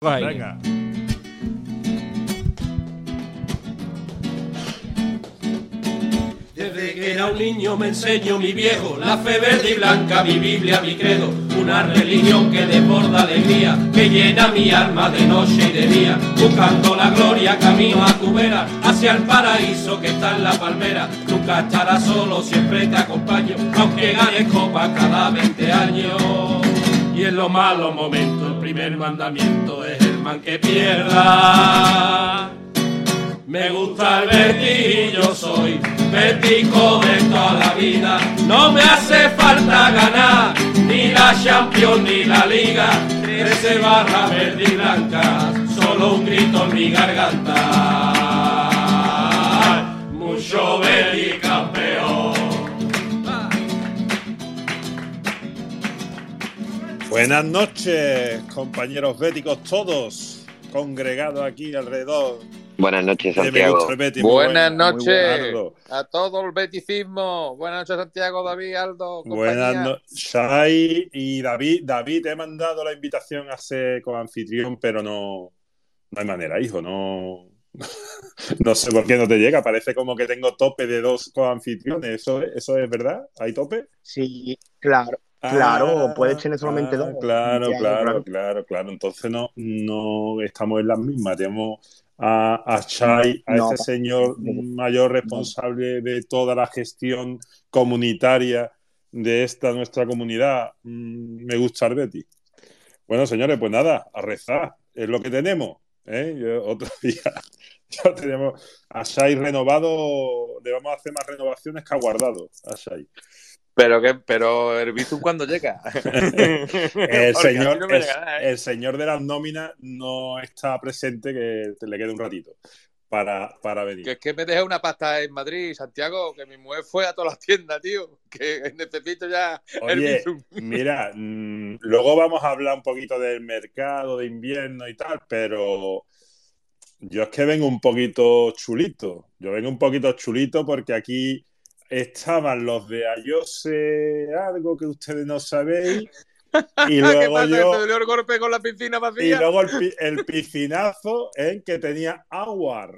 Venga. Desde que era un niño me enseñó mi viejo la fe verde y blanca, mi Biblia, mi credo, una religión que desborda alegría, que llena mi alma de noche y de día, buscando la gloria camino a tu vera, hacia el paraíso que está en la palmera. Nunca estarás solo, siempre te acompaño, aunque ganes copa cada 20 años. Y en los malos momentos, primer mandamiento es el man que pierda. Me gusta el Betis y yo soy Betico de toda la vida. No me hace falta ganar ni la Champions ni la Liga. Trece barra verde y blanca, solo un grito en mi garganta. Mucho Betis Buenas noches, compañeros béticos todos, congregados aquí alrededor. Buenas noches, Santiago. Betis. Buenas buena, noches a todo el beticismo. Buenas noches, Santiago, David, Aldo. Buenas compañía. noches, Shai y David. David, te he mandado la invitación a ser coanfitrión, pero no, no hay manera, hijo. No, no sé por qué no te llega. Parece como que tengo tope de dos coanfitriones. ¿Eso, es- ¿Eso es verdad? ¿Hay tope? Sí, claro. Claro, Ah, puedes tener solamente ah, dos. Claro, claro, claro. claro, claro. Entonces no, no estamos en las mismas. Tenemos a, a Chai, a No, ese señor mayor responsable de toda la gestión comunitaria de esta nuestra comunidad. Mm, Me gusta el Betis. Bueno, señores, pues nada, a rezar. Es lo que tenemos. ¿eh? Yo- otro día ya tenemos a Shai renovado. Le vamos a hacer más renovaciones que a guardado a Shai. Pero, que, pero el Bizum cuando llega. El señor, no el, ¿eh? el señor de las nóminas no está presente, que te le queda un ratito para, para venir. Que es que me dejé una pasta en Madrid, Santiago, que mi mujer fue a todas las tiendas, tío. Que necesito ya el Oye, Bizum. mira, mm, luego vamos a hablar un poquito del mercado de invierno y tal, pero yo es que vengo un poquito chulito. Yo vengo un poquito chulito porque aquí estaban los de "Ah, yo sé algo que ustedes no sabéis. Y ¿Qué luego yo. ¿Te dolió el golpe con la piscina Y vacía? luego el, pi- el piscinazo en que tenía Aguar.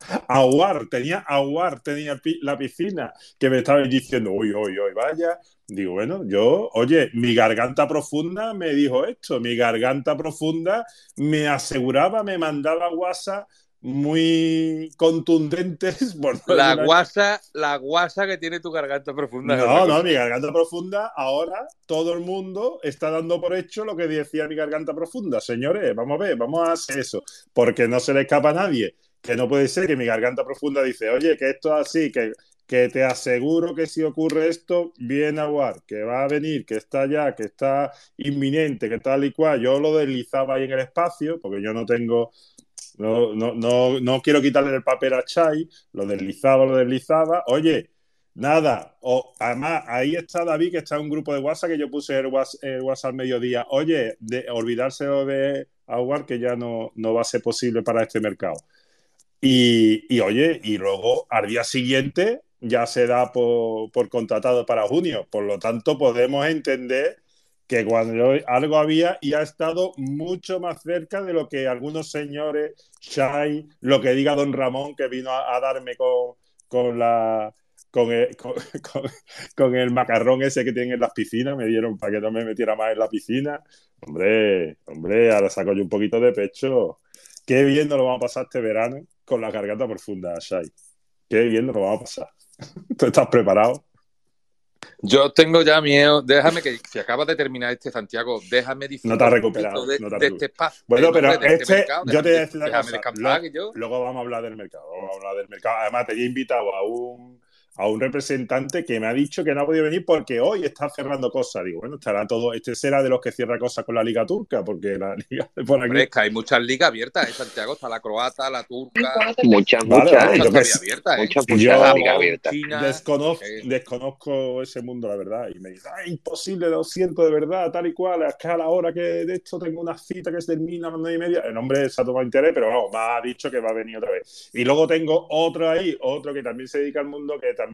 Aguar, tenía Aguar, tenía la piscina, que me estaba diciendo, uy, uy, uy, vaya. Digo, bueno, yo, oye, mi garganta profunda me dijo esto, mi garganta profunda me aseguraba, me mandaba WhatsApp muy contundentes. por no La guasa, la guasa que tiene tu garganta profunda. no, no, mi garganta profunda, ahora todo el mundo está dando por hecho lo que decía mi garganta profunda. Señores, vamos a ver, vamos a hacer eso, porque no se le escapa a nadie, que no puede ser que mi garganta profunda dice, oye, que esto es así, que, que te aseguro que si ocurre esto, viene a War, que va a venir, que está ya, que está inminente, que tal y cual. Yo lo deslizaba ahí en el espacio, porque yo no tengo... No, no, no, no quiero quitarle el papel a Chai, lo deslizaba, lo deslizaba. Oye, Nada, o, además ahí está David, que está en un grupo de WhatsApp que yo puse el WhatsApp, el WhatsApp al mediodía. Oye, de olvidarse de Aguar que ya no, no va a ser posible para este mercado. Y, y, oye, y luego al día siguiente ya se da por, por contratado para junio. Por lo tanto, podemos entender que cuando algo había y ha estado mucho más cerca de lo que algunos señores, Shai, lo que diga don Ramón, que vino a, darme con, con la con el, con el, macarrón ese que tienen en las piscinas, me dieron para que no me metiera más en la piscina. Hombre, hombre, ahora saco yo un poquito de pecho. Qué bien nos lo vamos a pasar este verano con la garganta profunda, Shai. Qué bien nos lo vamos a pasar. ¿Tú estás preparado? Yo tengo ya miedo. Déjame que, si acabas de terminar este, Santiago, déjame disfrutar no te has recuperado, de, no te has de este espacio. Bueno, pero de este, mercado, yo te voy a decir una cosa. luego vamos a hablar del mercado. Vamos a hablar del mercado. Además, te he invitado a un, a un representante que me ha dicho que no ha podido venir porque hoy está cerrando cosas. Digo, bueno, estará todo. Este será de los que cierra cosas con la Liga Turca, porque la Liga de por aquí. Hombre, es que hay muchas ligas abiertas, ¿eh, Santiago? Está la croata, la turca. Muchas, Vale, muchas, vale, yo muchas abiertas, ¿eh? muchas, Yo- muchas ligas abiertas. China. Desconozco, ese mundo, la verdad. Y me dice, ah, imposible, lo siento de verdad, tal y cual. Es que a la hora que de esto tengo una cita que se termina a las nueve y media. El hombre se ha tomado interés, pero vamos, me ha dicho que va a venir otra vez. Y luego tengo otro ahí, otro que también se dedica al mundo, que también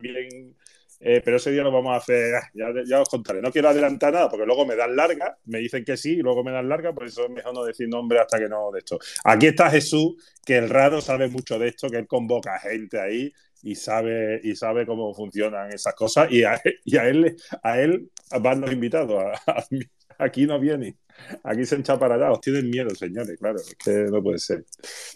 eh, pero ese día lo vamos a hacer, ah, ya, ya, os contaré. No quiero adelantar nada porque luego me dan larga, me dicen que sí, y luego me dan larga, por eso es mejor no decir nombre hasta que no de esto. Aquí está Jesús, que el raro sabe mucho de esto, que él convoca gente ahí y sabe, y sabe cómo funcionan esas cosas, y a, y a él, a él van los invitados, aquí no viene. Aquí se echa para allá, os tienen miedo, señores, claro, es que no puede ser.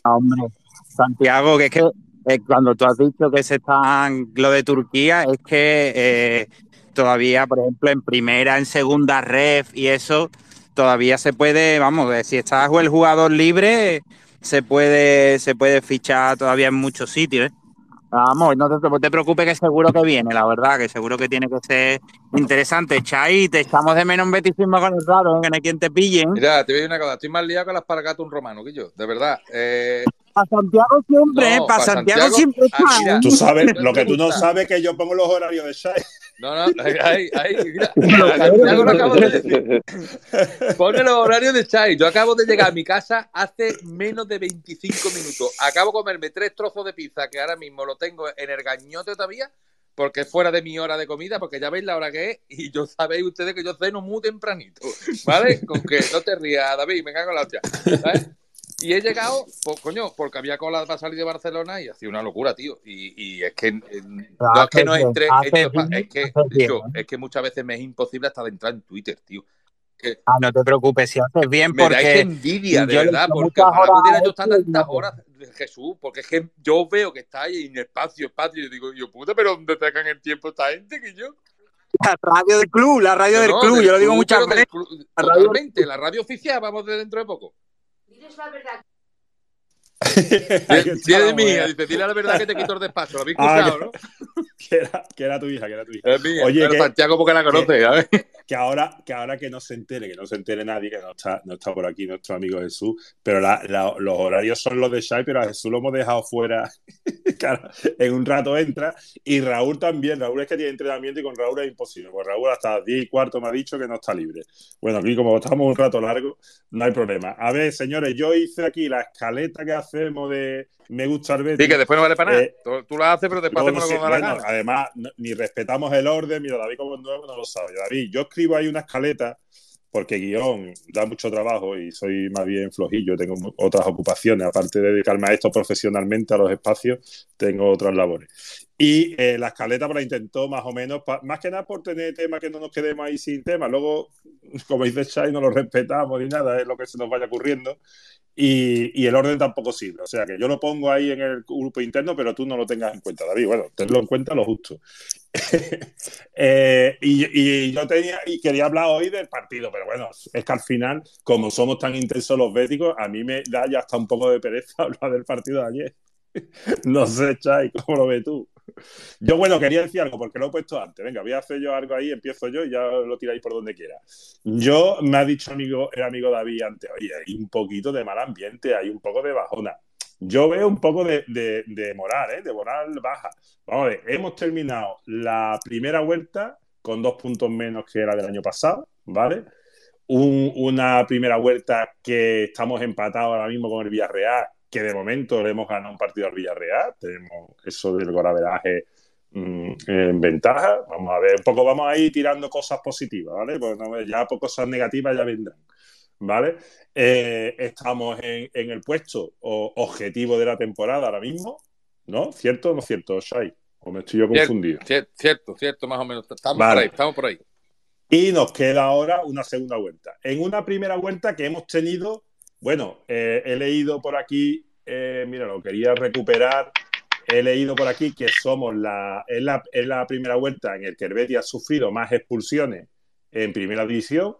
Hombre, Santiago, que es que eh, cuando tú has dicho que se están lo de Turquía, es que eh, todavía, por ejemplo, en primera, en segunda ref y eso, todavía se puede, vamos, si estás el jugador libre, se puede, se puede fichar todavía en muchos sitios, ¿eh? Vamos, no te, te, preocupes que seguro que viene, la verdad, que seguro que tiene que ser interesante. Chay, te echamos de menos un betisismo con el raro, ¿eh? que no hay quien te pillen. Mira, te voy a decir una cosa, estoy más liado con las un romano que yo, de verdad. Eh... Para Santiago siempre, no, para Santiago, Santiago, siempre. Ah, mira, tú sabes, lo que tú no sabes es que yo pongo los horarios de Chay. No, no, ahí, ahí, mira. Santiago lo acabo de decir. Pone los horarios de Chai. Yo acabo de llegar a mi casa hace menos de 25 minutos. Acabo de comerme tres trozos de pizza que ahora mismo lo tengo en el gañote todavía porque es fuera de mi hora de comida, porque ya veis la hora que es, y yo sabéis ustedes que yo ceno muy tempranito, ¿vale? Con que no te rías, David, me cago en la hostia, ¿sabes? Y he llegado, pues, coño, porque había cola para salir de Barcelona y hacía una locura, tío. Y, y es que no es que no entre, es que, es que muchas veces me es imposible hasta de entrar en Twitter, tío. Que ah, no te preocupes, si haces bien, me porque. Me dais envidia, de verdad, porque ojalá pudiera yo estar tantas horas, Jesús, porque es que yo veo que está ahí en espacio, espacio, y yo digo, yo puta, pero ¿dónde sacan el tiempo esta gente que yo? La radio del club, la radio no, del club, del yo lo digo muchas veces. La radio... la radio oficial, vamos de dentro de poco. Diles la verdad. Tiene dice, dile la verdad que te quito el despacho, lo habéis escuchado, ah, ¿no? Que era, que era, tu hija, que era tu hija. Mía, Oye, que, Santiago porque la conoce, que, ¿sabes? Que ahora, que ahora que no se entere, que no se entere nadie, que no está, no está por aquí nuestro amigo Jesús, pero la, la, los horarios son los de Shai, pero a Jesús lo hemos dejado fuera. claro, en un rato entra, y Raúl también, Raúl es que tiene entrenamiento y con Raúl es imposible, pues Raúl hasta las 10 y cuarto me ha dicho que no está libre. Bueno, aquí como estamos un rato largo, no hay problema. A ver, señores, yo hice aquí la escaleta que hacemos de me gusta el Betis. Sí, que después no vale para nada. Eh, tú, lo haces, pero después hacemos lo bueno, Además, ni respetamos el orden. Mira, David como nuevo no lo sabe. David, yo escribo ahí una escaleta porque guion da mucho trabajo y soy más bien flojillo, tengo otras ocupaciones, aparte de dedicarme a esto profesionalmente, a los espacios, tengo otras labores. Y eh, la escaleta la intentó más o menos, más que nada por tener temas que no nos quedemos ahí sin tema. Luego, como dice Chai, no lo respetamos ni nada, es lo que se nos vaya ocurriendo. Y, el orden tampoco sirve. O sea que yo lo pongo ahí en el grupo interno, pero tú no lo tengas en cuenta, David. Bueno, tenlo en cuenta lo justo. eh, y, y, yo tenía y quería hablar hoy del partido, pero bueno, es que al final, como somos tan intensos los béticos, a mí me da ya hasta un poco de pereza hablar del partido de ayer. no sé, Chay, ¿cómo lo ves tú? Yo, bueno, quería decir algo porque lo he puesto antes. Venga, voy a hacer yo algo ahí, empiezo yo y ya lo tiráis por donde quiera. Yo, me ha dicho amigo, el amigo David antes, oye, hay un poquito de mal ambiente, hay un poco de bajona. Yo veo un poco de, de, de moral, ¿eh? de moral baja. Vamos a ver, hemos terminado la primera vuelta con dos puntos menos que la del año pasado, ¿vale? Un, una primera vuelta que estamos empatados ahora mismo con el Villarreal que de momento le hemos ganado un partido al Villarreal, tenemos eso del golaveraje mmm, en ventaja, vamos a ver, un poco vamos a ir tirando cosas positivas, ¿vale? Pues no, ya cosas negativas ya vendrán, ¿vale? Eh, estamos en, en, el puesto o, objetivo de la temporada ahora mismo, ¿no? ¿Cierto o no cierto, Shai? ¿O me estoy yo confundido? Cierto, cierto, cierto más o menos, estamos vale. por ahí, estamos por ahí. Y nos queda ahora una segunda vuelta. En una primera vuelta que hemos tenido bueno, eh, he leído por aquí, eh, mira, lo quería recuperar. He leído por aquí que somos la es, la, es la primera vuelta en el que el Betis ha sufrido más expulsiones en primera división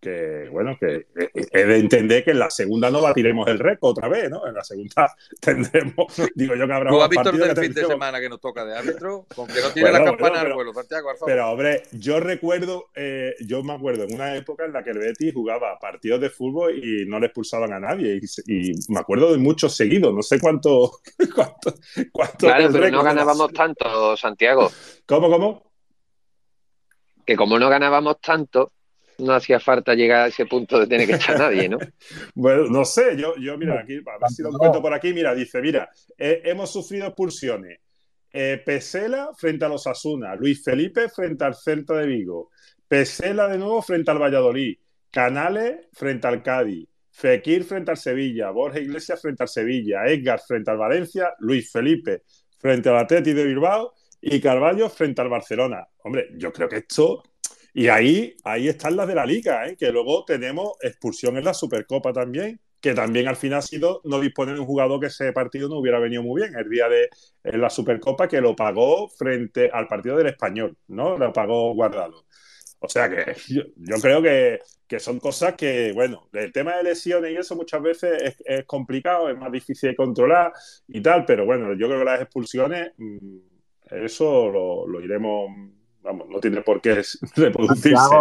que bueno, que he de entender que en la segunda no batiremos el récord otra vez, ¿no? En la segunda tendremos, digo yo que habrá ¿Tú has visto el fin de semana que nos toca de árbitro? Con que no tiene bueno, la campana bueno, pero, vuelo, Santiago, por favor. Pero, hombre, yo recuerdo, eh, yo me acuerdo en una época en la que el Betis jugaba partidos de fútbol y no le expulsaban a nadie. Y, y me acuerdo de muchos seguidos, no sé cuánto. cuánto, cuánto claro, pero no ganábamos tanto, Santiago. ¿Cómo, cómo? Que como no ganábamos tanto, no hacía falta llegar a ese punto de tener que echar a nadie, ¿no? bueno, no sé, yo, yo mira, aquí, a ver si lo encuentro por aquí, mira, dice, mira, eh, hemos sufrido expulsiones eh, Pesela frente a los Asuna, Luis Felipe frente al Celta de Vigo, Pesela de nuevo frente al Valladolid, Canales frente al Cádiz, Fekir frente al Sevilla, Borja Iglesias frente al Sevilla, Edgar frente al Valencia, Luis Felipe frente al Atleti de Bilbao y Carballo frente al Barcelona. Hombre, yo creo que esto... Y ahí, ahí están las de la liga, ¿eh? que luego tenemos expulsión en la Supercopa también, que también al final ha sido no disponer de un jugador que ese partido no hubiera venido muy bien. El día de la Supercopa que lo pagó frente al partido del Español, ¿no? Lo pagó Guardado. O sea que yo, creo que, son cosas que, bueno, el tema de lesiones y eso muchas veces es, complicado, es más difícil de controlar y tal, pero bueno, yo creo que las expulsiones, mm, eso lo, iremos, vamos, no tiene por qué reproducirse.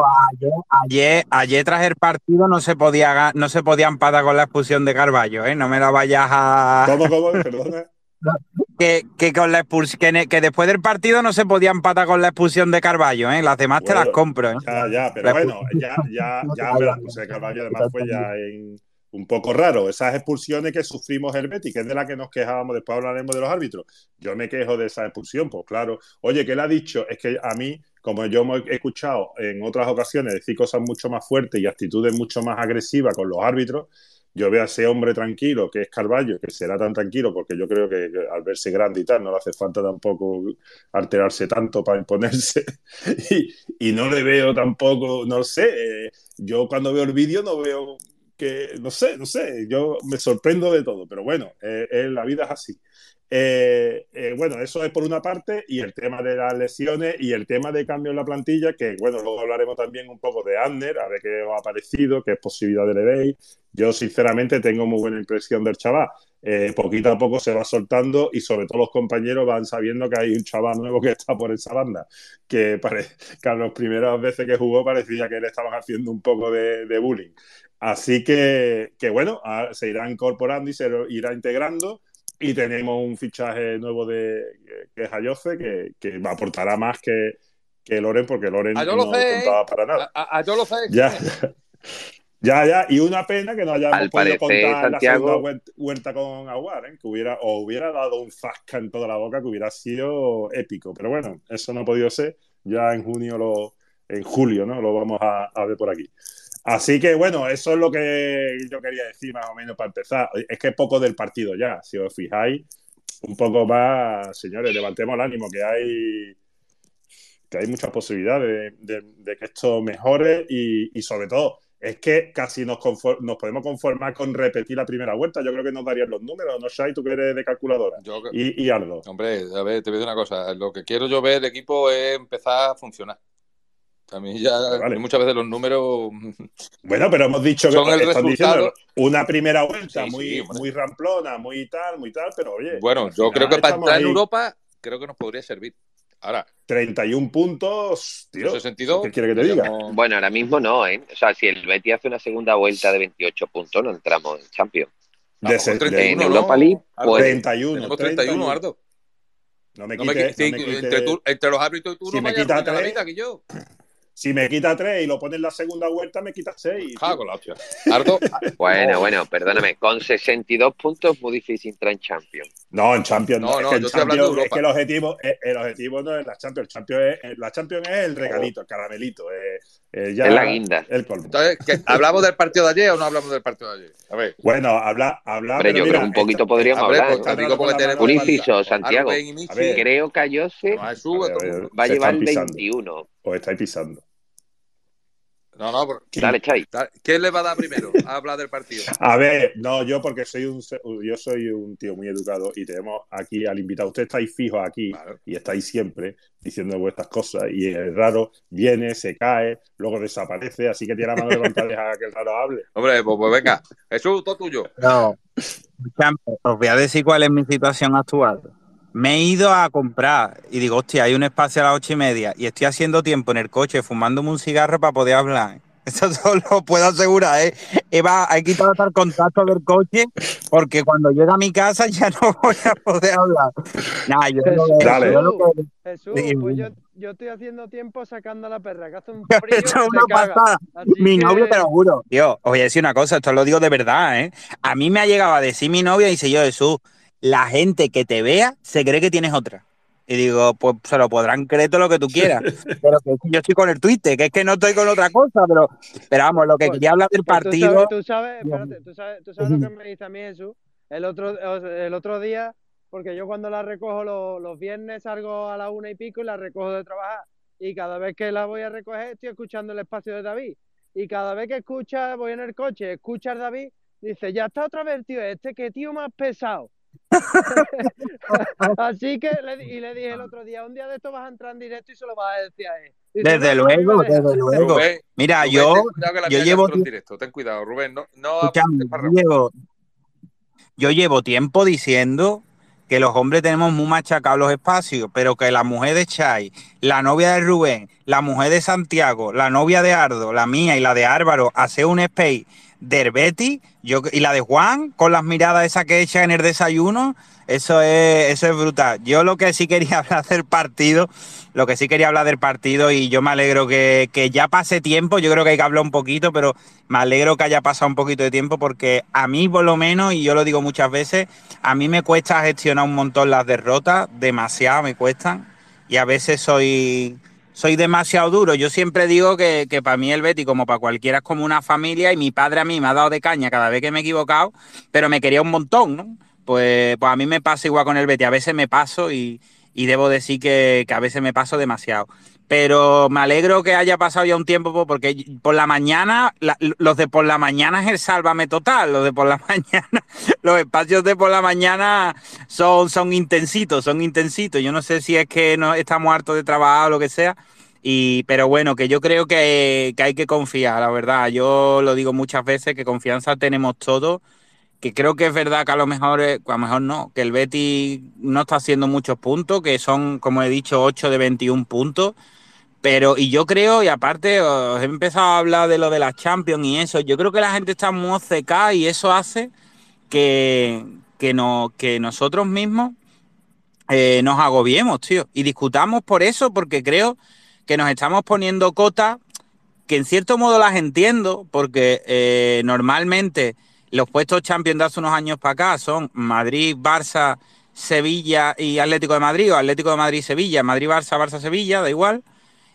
ayer, ayer, tras el partido no se podía no se podía empatar con la expulsión de Carballo, ¿eh? No me la vayas a... ¿Cómo, cómo? Perdona que, con la que, después del partido no se podía empatar con la expulsión de Carballo, ¿eh? Las demás te las compro, ¿eh? Ya, ya, pero bueno, ya, ya, ya, la expulsión de Carballo además fue ya un poco raro. Esas expulsiones que sufrimos el Betis, que es de la que nos quejábamos, después hablaremos de los árbitros. Yo me quejo de esa expulsión, pues claro. Oye, ¿qué le ha dicho? Es que a mí, como yo he escuchado en otras ocasiones decir cosas mucho más fuertes y actitudes mucho más agresivas con los árbitros, yo veo a ese hombre tranquilo, que es Carballo, que será tan tranquilo, porque yo creo que, al verse grande y tal, no le hace falta tampoco alterarse tanto para imponerse. y, no le veo tampoco, no sé, eh, yo cuando veo el vídeo no veo que, no sé, no sé, yo me sorprendo de todo, pero bueno, eh, la vida es así. Eh, eh, bueno, eso es por una parte, y el tema de las lesiones y el tema de cambio en la plantilla, que bueno, luego hablaremos también un poco de Ander, a ver qué os ha parecido, qué posibilidades le veis. Yo, sinceramente, tengo muy buena impresión del chaval. Eh, poquito a poco se va soltando y sobre todo los compañeros van sabiendo que hay un chaval nuevo que está por esa banda, que, pare... a las primeras veces que jugó parecía que le estaban haciendo un poco de, bullying. Así que, que bueno, se irá incorporando y se irá integrando y tenemos un fichaje nuevo de que es Ayoce, que, que aportará más que, que Loren, porque Loren no contaba para nada. A, yo lo sé. Ya, ya, ya. Y una pena que no hayamos podido contar la segunda vuelta con Aguar, ¿eh? que hubiera, o hubiera dado un zasca en toda la boca que hubiera sido épico. Pero bueno, eso no ha podido ser. Ya en junio, lo, en julio, ¿no? Lo vamos a, a ver por aquí. Así que bueno, eso es lo que yo quería decir más o menos para empezar. Es que es poco del partido ya, si os fijáis, un poco más, señores, levantemos el ánimo, que hay que hay muchas posibilidades de, que esto mejore y, sobre todo es que casi nos, nos podemos conformar con repetir la primera vuelta. Yo creo que nos darían los números, ¿no, Shai? Tú que eres de calculadora. y, y Aldo. Hombre, a ver, te voy a decir una cosa. Lo que quiero yo ver el equipo es empezar a funcionar. A mí ya muchas veces los números. Bueno, pero hemos dicho que el están diciendo una primera vuelta muy, muy ramplona, muy tal, muy tal, pero oye. Bueno, yo creo que para entrar en Europa, creo que nos podría servir. Ahora. 31 puntos, tío. 62. ¿Qué quiere que te diga? Bueno, ahora mismo no, ¿eh? O sea, si el Betis hace una segunda vuelta de 28 puntos, no entramos en Champions. De 31, en Europa League, pues, 31. Tenemos 31, Ardo. No me quites. No entre, entre, los árbitros y tú si no me quitas la vida que yo. Si me quita tres y lo pone en la segunda vuelta, me quita seis. Ah, con la bueno, bueno, perdóname. Con 62 puntos muy difícil entrar en Champions. No, en Champions no. es, que en Champions, es que el objetivo, el objetivo no es la Champions. Champions es, la Champions es el regalito, el caramelito. Es, es la guinda. El Entonces, ¿hablamos del partido de ayer o no hablamos del partido de ayer? A ver. Bueno, habla, habla. Pero yo creo que un poquito podríamos hablar. un inciso, Santiago. Creo que Ayose va a llevar el 21. Os estáis pisando. No, no, dale, Chay. ¿Quién le va a dar primero a hablar del partido? A ver, no, yo porque soy un yo soy un tío muy educado y tenemos aquí al invitado. Ustedes estáis fijos aquí y estáis siempre diciendo vuestras cosas y es raro, viene, se cae, luego desaparece, así que tiene la mano levantada deja que el raro hable. Hombre, pues, pues venga, Jesús, todo tuyo. No, os voy a decir cuál es mi situación actual me he ido a comprar y digo, hostia, hay un espacio a las ocho y media y estoy haciendo tiempo en el coche fumándome un cigarro para poder hablar. Eso solo lo puedo asegurar, ¿eh? Eva, hay quitado el contacto del coche porque cuando llegue a mi casa ya no voy a poder hablar. Nah, yo Jesús, Dale. Yo Jesús, pues yo, yo, estoy haciendo tiempo sacando la perra, que hace un frío. Esto es una pasada. Mi novio, te lo juro. Tío, os voy a decir una cosa, esto lo digo de verdad, ¿eh? A mí me ha llegado a decir mi novia y dice yo, Jesús, la gente que te vea se cree que tienes otra. Y digo, pues se lo podrán creer todo lo que tú quieras. pero que yo estoy con el Twitter, que es que no estoy con otra cosa, pero, pero vamos, lo que pues, quería hablar del pues partido. Tú sabes, tú sabes, tú sabes, tú sabes lo que me dice a mí eso. El otro, el otro día, porque yo cuando la recojo los, los viernes salgo a la una y pico y la recojo de trabajar. Y cada vez que la voy a recoger estoy escuchando el espacio de David. Y cada vez que escucha, voy en el coche, escucha a David, dice, ya está otra vez tío este, que tío más pesado. Así que, le, y le dije el otro día, un día de esto vas a entrar en directo y se lo vas a decir a él. desde luego, desde luego. Mira, yo, yo llevo... Directo. Ten cuidado, Rubén, no, no llevo, yo llevo tiempo diciendo que los hombres tenemos muy machacados los espacios, pero que la mujer de Chay, la novia de Rubén, la mujer de Santiago, la novia de Ardo, la mía y la de Álvaro, hace un space de yo, y la de Juan, con las miradas esa que echa en el desayuno, eso es, eso es brutal. Yo lo que sí quería hablar del partido, lo que sí quería hablar del partido, y yo me alegro que, que ya pase tiempo, yo creo que hay que hablar un poquito, pero me alegro que haya pasado un poquito de tiempo, porque a mí por lo menos, y yo lo digo muchas veces, a mí me cuesta gestionar un montón las derrotas, demasiado me cuestan, y a veces soy soy demasiado duro. Yo siempre digo que, para mí el Betty, como para cualquiera, es como una familia y mi padre a mí me ha dado de caña cada vez que me he equivocado, pero me quería un montón, ¿no? Pues, pues a mí me pasa igual con el Betty. A veces me paso y, debo decir que, que, a veces me paso demasiado pero me alegro que haya pasado ya un tiempo porque por la mañana, los de por la mañana es el sálvame total, los de por la mañana, los espacios de por la mañana son, son intensitos, son intensitos. Yo no sé si es que no estamos hartos de trabajar o lo que sea, y, pero bueno, que yo creo que, que hay que confiar, la verdad. Yo lo digo muchas veces, que confianza tenemos todos que creo que es verdad que a lo mejor, a lo mejor no, que el Betty no está haciendo muchos puntos, que son, como he dicho, 8 de 21 puntos, pero, y yo creo, y aparte, os he empezado a hablar de lo de las Champions y eso, yo creo que la gente está muy seca y eso hace que, que, no, que nosotros mismos eh, nos agobiemos, tío. Y discutamos por eso, porque creo que nos estamos poniendo cotas que en cierto modo las entiendo, porque eh, normalmente los puestos Champions de hace unos años para acá son Madrid, Barça, Sevilla y Atlético de Madrid, o Atlético de Madrid, Sevilla, Madrid, Barça, Barça, Sevilla, da igual.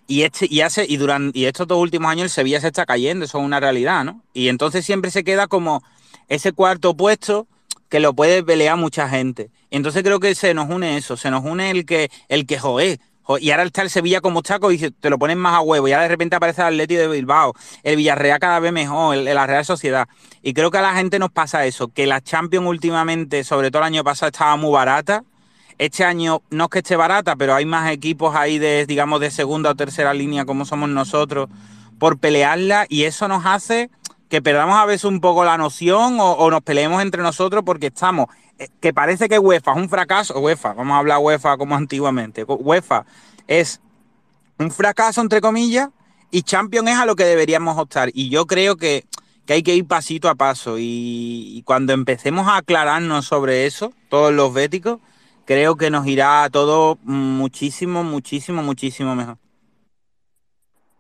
Y, este, y, hace, y, durante, y estos dos últimos años el Sevilla se está cayendo, eso es una realidad, ¿no? Y entonces siempre se queda como ese cuarto puesto que lo puede pelear mucha gente. Y entonces creo que se nos une eso, se nos une el que, el que joe. Y ahora está el Sevilla como chaco y te lo ponen más a huevo. Y ahora de repente aparece el Atleti de Bilbao, el Villarreal cada vez mejor, la Real Sociedad. Y creo que a la gente nos pasa eso, que la Champions últimamente, sobre todo el año pasado, estaba muy barata este año no es que esté barata, pero hay más equipos ahí de, digamos, de segunda o tercera línea como somos nosotros por pelearla y eso nos hace que perdamos a veces un poco la noción o, nos peleemos entre nosotros porque estamos, eh, que parece que UEFA es un fracaso, UEFA, vamos a hablar UEFA como antiguamente, UEFA es un fracaso entre comillas y Champions es a lo que deberíamos optar. Y yo creo que, que hay que ir pasito a paso y, cuando empecemos a aclararnos sobre eso, todos los béticos, creo que nos irá todo muchísimo, muchísimo, muchísimo mejor.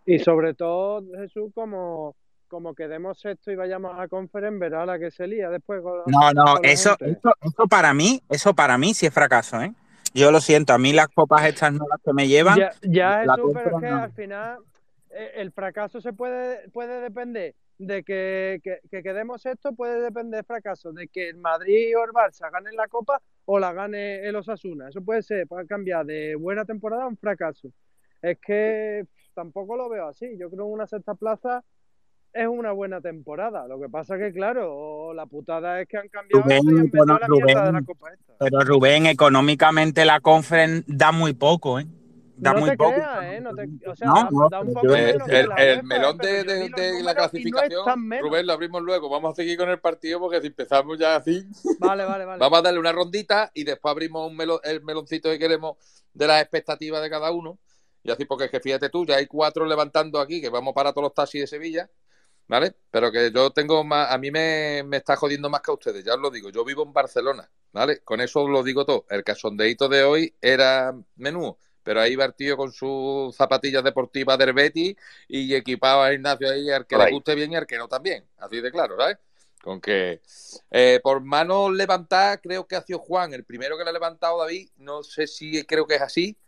Y sobre todo, Jesús, como, como quedemos esto y vayamos a conferencia, verá la que se lía después. no, no, eso, eso, para mí, eso para mí sí es fracaso, ¿eh? Yo lo siento, a mí las copas estas no las que me llevan. Ya, ya Jesús, pero es que al final eh, el fracaso se puede, puede depender de que, quedemos esto, puede depender fracaso, de que el Madrid o el Barça ganen la copa o la gane el Osasuna. Eso puede ser, puede cambiar de buena temporada a un fracaso. Es que tampoco lo veo así. Yo creo que una sexta plaza es una buena temporada. Lo que pasa que, claro, la putada es que han cambiado Rubén, la Copa esta. Pero Rubén, económicamente la Conference da muy poco, ¿eh? Da no muy te poco. Creas, ¿eh? No te, o sea, no, da, un poco el, el, melón de, de, de la clasificación, Rubén, lo abrimos luego. Vamos a seguir con el partido porque si empezamos ya así. Vale, vale, vale. Vamos a darle una rondita y después abrimos un melón, el meloncito que queremos de las expectativas de cada uno. Y así, porque es que fíjate tú, ya hay cuatro levantando aquí que vamos para todos los taxis de Sevilla. ¿Vale? Pero que yo tengo más, a mí me, me, está jodiendo más que a ustedes, ya os lo digo, yo vivo en Barcelona, ¿vale? Con eso os lo digo todo. El casondeito de hoy era menú pero ahí tío con sus zapatillas deportivas del Betty y equipado a Ignacio ahí, al que le guste bien y al que no también, así de claro, ¿sabes? Con que eh, por mano levantada, creo que ha sido Juan, el primero que le ha levantado David. No sé si creo que es así.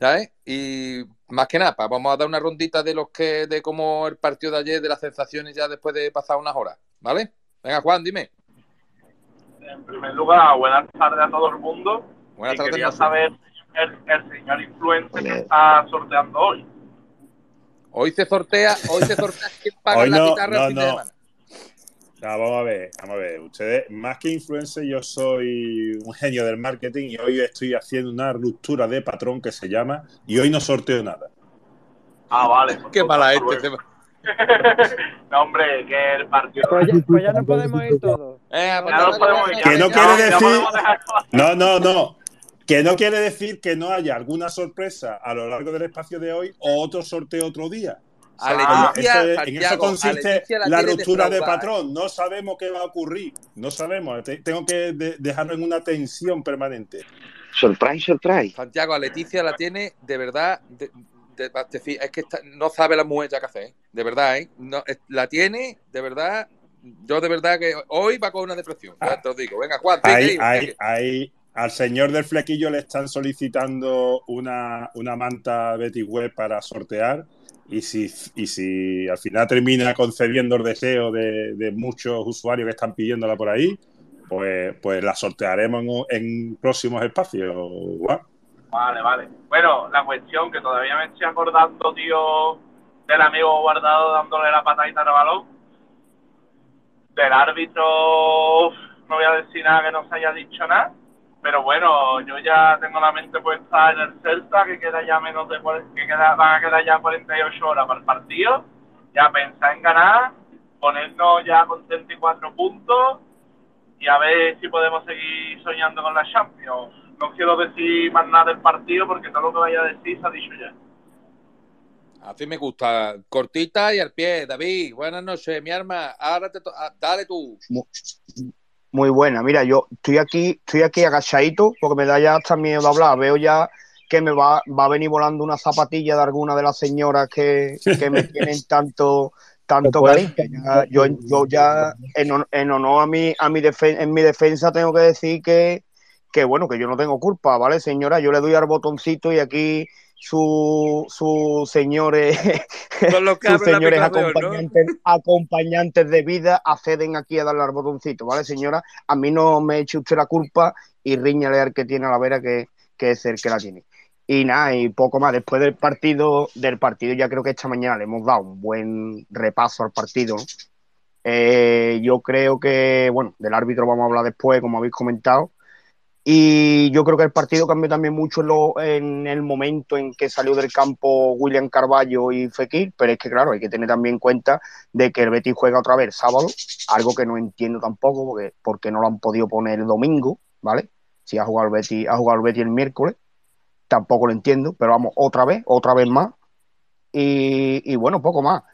¿Sabes? Y más que nada, vamos a dar una rondita de los que, de cómo el partido de ayer, de las sensaciones ya después de pasar unas horas, ¿vale? Venga, Juan, dime. En primer lugar, buenas tardes a todo el mundo. Buenas tardes. Quería saber el, señor influencer que está sorteando hoy. Hoy se sortea, hoy se sortea quién paga la guitarra no, no. vamos a ver, vamos a ver. Ustedes, más que influencer, yo soy un genio del marketing y hoy estoy haciendo una ruptura de patrón que se llama y hoy no sorteo nada. Ah, vale. Qué mala este. no, hombre, que el partido. Pues ya, pues ya no podemos ir todos. Eh, pues no podemos ir. Que no quiere decir. No, no, no. Que no quiere decir que no haya alguna sorpresa a lo largo del espacio de hoy o otro sorteo otro día. Ah, en eso consiste la, ruptura de patrón. No sabemos qué va a ocurrir. No sabemos. Tengo que dejarlo en una tensión permanente. Surprise, surprise. Santiago, a Leticia la tiene de verdad. es que no sabe la mujer ya que hace, ¿eh? de verdad, ¿eh? No, la tiene, de verdad. Yo de verdad que hoy va con una depresión. Ya te lo digo. Venga, Juan. Hay, hay, al señor del flequillo le están solicitando una, manta Betty Web para sortear. Y si, y si al final termina concediendo el deseo de, muchos usuarios que están pidiéndola por ahí, pues, pues la sortearemos en, próximos espacios. Vale, vale. Bueno, la cuestión que todavía me estoy acordando, tío, del amigo guardado dándole la patadita al balón. Del árbitro, no voy a decir nada que no se haya dicho nada pero bueno, yo ya tengo la mente puesta en el Celta, que queda ya menos de que queda, van a quedar ya 48 horas para el partido. Ya pensar en ganar, ponernos ya con 34 puntos y a ver si podemos seguir soñando con la Champions. No quiero decir más nada del partido porque todo lo que vaya a decir se ha dicho ya. Así me gusta. Cortita y al pie. David, buenas noches, mi arma. Ahora te ah, dale tú. Muy buena. Mira, yo estoy aquí, estoy aquí agachadito porque me da ya hasta miedo de hablar. Veo ya que me va, va a venir volando una zapatilla de alguna de las señoras que, me tienen tanto tanto cariño. Yo, yo ya, en, en, honor a mi, a mi en mi defensa, tengo que decir que, que, bueno, que yo no tengo culpa, ¿vale, señora? Yo le doy al botoncito y aquí sus su señores, sus señores acompañantes, acompañantes de vida acceden aquí a darle al botoncito, ¿vale, señora? A mí no me eche usted la culpa y riñale al que tiene a la vera, que, es el que la tiene. Y nada, y poco más. Después del partido, del partido, ya creo que esta mañana le hemos dado un buen repaso al partido. Eh, yo creo que, bueno, del árbitro vamos a hablar después, como habéis comentado. Y yo creo que el partido cambió también mucho en, el momento en que salió del campo William Carballo y Fekir, pero es que claro, hay que tener también en cuenta de que el Betis juega otra vez sábado, algo que no entiendo tampoco, porque, porque no lo han podido poner el domingo, ¿vale? Si ha jugado el Betis, ha jugado el Betis el miércoles, tampoco lo entiendo, pero vamos, otra vez, otra vez más. Y, y bueno, poco más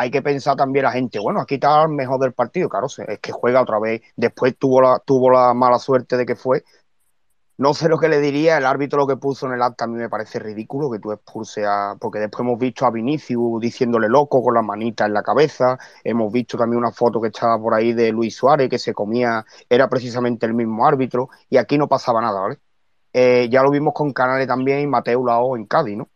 hay que pensar también la gente, bueno, aquí está el mejor del partido, claro, es que juega otra vez, después tuvo la, tuvo la mala suerte de que fue no sé lo que le diría, el árbitro lo que puso en el acta a mí me parece ridículo que tú expulses a. Porque después hemos visto a Vinicius diciéndole loco con la manita en la cabeza. Hemos visto también una foto que estaba por ahí de Luis Suárez que se comía, era precisamente el mismo árbitro, y aquí no pasaba nada, ¿vale? Eh, ya lo vimos con Canales también y Mateo Lao en Cádiz, ¿no?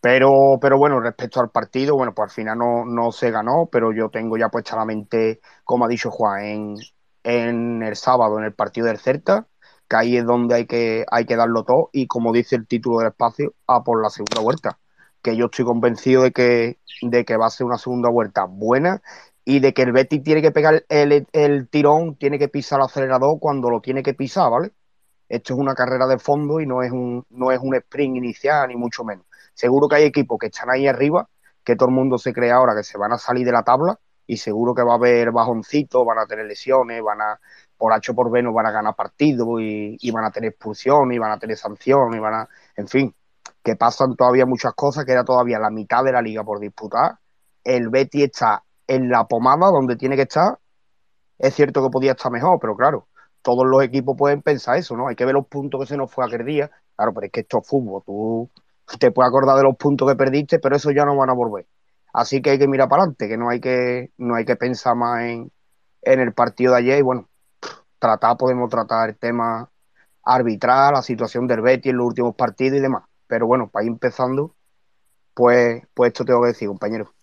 Pero, pero bueno, respecto al partido, bueno, pues al final no, no se ganó, pero yo tengo ya puesta la mente, como ha dicho Juan, en, en el sábado, en el partido del Certa que ahí es donde hay que, hay que darlo todo y como dice el título del espacio, a por la segunda vuelta, que yo estoy convencido de que, de que va a ser una segunda vuelta buena y de que el Betis tiene que pegar el, el tirón, tiene que pisar el acelerador cuando lo tiene que pisar, ¿vale? Esto es una carrera de fondo y no es un, no es un sprint inicial, ni mucho menos. Seguro que hay equipos que están ahí arriba, que todo el mundo se cree ahora que se van a salir de la tabla y seguro que va a haber bajoncitos, van a tener lesiones, van a, por H por B no van a ganar partidos y, van a tener expulsión y van a tener sanción y van a, en fin, que pasan todavía muchas cosas, queda todavía la mitad de la liga por disputar. El Betty está en la pomada donde tiene que estar. Es cierto que podía estar mejor, pero claro, todos los equipos pueden pensar eso, ¿no? Hay que ver los puntos que se nos fue aquel día. Claro, pero es que esto es fútbol. Tú te puedes acordar de los puntos que perdiste, pero eso ya no van a volver. Así que hay que mirar para adelante, que no hay que, no hay que pensar más en, en el partido de ayer y bueno, tratar, podemos tratar el tema arbitral, la situación del Betty en los últimos partidos y demás. Pero bueno, para ir empezando, pues, pues esto tengo que decir, compañero.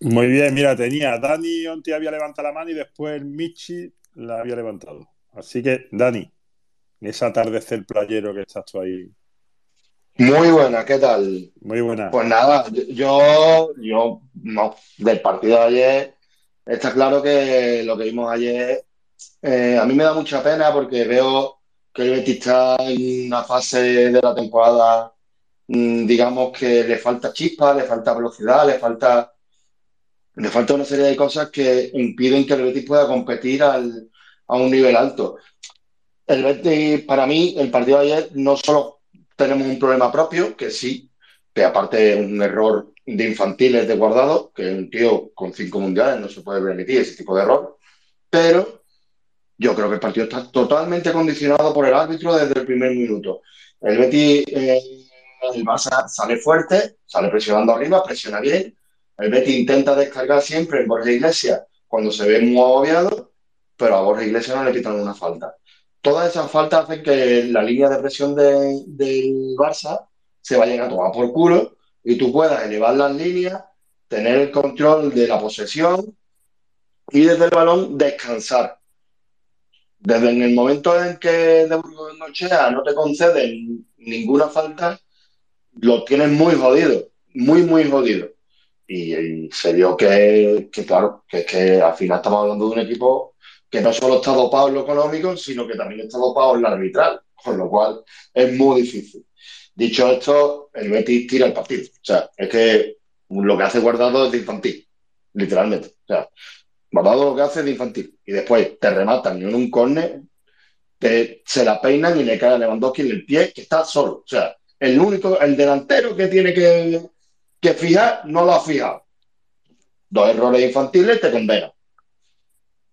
Muy bien, mira, tenía Dani Onti había levantado la mano y después Michi la había levantado. Así que, Dani, ese atardecer playero que estás tú ahí. Muy buena, ¿qué tal? Muy buena. Pues nada, yo, yo, no, del partido de ayer, está claro que lo que vimos ayer, eh, a mí me da mucha pena porque veo que el Betis está en una fase de la temporada, mm, digamos que le falta chispa, le falta velocidad, le falta, le falta una serie de cosas que impiden que el Betis pueda competir al, a un nivel alto. El Betis, para mí, el partido de ayer no solo tenemos un problema propio, que sí, que aparte es un error de infantiles de guardado, que un tío con cinco mundiales no se puede permitir ese tipo de error, pero yo creo que el partido está totalmente condicionado por el árbitro desde el primer minuto. El Betis, eh, el Barça sale fuerte, sale presionando arriba, presiona bien. El Betis intenta descargar siempre en Borja Iglesias cuando se ve muy agobiado, pero a Borja Iglesias no le quitan una falta todas esas faltas hacen que la línea de presión del Barça se vaya a tomar por culo y tú puedas elevar las líneas, tener el control de la posesión y desde el balón descansar. Desde en el momento en que de Nochea no te conceden ninguna falta, lo tienes muy jodido, muy, muy jodido. Y, se vio que, claro, que, que al final estamos hablando de un equipo que no solo está dopado en lo económico, sino que también está dopado en lo arbitral, con lo cual es muy difícil. Dicho esto, el Betis tira el partido. O sea, es que lo que hace Guardado es de infantil, literalmente. O sea, Guardado lo que hace de infantil. Y después te rematan en un córner, se la peinan y le cae a Lewandowski en el pie, que está solo. O sea, el único, el delantero que tiene que, que fijar, no lo ha fijado. Dos errores infantiles te condenan.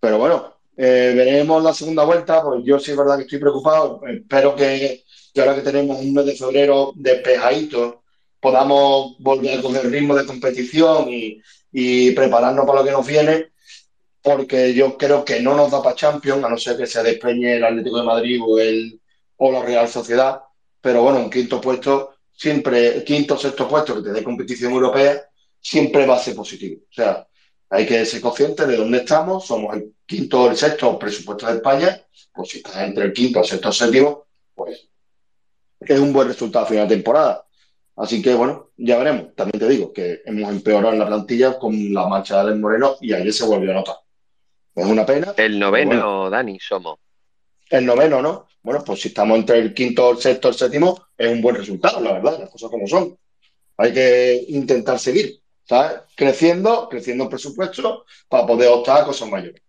Pero bueno, eh, veremos la segunda vuelta, pues yo sí es verdad que estoy preocupado. Espero que, ahora que tenemos un mes de febrero despejadito, podamos volver con el ritmo de competición y, prepararnos para lo que nos viene, porque yo creo que no nos da para Champions, a no ser que se despeñe el Atlético de Madrid o, el, o la Real Sociedad. Pero bueno, un quinto puesto, siempre, quinto o sexto puesto que te dé competición europea, siempre va a ser positivo. O sea, hay que ser conscientes de dónde estamos, somos el quinto o el sexto presupuesto de España, pues si estás entre el quinto, el sexto el séptimo, pues es un buen resultado final de temporada. Así que bueno, ya veremos. También te digo que hemos empeorado en la plantilla con la marcha de Alex Moreno y ayer se volvió a notar. Es una pena. El noveno, Dani, somos. El noveno, ¿no? Bueno, pues si estamos entre el quinto, el sexto, el séptimo, es un buen resultado, la verdad, las cosas como son. Hay que intentar seguir, ¿sabes? Creciendo, creciendo el presupuesto para poder optar a cosas mayores.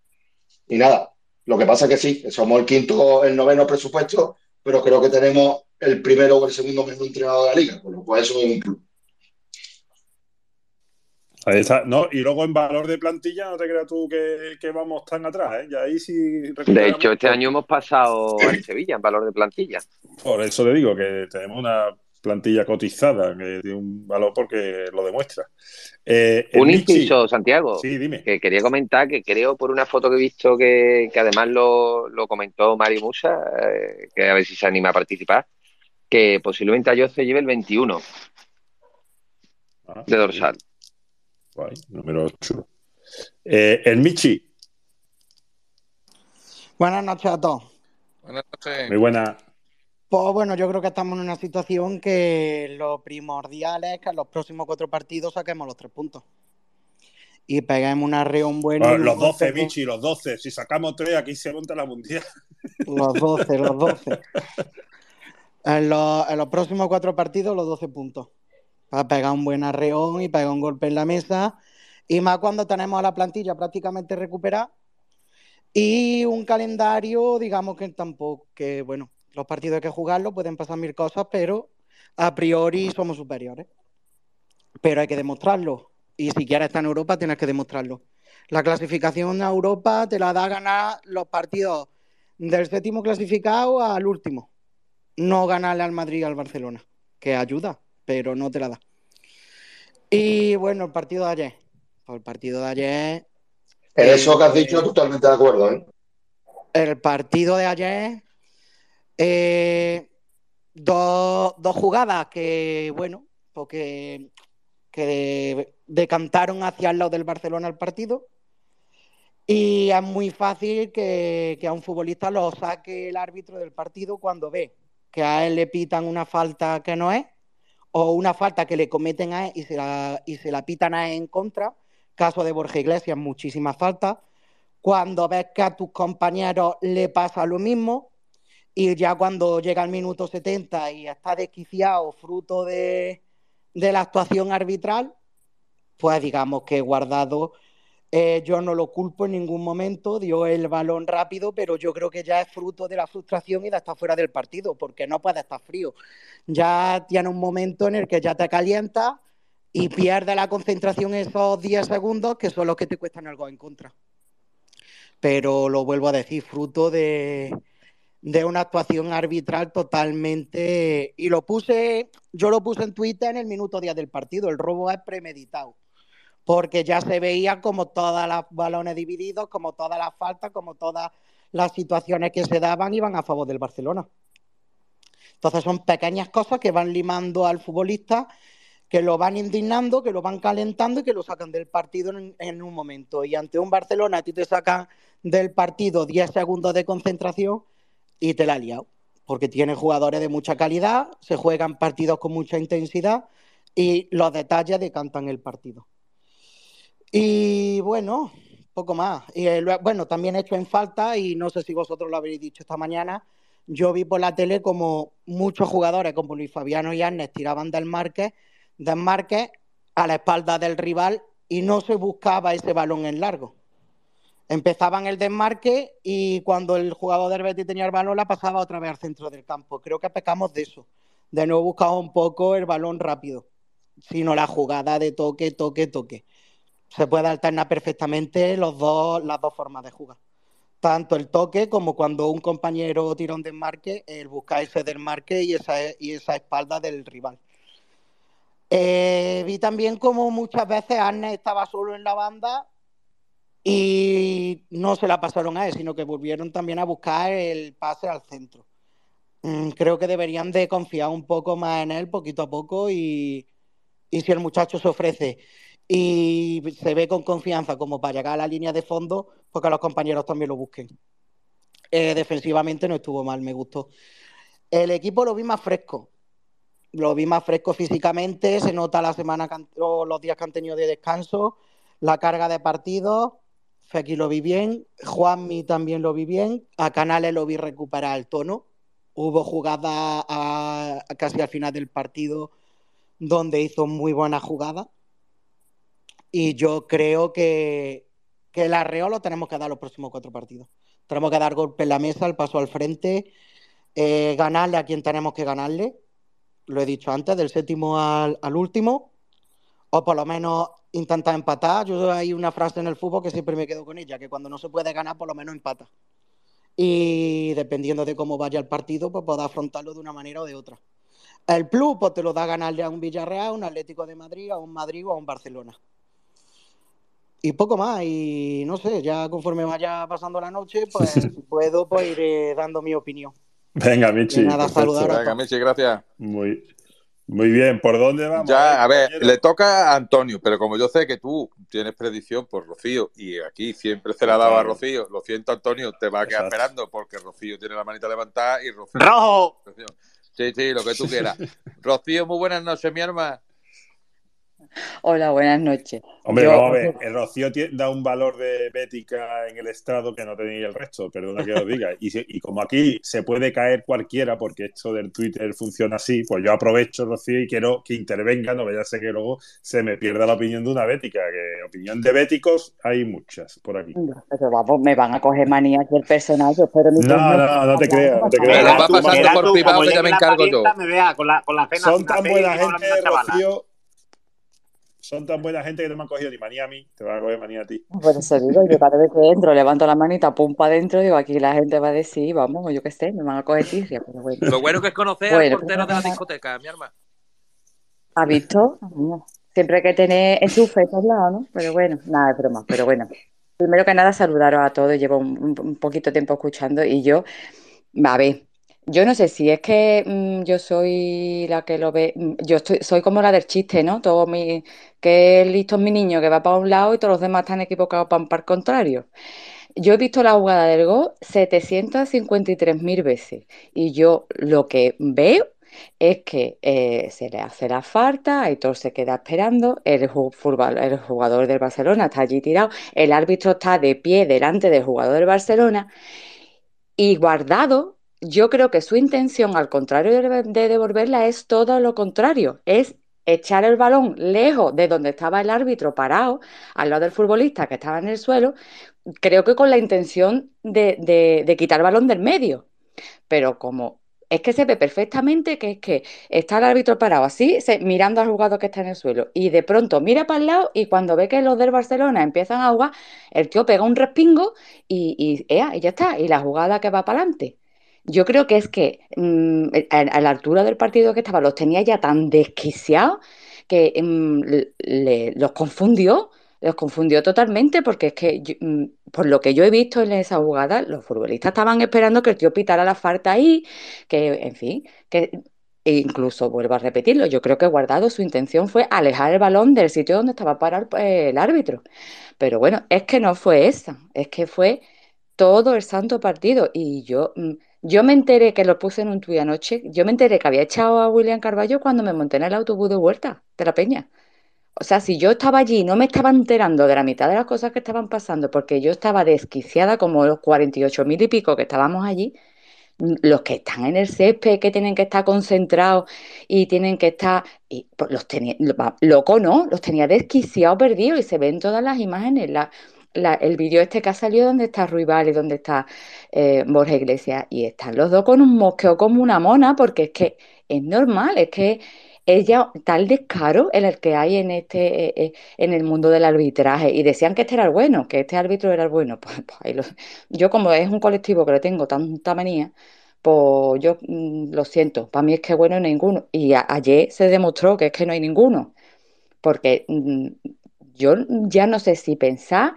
Y nada, lo que pasa es que sí, somos el quinto, el noveno presupuesto, pero creo que tenemos el primero o el segundo mejor entrenador de la liga, con lo cual eso es un club. Ahí está. No, y luego en valor de plantilla, no te creas tú que, vamos tan atrás, ¿eh? ahí sí de hecho, este año hemos pasado en Sevilla en valor de plantilla. Por eso te digo que tenemos una plantilla cotizada, que tiene un valor porque lo demuestra. Eh, un inciso, Santiago. Sí, dime. Que quería comentar que creo por una foto que he visto que, además lo, comentó Mario Musa, eh, que a ver si se anima a participar, que posiblemente Ayo se lleve el 21 ah, de dorsal. Guay, número 8. Eh, el Michi. Buenas noches a todos. Buenas noches. Muy buenas. Pues bueno, yo creo que estamos en una situación que lo primordial es que en los próximos cuatro partidos saquemos los tres puntos. Y peguemos una reunión buena. los 12, Michi, los 12. Si sacamos tres, aquí se monta la mundial. Los 12, los 12. En los, próximos cuatro partidos, los 12 puntos. Para pegar un buen arreón y pegar un golpe en la mesa. Y más cuando tenemos a la plantilla prácticamente recuperada. Y un calendario, digamos que tampoco, que bueno, los partidos hay que jugarlos, pueden pasar mil cosas, pero a priori somos superiores. Pero hay que demostrarlo. Y si quieres estar en Europa, tienes que demostrarlo. La clasificación a Europa te la da a ganar los partidos del séptimo clasificado al último. No ganarle al Madrid y al Barcelona, que ayuda, pero no te la da. Y bueno, el partido de ayer. Pues el partido de ayer En eso que has dicho, totalmente de acuerdo. ¿eh? El partido de ayer, eh, dos, dos jugadas que, bueno, porque que decantaron hacia el lado del Barcelona el partido. Y es muy fácil que, que, a un futbolista lo saque el árbitro del partido cuando ve que a él le pitan una falta que no es, o una falta que le cometen a él y se la, y se la pitan a él en contra. Caso de Borja Iglesias, muchísimas faltas. Cuando ves que a tus compañeros le pasa lo mismo, y ya cuando llega el minuto 70 y está desquiciado, fruto de, de la actuación arbitral, pues digamos que Guardado, eh, yo no lo culpo en ningún momento, dio el balón rápido, pero yo creo que ya es fruto de la frustración y de estar fuera del partido, porque no puede estar frío. Ya tiene un momento en el que ya te calienta y pierde la concentración esos 10 segundos, que son los que te cuestan algo en contra. Pero lo vuelvo a decir, fruto de, de una actuación arbitral totalmente. Y lo puse, yo lo puse en Twitter en el minuto día del partido. El robo es premeditado. Porque ya se veía como todos los balones divididos, como todas las faltas, como todas las situaciones que se daban iban a favor del Barcelona. Entonces son pequeñas cosas que van limando al futbolista, que lo van indignando, que lo van calentando y que lo sacan del partido en, un momento. Y ante un Barcelona, a ti te sacan del partido 10 segundos de concentración y te la ha liado, porque tiene jugadores de mucha calidad, se juegan partidos con mucha intensidad y los detalles decantan el partido. Y bueno, poco más. Y, eh, bueno, también he hecho en falta, y no sé si vosotros lo habéis dicho esta mañana, yo vi por la tele como muchos jugadores como Luis Fabiano y Arnes tiraban del marque, del marque a la espalda del rival y no se buscaba ese balón en largo empezaban el desmarque y cuando el jugador del Betis tenía el balón la pasaba otra vez al centro del campo. Creo que pecamos de eso. De nuevo buscamos un poco el balón rápido, sino la jugada de toque, toque, toque. Se puede alternar perfectamente las dos formas de jugar. Tanto el toque como cuando un compañero tira un desmarque, el buscar ese desmarque y esa, y esa espalda del rival. Eh, vi también como muchas veces Arne estaba solo en la banda y no se la pasaron a él, sino que volvieron también a buscar el pase al centro. Mm, creo que deberían de confiar un poco más en él, poquito a poco, y, y si el muchacho se ofrece y se ve con confianza como para llegar a la línea de fondo, pues que los compañeros también lo busquen. Eh, defensivamente no estuvo mal, me gustó. El equipo lo vi más fresco, lo vi más fresco físicamente, se nota la semana, los días que han tenido de descanso, la carga de partidos Fekir lo vi bien, Juanmi también lo vi bien, a Canales lo vi recuperar el tono. Hubo jugada a, a casi al final del partido donde hizo muy buena jugada. Y yo creo que, el arreo lo tenemos que dar los próximos cuatro partidos. Tenemos que dar golpe en la mesa, el paso al frente, eh, ganarle a quien tenemos que ganarle. Lo he dicho antes, del séptimo al, último. O por lo menos intentar empatar. Yo hay una frase en el fútbol que siempre me quedo con ella, que cuando no se puede ganar, por lo menos empata. Y dependiendo de cómo vaya el partido, pues puedo afrontarlo de una manera o de otra. El plus, pues te lo da ganarle a un Villarreal, a un Atlético de Madrid, a un Madrid o a un Barcelona. Y poco más, y no sé, ya conforme vaya pasando la noche, pues puedo pues, ir dando mi opinión. Venga, Michi. nada, saludar a Venga, Michi, gracias. Muy, muy bien, ¿por dónde vamos? Ya, a ver, compañero? le toca a Antonio, pero como yo sé que tú tienes predicción por Rocío y aquí siempre se la ha dado a. Rocío, lo siento Antonio, te va a quedar Exacto. esperando porque Rocío tiene la manita levantada y Rocío... ¡Rojo! Sí, sí, lo que tú quieras. Rocío, muy buenas noches, mi arma. Hola, buenas noches. Hombre, Yo- vamos a ver, el Rocío da un valor de bética en el estado que no tenía el resto, perdona que os diga. Y, si- y como aquí se puede caer cualquiera, porque esto del Twitter funciona así, pues yo aprovecho, Rocío, y quiero que intervenga, no vaya a ser que luego se me pierda la opinión de una bética, que opinión de béticos hay muchas por aquí. Pero vamos, me van a coger manía aquí el personaje. Pero mi No, no, no te creas, no te Me creas. lo va pasando por privado que ya me encargo yo. Me vea con la, con la cena. Son tan buena gente. Rocío. Son tan buena gente que no me han cogido ni manía a mí, te van a coger manía a ti. Por eso digo, yo cada vez que entro, levanto la manita, pum para adentro, digo, aquí la gente va a decir, vamos, yo qué sé, me van a coger tirria, pero bueno. Lo bueno que es conocer Bueno, al portero de la pues, discoteca, mi arma. ¿Has visto? Siempre hay que tener enchufe a todos lados, ¿no? Pero bueno, nada, es broma, pero bueno. primero que nada, saludaros a todos. Llevo un, un poquito tiempo escuchando y yo, a ver, yo no sé si es que mm, yo soy la que lo ve, mm, yo estoy, soy como la del chiste, ¿no? Todo mi, que listo es mi niño que va para un lado y todos los demás están equivocados para, para el contrario. Yo he visto la jugada del gol 753.000 veces y yo lo que veo es que eh, se le hace la falta, Aitor se queda esperando, el, el jugador del Barcelona está allí tirado, el árbitro está de pie delante del jugador del Barcelona y Guardado, yo creo que su intención, al contrario de, de devolverla, es todo lo contrario, es echar el balón lejos de donde estaba el árbitro parado, al lado del futbolista que estaba en el suelo, creo que con la intención de, de- de quitar el balón del medio. Pero como es que se ve perfectamente que es que está el árbitro parado así, mirando al jugador que está en el suelo, y de pronto mira para el lado y cuando ve que los del Barcelona empiezan a jugar, el tío pega un respingo y ya está, y la jugada que va para adelante. Yo creo que es que mm, a, a la altura del partido que estaba, los tenía ya tan desquiciados que mm, los confundió, los confundió totalmente, porque es que, yo- mm, por lo que yo he visto en esa jugada, los futbolistas estaban esperando que el tío pitara la falta ahí, que, en fin, que e incluso vuelvo a repetirlo, yo creo que Guardado su intención fue alejar el balón del sitio donde estaba parado el, árbitro. Pero bueno, es que no fue esa, es que fue todo el santo partido. Y yo, yo me enteré que lo puse en un tuit anoche, yo me enteré que había echado a William Carballo cuando me monté en el autobús de vuelta de la Peña. O sea, si yo estaba allí y no me estaba enterando de la mitad de las cosas que estaban pasando, porque yo estaba desquiciada como los 48 mil y pico que estábamos allí, los que están en el césped, que tienen que estar concentrados y tienen que estar, pues, los tenía, loco no, los tenía desquiciados, perdidos, y se ven todas las imágenes. La, el vídeo este que ha salido donde está Ruibal y donde está eh, Borja Iglesias, y están los dos con un mosqueo como una mona, porque es que es normal, es que ella, tal descaro en el que hay en este, eh, eh, en el mundo del arbitraje, y decían que este era el bueno, que este árbitro era el bueno, pues, pues ahí lo- yo como es un colectivo que le tengo tanta manía, pues yo mm, lo siento, para mí es que bueno ninguno. Y ayer se demostró que es que no hay ninguno, porque mm, yo ya no sé si pensar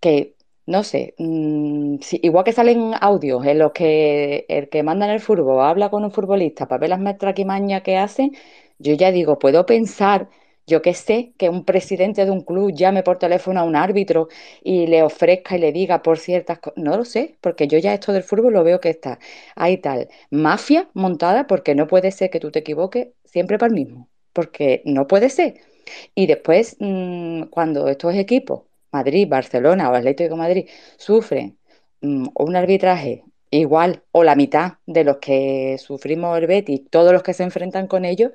que, no sé, mm, igual que salen audios en los que el que manda en el fútbol habla con un futbolista para ver que hacen, yo ya digo, puedo pensar, yo qué sé, que un presidente de un club llame por teléfono a un árbitro y le ofrezca y le diga por ciertas cosas, no lo sé, porque yo ya esto del fútbol lo veo que está, hay tal mafia montada porque no puede ser que tú te equivoques siempre para el mismo, porque no puede ser. Y después, mm, cuando estos equipos, Madrid, Barcelona o Atlético de Madrid, sufren mm, un arbitraje igual o la mitad de los que sufrimos el Betis, todos los que se enfrentan con ellos,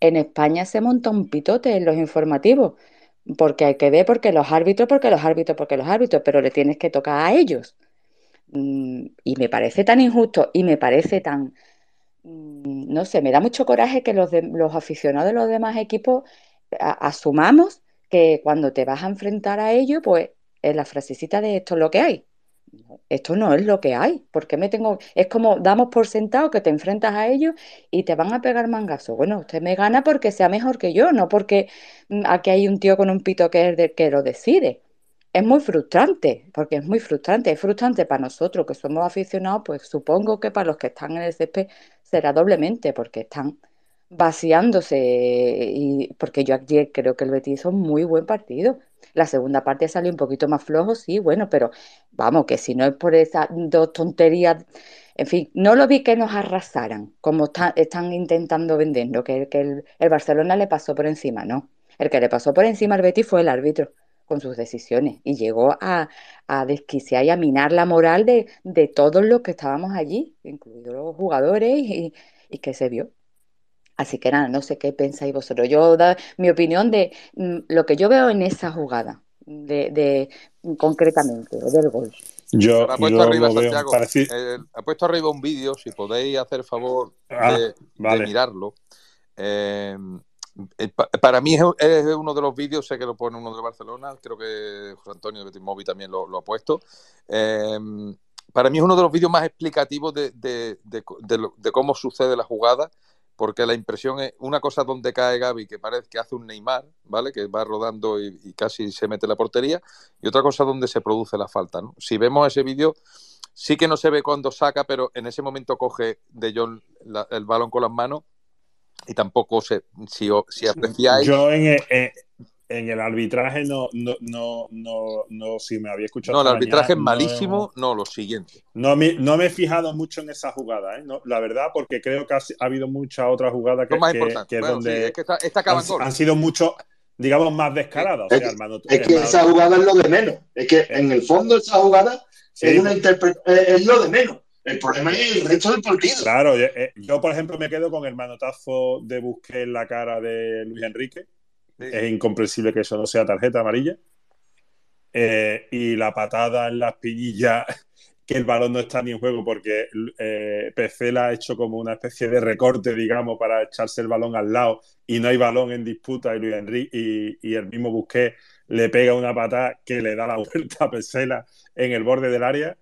en España se monta un pitote en los informativos, porque hay que ver porque los árbitros, porque los árbitros, porque los árbitros, pero le tienes que tocar a ellos. Mm, Y me parece tan injusto y me parece tan, mm, no sé, me da mucho coraje que los, de- los aficionados de los demás equipos asumamos que cuando te vas a enfrentar a ellos, pues es la frasecita de esto es lo que hay. Esto no es lo que hay. ¿Por qué me tengo...? Es como damos por sentado que te enfrentas a ellos y te van a pegar mangazo. Bueno, usted me gana porque sea mejor que yo, no porque mm, aquí hay un tío con un pito que es de que lo decide. Es muy frustrante, porque es muy frustrante. Es frustrante para nosotros que somos aficionados, pues supongo que para los que están en el césped será doblemente, porque están vaciándose. Y porque yo ayer creo que el Betis hizo un muy buen partido. La segunda parte salió un poquito más flojo, sí, bueno, pero vamos, que si no es por esas dos tonterías, en fin, no lo vi que nos arrasaran, como está- están intentando venderlo, que, que el, el Barcelona le pasó por encima, no. El que le pasó por encima al Betis fue el árbitro con sus decisiones y llegó a, a desquiciar y a minar la moral de, de todos los que estábamos allí, incluidos los jugadores y, y que se vio. Así que nada, no sé qué pensáis vosotros. Yo da mi opinión de mm, lo que yo veo en esa jugada, de, de concretamente, del gol. Yo, ha puesto yo arriba, Santiago, parecido. eh, ha puesto arriba un vídeo, si podéis hacer favor Ah, de, mirarlo. Eh, eh, pa- para mí es, es uno de los vídeos, sé que lo pone uno de Barcelona, creo que José Antonio de Betis Móvil también lo, lo ha puesto. Eh, para mí es uno de los vídeos más explicativos de, de- de- de lo- de cómo sucede la jugada porque la impresión es una cosa donde cae Gaby, que parece que hace un Neymar, ¿vale? Que va rodando y, y casi se mete la portería, y otra cosa donde se produce la falta, ¿no? Si vemos ese vídeo, sí que no se ve cuando saca, pero en ese momento coge De Jong la- el balón con las manos y tampoco se, si, si apreciáis... Yo en el, en- en el arbitraje no, no, no, no, no, si me había escuchado. No, el arbitraje es no- malísimo, no, lo siguiente. No me, no me he fijado mucho en esa jugada, ¿eh? No, la verdad, porque creo que ha, ha habido mucha otra jugada que, más sí, donde es que han, sido mucho, digamos, más descaradas. O Es sea, que- hermano, Es que hermano- esa jugada es lo de menos. Es que en el fondo esa jugada Sí. es, una es lo de menos. El problema es el resto del partido. Claro, yo, eh, yo, por ejemplo me quedo con el manotazo de Busquets en la cara de Luis Enrique. Es incomprensible que eso no sea tarjeta amarilla. Eh, y la patada en la espinilla, que el balón no está ni en juego porque eh, ha hecho como una especie de recorte, digamos, para echarse el balón al lado y no hay balón en disputa y Luis Enrique y, y el mismo Busquets le pega una patada que le da la vuelta a Pesela en el borde del área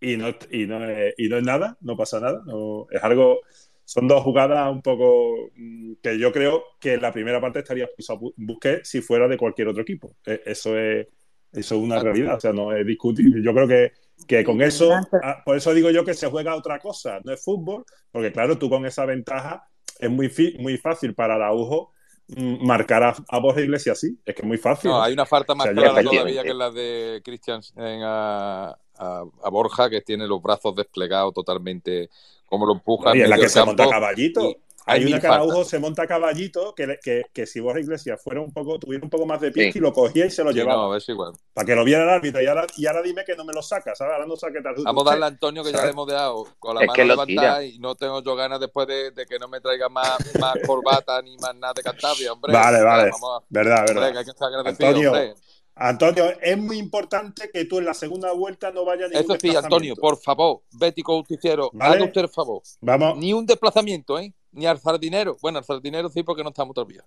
y no, y no, es, y no es nada, no pasa nada. No, es algo. Son dos jugadas un poco mm, que yo creo que la primera parte estaría expulsado Bu- Busquets si fuera de cualquier otro equipo. Eh, Eso es, eso es una realidad, o sea, no es discutible. Yo creo que, que con eso, ah, por eso digo yo que se juega otra cosa, no es fútbol, porque claro, tú con esa ventaja es muy, fi- muy fácil para Araujo mm, marcar a, a Borja Iglesias así, es que es muy fácil. No, hay una falta más O sea, ya- clara todavía que la de Cristian a, a- a Borja, que tiene los brazos desplegados totalmente, como lo empuja. y en la que se monta caballito. y hay Hay una que Araujo se monta caballito que, que, que si Borja Iglesias fuera un poco, tuviera un poco más de pie Sí. y lo cogía y se lo Sí, llevaba. no, es igual. Para que lo viera el árbitro. Y ahora, y ahora dime que no me lo saca, ¿sabes? Ahora no saque. Vamos a darle a Antonio que ya le hemos dejado con la Es mano levantada y no tengo yo ganas después de, de que no me traiga más, más corbata ni más nada de Cantabria, hombre. Vale, vale. vamos a- Verdad, hombre, verdad. que hay que estar agradecido, Antonio, hombre. Antonio, es muy importante que tú en la segunda vuelta no vayas a ningún Eso sí, Antonio, por favor, Bético Justiciero, ¿Vale? haga usted el favor. Vamos. Ni un desplazamiento, ¿eh? Ni al sardinero. Bueno, al sardinero sí, porque no estamos todavía.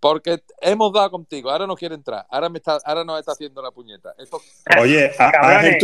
Porque hemos dado contigo, ahora no quiere entrar, ahora me está, ahora nos está haciendo la puñeta. Oye, ha- haz el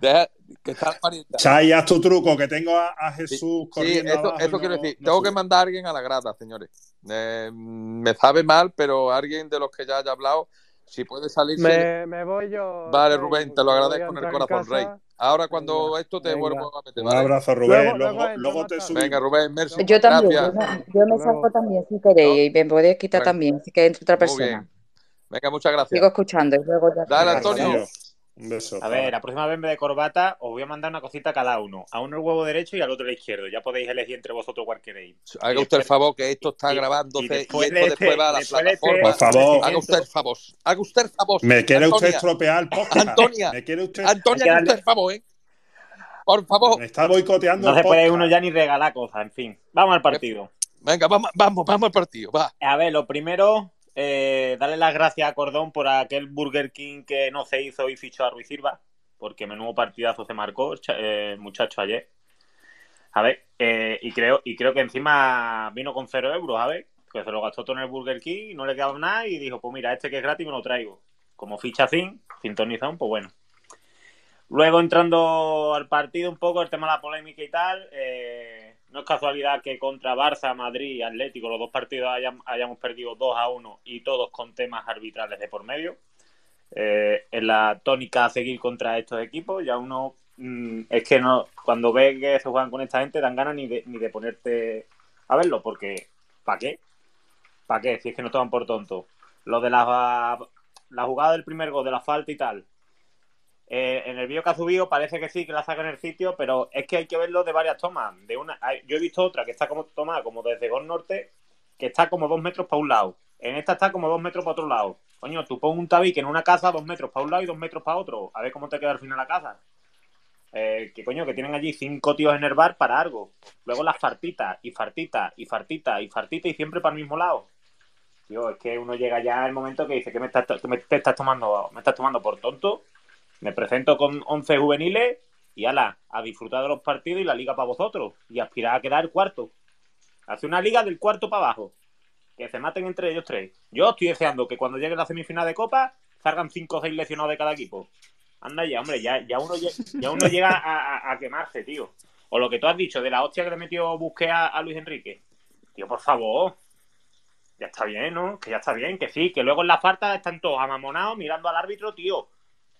deja, que está la parienta. Chay, haz tu truco, que tengo a, a Jesús Sí, corriendo eso, abajo y eso no- quiero decir. no Tengo sube. que mandar a alguien a la grada, señores. Eh, me sabe mal, pero alguien de los que ya haya hablado, si puede salirse. Me, me voy yo. Vale, Rubén, te lo agradezco en el corazón, Rey. Ahora cuando esto te Venga. vuelvo a meter, Un abrazo, Rubén. Luego- Luego, luego entro luego más te subimos. Venga, Rubén, merci. Yo también, yo Gracias. me, yo me salgo también si queréis y me podéis quitar también, así que entre otra Muy persona. bien. Venga, muchas gracias. Sigo escuchando y luego ya. Dale. Antonio. Un beso. A ver, la próxima vez en vez de corbata os voy a mandar una cosita a cada uno. A uno el huevo derecho y al otro el izquierdo. Ya podéis elegir entre vosotros cuál queréis. Haga usted el favor que esto está y- grabándose y y, después esto de después este- va a la plataforma. Por favor. Haga usted el favor. Haga usted el favor. Me quiere usted estropear el podcast. Antonia. Me quiere usted. Antonia, haga usted el favor, ¿eh? Por favor. Me está boicoteando No el se puede uno ya ni regalar cosas, en fin. Vamos al partido. Venga, vamos, vamos, vamos al partido. Va. A ver, lo primero, eh, darle las gracias a Cordón por aquel Burger King que no se hizo y fichó a Ruiz Silva, porque menudo partidazo se marcó eh, muchacho ayer. A ver, eh, y creo y creo que encima vino con cero euros, a ver, que se lo gastó todo en el Burger King, no le quedaba nada y dijo, pues mira, este que es gratis me lo traigo. Como ficha sin, sintonizado, pues bueno. Luego entrando al partido un poco, el tema de la polémica y tal, eh, no es casualidad que contra Barça, Madrid y Atlético los dos partidos hayam- hayamos perdido 2 a 1 y todos con temas arbitrales de por medio. Eh, es la tónica a seguir contra estos equipos. Ya uno mm, es que no cuando ve que se juegan con esta gente dan ganas ni de, ni de ponerte a verlo, porque ¿para qué? ¿Para qué? Si es que no toman por tonto. Lo de la, la jugada del primer gol, de la falta y tal. Eh, en el vídeo que ha subido parece que sí, que la saca en el sitio, pero es que hay que verlo de varias tomas. De una, yo he visto otra que está como tomada como desde Gol Norte, que está como dos metros para un lado. En esta está como dos metros para otro lado. Coño, tú pon un tabique en una casa dos metros para un lado y dos metros para otro. A ver cómo te queda al final la casa. Eh, que coño, que tienen allí cinco tíos en el bar para algo. Luego las fartitas, y fartitas, y fartitas, y fartitas, y siempre para el mismo lado. Tío, es que uno llega ya el momento que dice que me estás tomando, me estás tomando por tonto. Me presento con 11 juveniles y ala, a disfrutar de los partidos y la liga para vosotros. Y aspirar a quedar cuarto. Hace una liga del cuarto para abajo. Que se maten entre ellos tres. Yo estoy deseando que cuando llegue la semifinal de Copa salgan 5 o 6 lesionados de cada equipo. Anda ya, hombre, ya, ya, uno, ya llega a, quemarse, tío. O lo que tú has dicho de la hostia que le metió Busqué a, a Luis Enrique. Tío, por favor. Ya está bien, ¿no? Que ya está bien, que sí, que luego en la falta están todos amamonados mirando al árbitro, tío.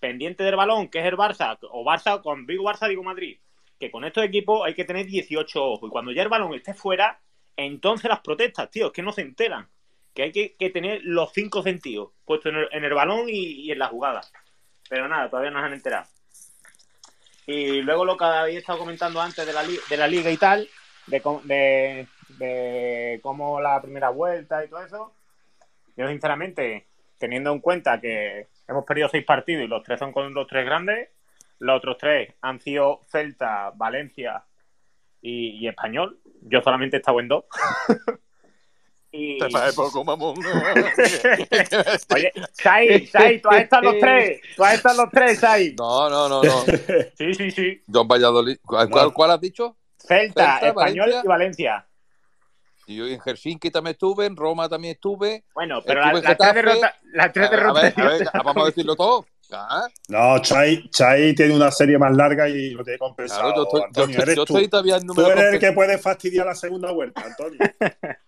Pendiente del balón, que es el Barça, o Barça, con digo Barça, digo Madrid. Que con estos equipos hay que tener 18 ojos. Y cuando ya el balón esté fuera, entonces las protestas, tío, es que no se enteran. Que hay que, tener los cinco sentidos puestos en el, balón y, en la jugada. Pero nada, todavía no se han enterado. Y luego lo que había estado comentando antes de la, de la liga y tal, de, de, de cómo la primera vuelta y todo eso, yo sinceramente, teniendo en cuenta que hemos perdido seis partidos y los tres son con los tres grandes, los otros tres han sido Celta, Valencia y, y Español. Yo solamente he estado en dos. y... Te parece poco, mamón. Oye, Sai, Sai, tú has estado en los tres. Tú has estado en los tres, Sai. No, no, no, no. Sí, sí, sí. John Valladolid. ¿Cuál, cuál- cuál has dicho? Celta, Celta, Español Valencia. y Valencia. Y yo en Helsinki también estuve, en Roma también estuve. Bueno, pero la- en las tres derrotas- las tres A ver, derrotas A ver, a ver, directas. vamos a decirlo todo. Ah, No, Chai, Chai tiene una serie más larga y lo tiene compensado. Claro, yo estoy- yo Antonio, estoy- eres yo tú. estoy todavía en Tú número eres el que puede fastidiar la segunda vuelta, Antonio.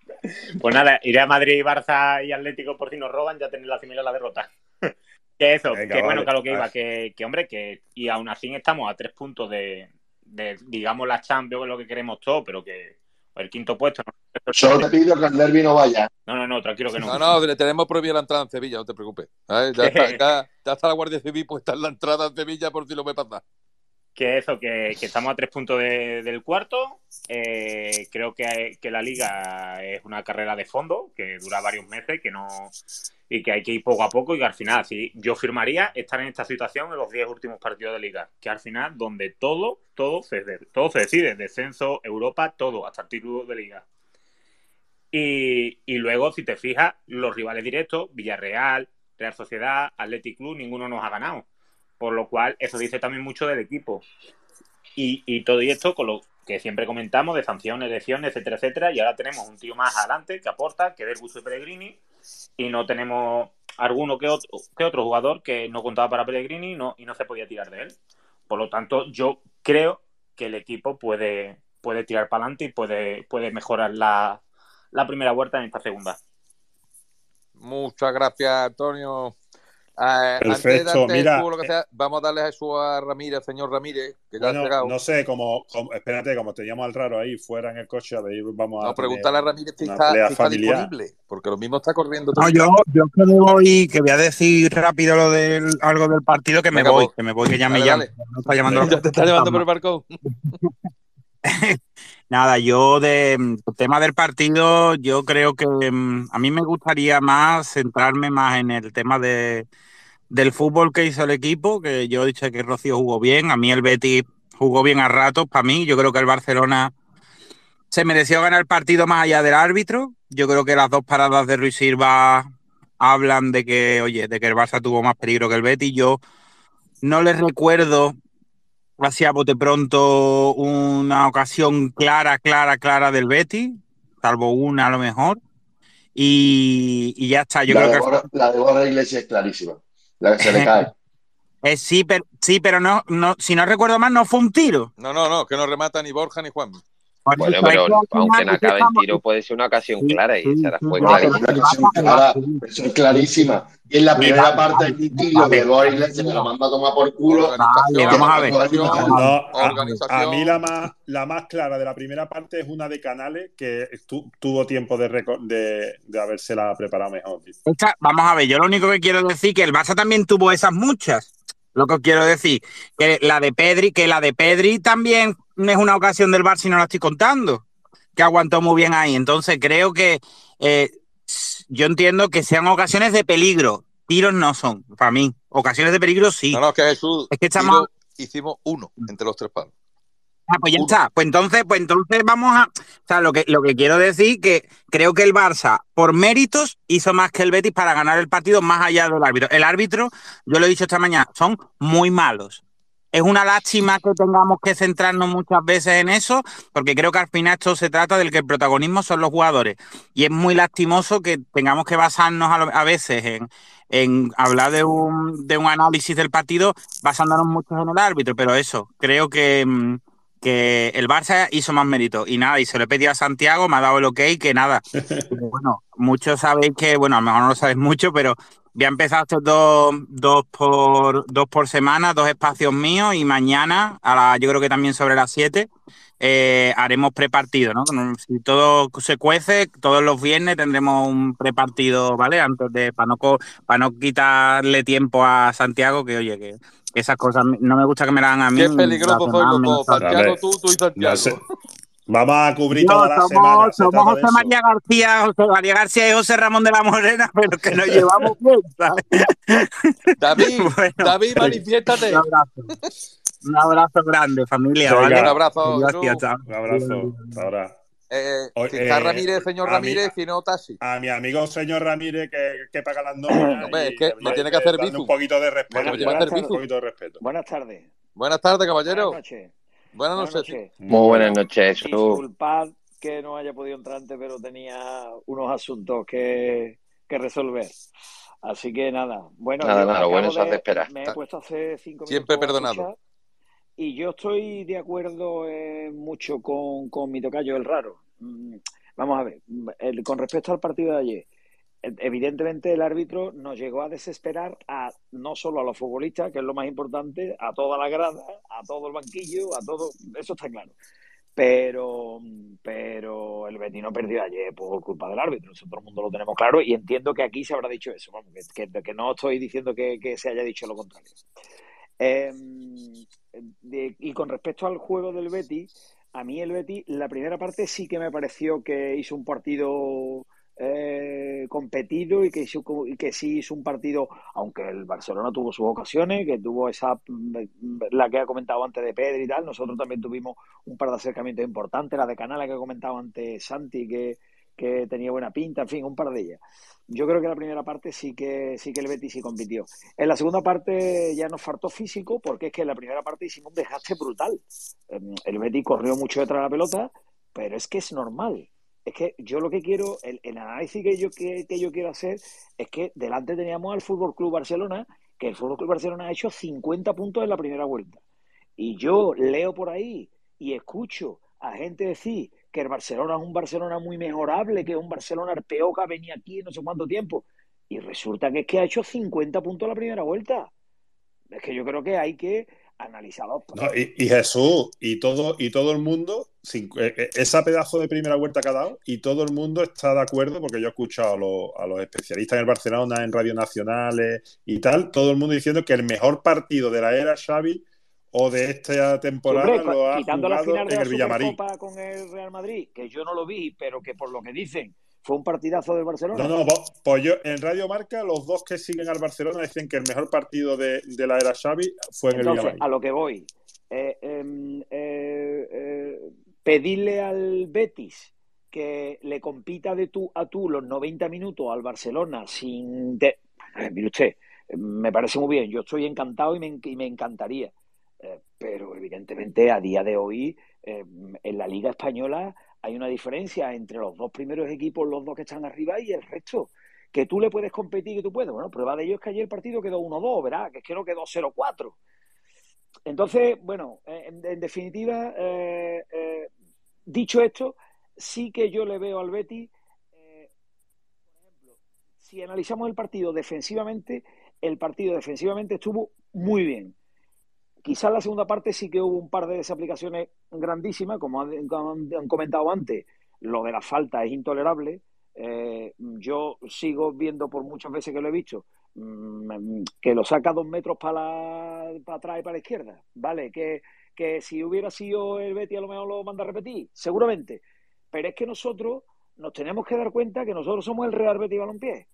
Pues nada, iré a Madrid, Barça y Atlético por si nos roban, ya tener la similar la derrota. que eso, Venga, que bueno, que a lo que iba, Ah. que, que hombre, que y aún así estamos a tres puntos de, de digamos, la Champions, lo que queremos todos, pero que el quinto puesto. No, Solo te pido que el derbi no vaya. no, no, no, tranquilo que no. No, no, le tenemos prohibida la entrada en Sevilla, no te preocupes. Ya, está, ya- ya está la Guardia Civil puesta en la entrada en Sevilla por si lo ve pasar. Que eso, que, que estamos a tres puntos de- del cuarto. Eh, creo que, que la liga es una carrera de fondo que dura varios meses que no y que hay que ir poco a poco y que al final, sí, yo firmaría estar en esta situación en los 10 últimos partidos de liga. Que al final, donde todo, todo se, todo se decide, descenso, Europa, todo, hasta el título de liga. Y, y luego, si te fijas, los rivales directos, Villarreal, Real Sociedad, Athletic Club, ninguno nos ha ganado. Por lo cual, eso dice también mucho del equipo. Y, y todo esto con lo que siempre comentamos de sanciones, lesiones, etcétera, etcétera. Y ahora tenemos un tío más adelante que aporta, que es del gusto de Pellegrini. Y no tenemos alguno que otro, que otro jugador que no contaba para Pellegrini y no, y no se podía tirar de él. Por lo tanto, yo creo que el equipo puede, puede tirar para adelante y puede, puede mejorar la, la primera vuelta en esta segunda. Muchas gracias, Antonio. Eh, antes de Perfecto, darte mira, lo que sea, vamos a darle eso a Ramírez, señor Ramírez, que ya ha Bueno, llegado. no sé, como, como- espérate, como teníamos al raro ahí fuera en el coche, a ver, vamos a. No, tener pregúntale a Ramírez si está, si está disponible, porque lo mismo está corriendo. No, yo, yo que me voy, que voy a decir rápido lo del, algo del partido, que me Venga, voy, pues. que me voy, que ya me Dale, llaman. dale. Me está llamando Ya te está llamando por el balcón. Nada, yo de mm, tema del partido, yo creo que mm, a mí me gustaría más centrarme más en el tema de, del fútbol que hizo el equipo, que yo dicho que Rocío jugó bien, a mí el Betis jugó bien a ratos, para mí, yo creo que el Barcelona se mereció ganar el partido más allá del árbitro, yo creo que las dos paradas de Ruiz Silva hablan de que, oye, de que el Barça tuvo más peligro que el Betis, yo no les recuerdo así a bote pronto una ocasión clara, clara, clara del Betis, salvo una a lo mejor. Y, y ya está. Yo la, creo de que la de Borja Iglesias es clarísima. La que se le cae. Eh, sí, pero, sí, pero no, no, si no recuerdo mal, no fue un tiro. No, no, no, que no remata ni Borja ni Juan. Bueno, es pero aunque no es acabe en estamos- tiro, puede ser una ocasión Sí, clara y sí, fue clarísima. es clarísima. Y en la primera vale, parte un tiro de Borja Iglesias que lo manda a tomar por culo. Vale, vamos a ver. No, a, mí la más, la más clara de la primera parte es una de Canales que tu- tuvo tiempo de, de, de habérsela preparado mejor. vamos a ver, yo lo único que quiero decir que el Barça también tuvo esas muchas. Lo que quiero decir, que la de Pedri, que la de Pedri también es una ocasión del Barça y no la estoy contando, que aguantó muy bien ahí. Entonces creo que eh, yo entiendo que sean ocasiones de peligro. Tiros no son, para mí. Ocasiones de peligro sí. No, no, que Jesús, Es que estamos- hicimos uno entre los tres palos. Ah, pues ya está. Pues entonces, pues entonces vamos a. O sea, lo que, lo que quiero decir que creo que el Barça, por méritos, hizo más que el Betis para ganar el partido más allá del árbitro. El árbitro, yo lo he dicho esta mañana, son muy malos. Es una lástima que tengamos que centrarnos muchas veces en eso, porque creo que al final esto se trata del que el protagonismo son los jugadores. Y es muy lastimoso que tengamos que basarnos a, lo- a veces en, en hablar de un, de un análisis del partido basándonos mucho en el árbitro. Pero eso, creo que. Que el Barça hizo más mérito y nada, y se lo he pedido a Santiago, me ha dado el ok, que nada. bueno, muchos sabéis que, bueno, a lo mejor no lo sabéis mucho, pero voy a empezar estos dos, dos, por, dos por semana, dos espacios míos y mañana, a la, yo creo que también sobre las 7, eh, haremos prepartido, ¿no? Si todo se cuece, todos los viernes tendremos un prepartido, ¿vale? Antes de, para no, para no quitarle tiempo a Santiago, que oye, que esas cosas no me gusta que me la hagan a mí. Qué peligroso demás los dos. Santiago tú, tú y Santiago. Vamos a cubrir No, toda la somos, semana. José. María García, José María García y José Ramón de la Morena, pero que nos llevamos bien, ¿sabes? David, Bueno, David, manifiéstate. un abrazo. Un abrazo grande, familia, Venga. ¿vale? Un abrazo, Gracias, Jesús. chao. Un abrazo. Hasta ahora. Eh, Oye, si está eh, Ramírez, señor Ramírez, si no, taxi. A mi amigo señor Ramírez que, que paga las nóminas. Hombre, y es que me tiene que hacer bizum. un poquito de respeto. Que hacer un poquito de respeto. Buenas tardes. Buenas tardes, caballero. Buenas noches. Buenas Buenas noches. noches. Muy buenas noches. Disculpad que no haya podido entrar antes, pero tenía unos asuntos que, que resolver. Así que nada. Bueno, Nada, nada, lo bueno hace de- esperar. Me he puesto hace cinco Siempre minutos a perdonado. Y yo estoy de acuerdo eh, mucho con, con mi tocayo, el raro. Mm, Vamos a ver, con respecto al partido de ayer, e- evidentemente el árbitro nos llegó a desesperar a no solo a los futbolistas, que es lo más importante, a toda la grada, a todo el banquillo, a todo, eso está claro. Pero, pero el Betis no perdió ayer por culpa del árbitro, eso todo el mundo lo tenemos claro y entiendo que aquí se habrá dicho eso, que, no estoy diciendo que, se haya dicho lo contrario. Eh, de- y con respecto al juego del Betis, a mí el Betis, la primera parte sí que me pareció que hizo un partido eh, competido y que, hizo, y que sí hizo un partido, aunque el Barcelona tuvo sus ocasiones, que tuvo esa, mm, la que ha comentado antes de Pedro y tal, nosotros también tuvimos un par de acercamientos importantes, la de Canala que ha comentado antes Santi, que, que tenía buena pinta, en fin, un par de ellas. Yo creo que la primera parte sí que sí que el Betis sí compitió. En la segunda parte ya nos faltó físico porque es que en la primera parte hicimos un desgaste brutal. Em, El Betis corrió mucho detrás de la pelota, pero es que es normal. Es que yo lo que quiero, el, análisis que yo, que, que yo quiero hacer es que delante teníamos al Fútbol Club Barcelona, que el Fútbol Club Barcelona ha hecho 50 puntos en la primera vuelta. Y yo leo por ahí y escucho a gente decir que el Barcelona es un Barcelona muy mejorable, que es un Barcelona arpeo que venía aquí no sé cuánto tiempo. Y resulta que es que ha hecho 50 puntos la primera vuelta. Es que yo creo que hay que analizarlo. No, y, y Jesús y todo, y todo el mundo, sin- eh, eh, esa pedazo de primera vuelta que ha dado, y todo el mundo está de acuerdo, porque yo he escuchado a los, a los especialistas en el Barcelona, en Radio Nacionales y tal, todo el mundo diciendo que el mejor partido de la era Xavi o de esta temporada Hombre, lo ha quitando la final de en la el Villamarín. Con el Real Madrid, que yo no lo vi, pero que por lo que dicen fue un partidazo del Barcelona. No, no, pues yo en Radio Marca, los dos que siguen al Barcelona dicen que el mejor partido de, de la era Xavi fue en el Entonces, Villamarín. a lo que voy, eh, em, eh, eh, pedirle al Betis que le compita de tú a tú los 90 minutos al Barcelona sin... de- mire usted, me parece muy bien, yo estoy encantado y me, y me encantaría, pero evidentemente a día de hoy eh, en la Liga Española hay una diferencia entre los dos primeros equipos, los dos que están arriba y el resto. Que tú le puedes competir, que tú puedes. Bueno, prueba de ello es que ayer el partido quedó 1-2, ¿verdad? Que es que no quedó 0-4. Entonces, bueno, eh, en, definitiva, eh, dicho esto, sí que yo le veo al eh, por ejemplo, si analizamos el partido defensivamente, el partido defensivamente estuvo muy bien. Quizás la segunda parte sí que hubo un par de desaplicaciones grandísimas, como han, comentado antes, lo de la falta es intolerable. Eh, yo sigo viendo por muchas veces que lo he visto, mm, que lo saca dos metros para, para atrás y para la izquierda, ¿vale? Que, que si hubiera sido el Betty a lo mejor lo manda a repetir, seguramente. Pero es que nosotros nos tenemos que dar cuenta que nosotros somos el Real Betis Balompié.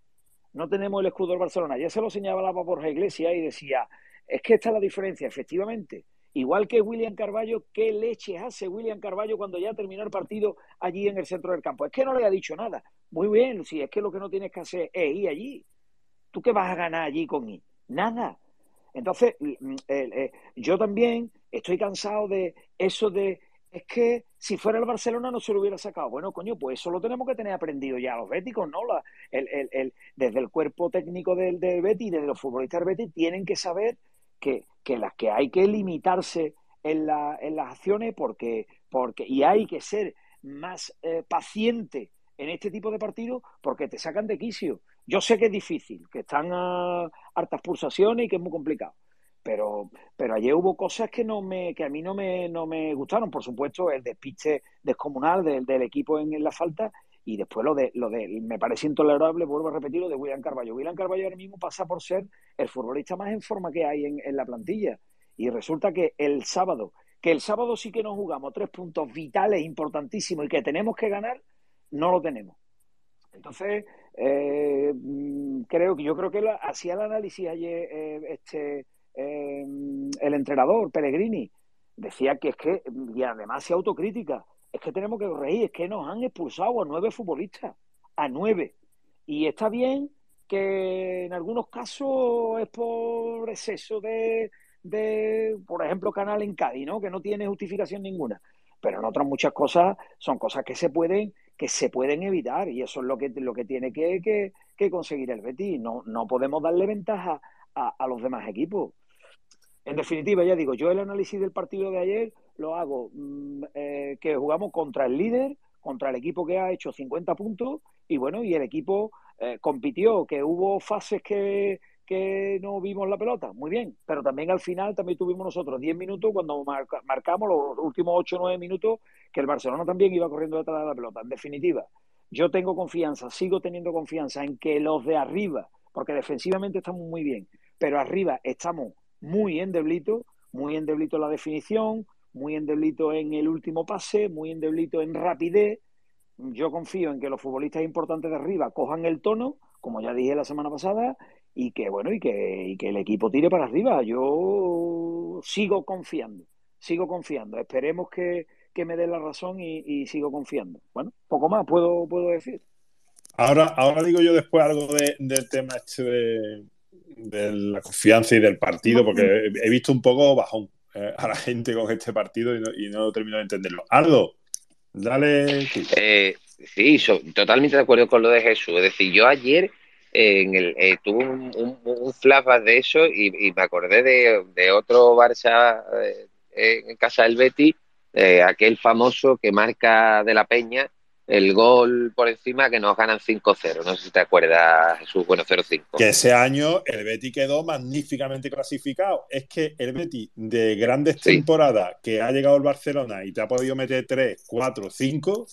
No tenemos el escudo del Barcelona. Ya se lo señalaba Borja Iglesias y decía, es que esta es la diferencia, efectivamente. Igual que William Carballo, ¿qué leches hace William Carballo cuando ya terminó el partido allí en el centro del campo? Es que no le ha dicho nada. Muy bien, si es que lo que no tienes que hacer es ir allí. ¿Tú qué vas a ganar allí con ir? Nada. Entonces, mm, eh, eh, yo también estoy cansado de eso de, es que si fuera el Barcelona no se lo hubiera sacado. Bueno, coño, pues eso lo tenemos que tener aprendido ya los béticos, ¿no? La- el- el- el- desde el cuerpo técnico del, del Betis, desde los futbolistas del Betis, tienen que saber que, que, las que hay que limitarse en, la- en las acciones porque, porque y hay que ser más eh, paciente en este tipo de partidos porque te sacan de quicio. Yo sé que es difícil, que están a hartas pulsaciones y que es muy complicado. Pero, pero ayer hubo cosas que no me, que a mí no me, no me gustaron. Por supuesto, el despiste descomunal del, del equipo en, en la falta y después lo de, lo de, me parece intolerable, vuelvo a repetir, lo de William Carballo. William Carballo ahora mismo pasa por ser el futbolista más en forma que hay en, en la plantilla. Y resulta que el sábado, que el sábado sí que nos jugamos tres puntos vitales, importantísimos y que tenemos que ganar, no lo tenemos. Entonces, eh, mm, creo que yo creo que la- hacía el análisis ayer eh, este eh, el entrenador Pellegrini decía que es que y además se autocrítica es que tenemos que reír es que nos han expulsado a nueve futbolistas a nueve. Y está bien que en algunos casos es por exceso de, de por ejemplo Canal en Cádiz no que no tiene justificación ninguna. Pero en otras muchas cosas son cosas que se pueden que se pueden evitar y eso es lo que lo que tiene que, que- que conseguir el Betis. No no podemos darle ventaja a, a los demás equipos. En definitiva ya digo yo el análisis del partido de ayer lo hago mm, eh, que jugamos contra el líder contra el equipo que ha hecho 50 puntos y bueno y el equipo eh, compitió que hubo fases que que no vimos la pelota, muy bien, pero también al final también tuvimos nosotros 10 minutos cuando marca- marcamos los últimos 8 o 9 minutos que el Barcelona también iba corriendo detrás de la pelota. En definitiva, yo tengo confianza, sigo teniendo confianza en que los de arriba, porque defensivamente estamos muy bien, pero arriba estamos muy endeblitos, muy endeblito en la definición, muy endeblito en el último pase, muy endeblito en rapidez. Yo confío en que los futbolistas importantes de arriba cojan el tono, como ya dije la semana pasada, y que bueno, y que, y que el equipo tire para arriba. Yo sigo confiando, sigo confiando. Esperemos que, que me dé la razón y, y sigo confiando. Bueno, poco más puedo, puedo decir. Ahora, ahora digo yo después algo de- del tema este de, de la confianza y del partido, porque he, he visto un poco bajón eh, a la gente con este partido y no, y no termino de entenderlo. Aldo, dale. Eh, sí, so- totalmente de acuerdo con lo de Jesús. Es decir, yo ayer eh, en el, eh, tuve un, un- flashback de eso y, me acordé de, de otro Barça en casa del eh, aquel famoso que marca de la Peña el gol por encima que nos ganan 5-0. No sé si te acuerdas, Jesús. Bueno, 0-5. Que ese año el Betis quedó magníficamente clasificado. Es que el Betis de grandes temporadas que ha llegado al Barcelona y te ha podido meter 3, 4, 5,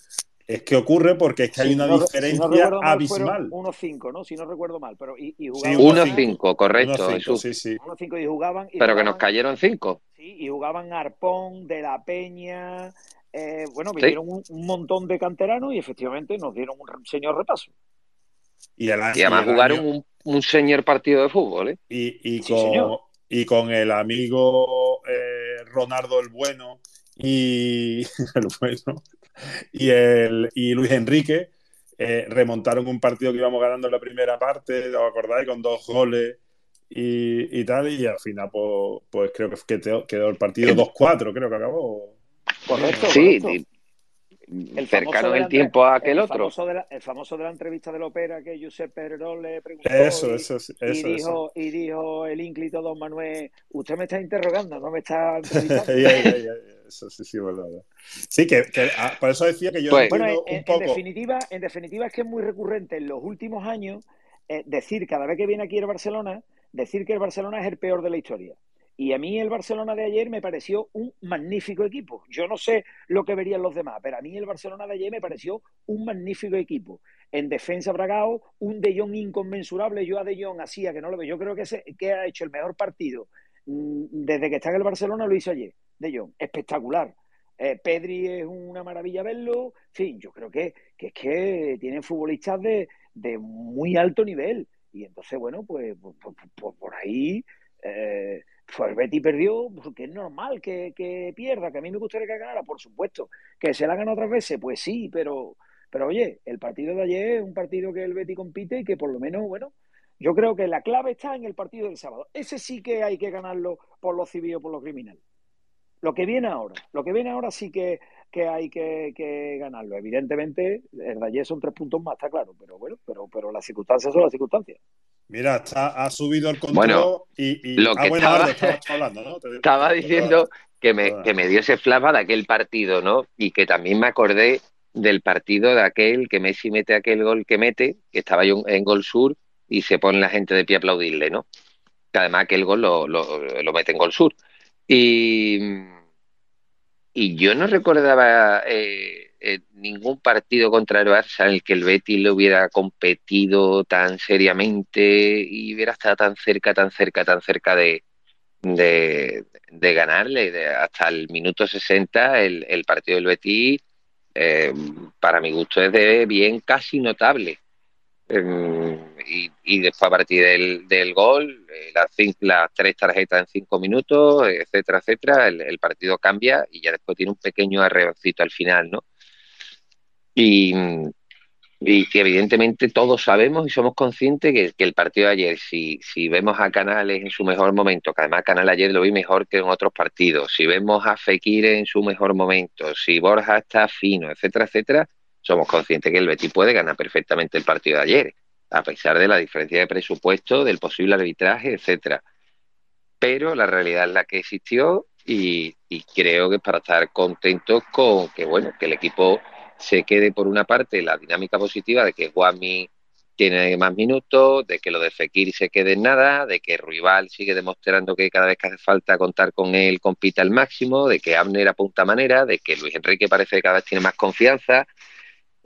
es que ocurre porque es que hay Si una no- si no diferencia recuerdo mal, abismal. fueron 1-5, ¿no? Si no recuerdo mal, pero y, y Sí, jugaban 1-5, correcto, 1-5, Jesús. sí, sí. 1-5 y jugaban y Pero que jugaban, nos cayeron 5. sí, y jugaban Arpón, De la Peña, eh, bueno, Sí. vinieron un, un montón de canteranos y efectivamente nos dieron un señor repaso. Y, el, Y además y jugaron año- un, un señor partido de fútbol, ¿eh? y, y Sí, con, señor. y con el amigo eh, Ronaldo el Bueno y el bueno y el y Luis Enrique eh, remontaron un partido que íbamos ganando en la primera parte, ¿os acordáis? Con dos goles y, y tal, y al final pues, pues creo que quedó, quedó el partido 2-4, creo que acabó. Correcto, Sí, correcto. El cercano en el tiempo a aquel el otro. Famoso de la, el famoso de la entrevista de la ópera que Josep Pererol le preguntó Eso, y, eso, eso, y eso. dijo, y dijo el ínclito don Manuel, usted me está interrogando, no me está entrevistando. Eso sí, sí, verdad. Sí, que, que, ah, por eso decía que yo Pues- Bueno, en, un en poco. definitiva, en definitiva es que es muy recurrente en los últimos años eh, decir cada vez que viene aquí el Barcelona, decir que el Barcelona es el peor de la historia. Y a mí el Barcelona de ayer me pareció un magnífico equipo. Yo no sé lo que verían los demás, pero a mí el Barcelona de ayer me pareció un magnífico equipo. En defensa Bragao, un De Jong inconmensurable. Yo a De Jong hacía que no lo veo. Yo creo que, ese- que ha hecho el mejor partido mm, desde que está en el Barcelona, lo hizo ayer. De Jong, espectacular. Eh, Pedri es una maravilla verlo. En fin, yo creo que, que es que tienen futbolistas de, de muy alto nivel. Y entonces, bueno, pues, pues, pues, pues por ahí eh, pues el Betis perdió, porque es normal que, que pierda, que a mí me gustaría que ganara, por supuesto. Que se la gana otras veces, pues sí, pero, pero oye, el partido de ayer es un partido que el Betis compite y que por lo menos, bueno, yo creo que la clave está en el partido del sábado. Ese sí que hay que ganarlo por lo civil o por lo criminal. Lo que viene ahora, lo que viene ahora sí que, que hay que, que ganarlo. Evidentemente, ayer son tres puntos más, está claro, pero bueno, pero, pero las circunstancias son las circunstancias. Mira, está, ha subido el control Bueno, y, y- lo ah, que bueno, estaba- tú hablando, ¿no? Te- Estaba te- diciendo que me, que me dio ese flashback de aquel partido, ¿no? Y que también me acordé del partido de aquel que Messi mete aquel gol que mete, que estaba yo en Gol Sur y se pone la gente de pie a aplaudirle, ¿no? Que además aquel gol lo, lo, lo mete en Gol Sur. Y, y yo no recordaba eh, eh, ningún partido contra el Barça en el que el Betis le hubiera competido tan seriamente y hubiera estado tan cerca, tan cerca, tan cerca de, de, de ganarle. De- hasta el minuto 60 el, el partido del Betis, eh, para mi gusto, es de bien casi notable. Eh, y, y después a partir del, gol, eh, las, las tres tarjetas en cinco minutos, etcétera, etcétera, el, partido cambia y ya después tiene un pequeño arreoncito al final, ¿no? Y, y que evidentemente todos sabemos y somos conscientes que, que el partido de ayer, si, si vemos a Canales en su mejor momento, que además Canales ayer lo vi mejor que en otros partidos, si vemos a Fekir en su mejor momento, si Borja está fino, etcétera, etcétera, somos conscientes que el Betis puede ganar perfectamente el partido de ayer, a pesar de la diferencia de presupuesto, del posible arbitraje, etcétera. Pero la realidad es la que existió y, y creo que es para estar contentos con que, bueno, que el equipo se quede por una parte la dinámica positiva de que Guami tiene más minutos, de que lo de Fekir se quede en nada, de que Rival sigue demostrando que cada vez que hace falta contar con él compite al máximo, de que Abner apunta manera, de que Luis Enrique parece que cada vez tiene más confianza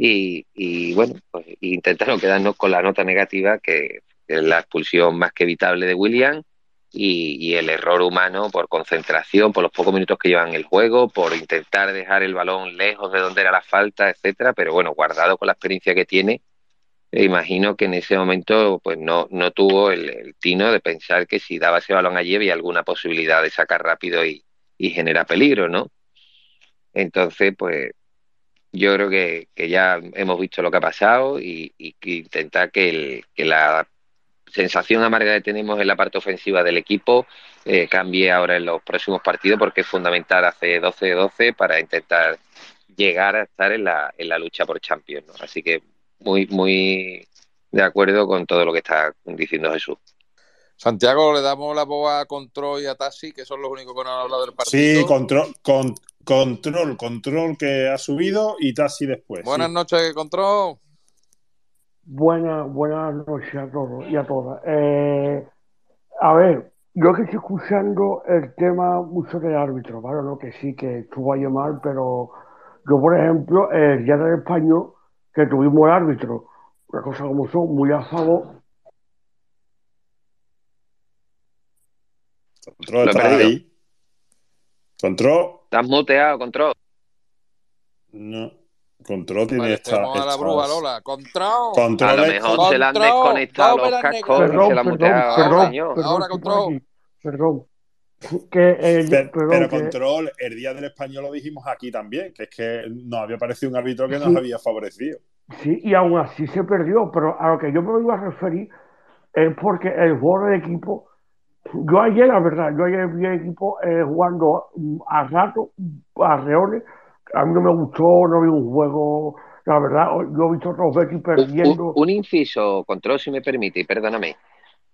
y, y, bueno, pues intentar no quedarnos con la nota negativa que es la expulsión más que evitable de William y, y el error humano por concentración, por los pocos minutos que llevan el juego, por intentar dejar el balón lejos de donde era la falta, etcétera, pero bueno, guardado con la experiencia que tiene, e imagino que en ese momento pues no, no tuvo el, tino de pensar que si daba ese balón allí había alguna posibilidad de sacar rápido y, y genera peligro, ¿no? Entonces, pues yo creo que, que ya hemos visto lo que ha pasado y, y que intentar que, el, que la sensación amarga que tenemos en la parte ofensiva del equipo eh, cambie ahora en los próximos partidos porque es fundamental hacer 12 de 12 para intentar llegar a estar en la, en la lucha por Champions. ¿no? Así que muy, muy de acuerdo con todo lo que está diciendo Jesús. Santiago, le damos la voz a Control y a Tassi, que son los únicos que no han hablado del partido. Sí, control, con, control, control que ha subido y Tassi después. Buenas sí. noches, Control. Buenas, buenas noches a todos y a todas. Eh, a ver, yo que estoy escuchando el tema mucho del árbitro, ¿vale? No, que sí, que estuvo ahí mal, pero yo, por ejemplo, el día del español, que tuvimos el árbitro, una cosa como son, muy a favor, Control, Lo he ¿estás perdido. ahí? Control, ¿Estás muteado, Control? no. Control tiene Vale, esta. tenemos a la Lola. Control. Control A lo mejor se le han desconectado vamos los cascos y perdón, se le han perdón, muteado, perdón, señor. perdón, Ahora, control. perdón. Que, eh, Pero, perdón, pero que- control, el día del español lo dijimos aquí también, que es que nos había parecido un árbitro que nos había favorecido. Sí, y aún así se perdió, pero a lo que yo me iba a referir es porque el juego del equipo, yo ayer, la verdad, yo ayer vi el equipo eh, jugando mm, a rato, a reones, a mí no me gustó, no vi un juego, la verdad, yo he visto otros Betis Un, un- perdiendo, un inciso, Control, si me permite, y perdóname.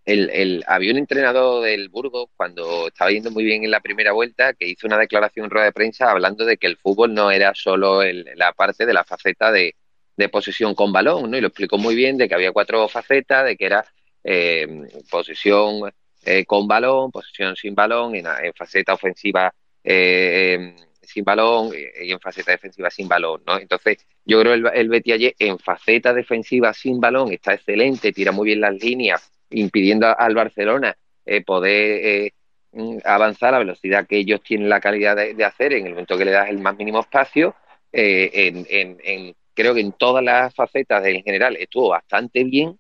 El, el- había un entrenador del Burgos cuando estaba yendo muy bien en la primera vuelta que hizo una declaración en rueda de prensa hablando de que el fútbol no era solo el- la parte de la faceta de, de posesión con balón, ¿no? Y lo explicó muy bien de que había cuatro facetas, de que era eh, posesión eh, con balón, posesión sin balón, en, faceta ofensiva eh, sin balón y en faceta defensiva sin balón, ¿no? Entonces, yo creo el, el Betis ayer en faceta defensiva sin balón está excelente, tira muy bien las líneas, impidiendo al Barcelona eh, poder mm, avanzar a la velocidad que ellos tienen la calidad de, hacer en el momento que le das el más mínimo espacio. en, creo que en todas las facetas en general estuvo bastante bien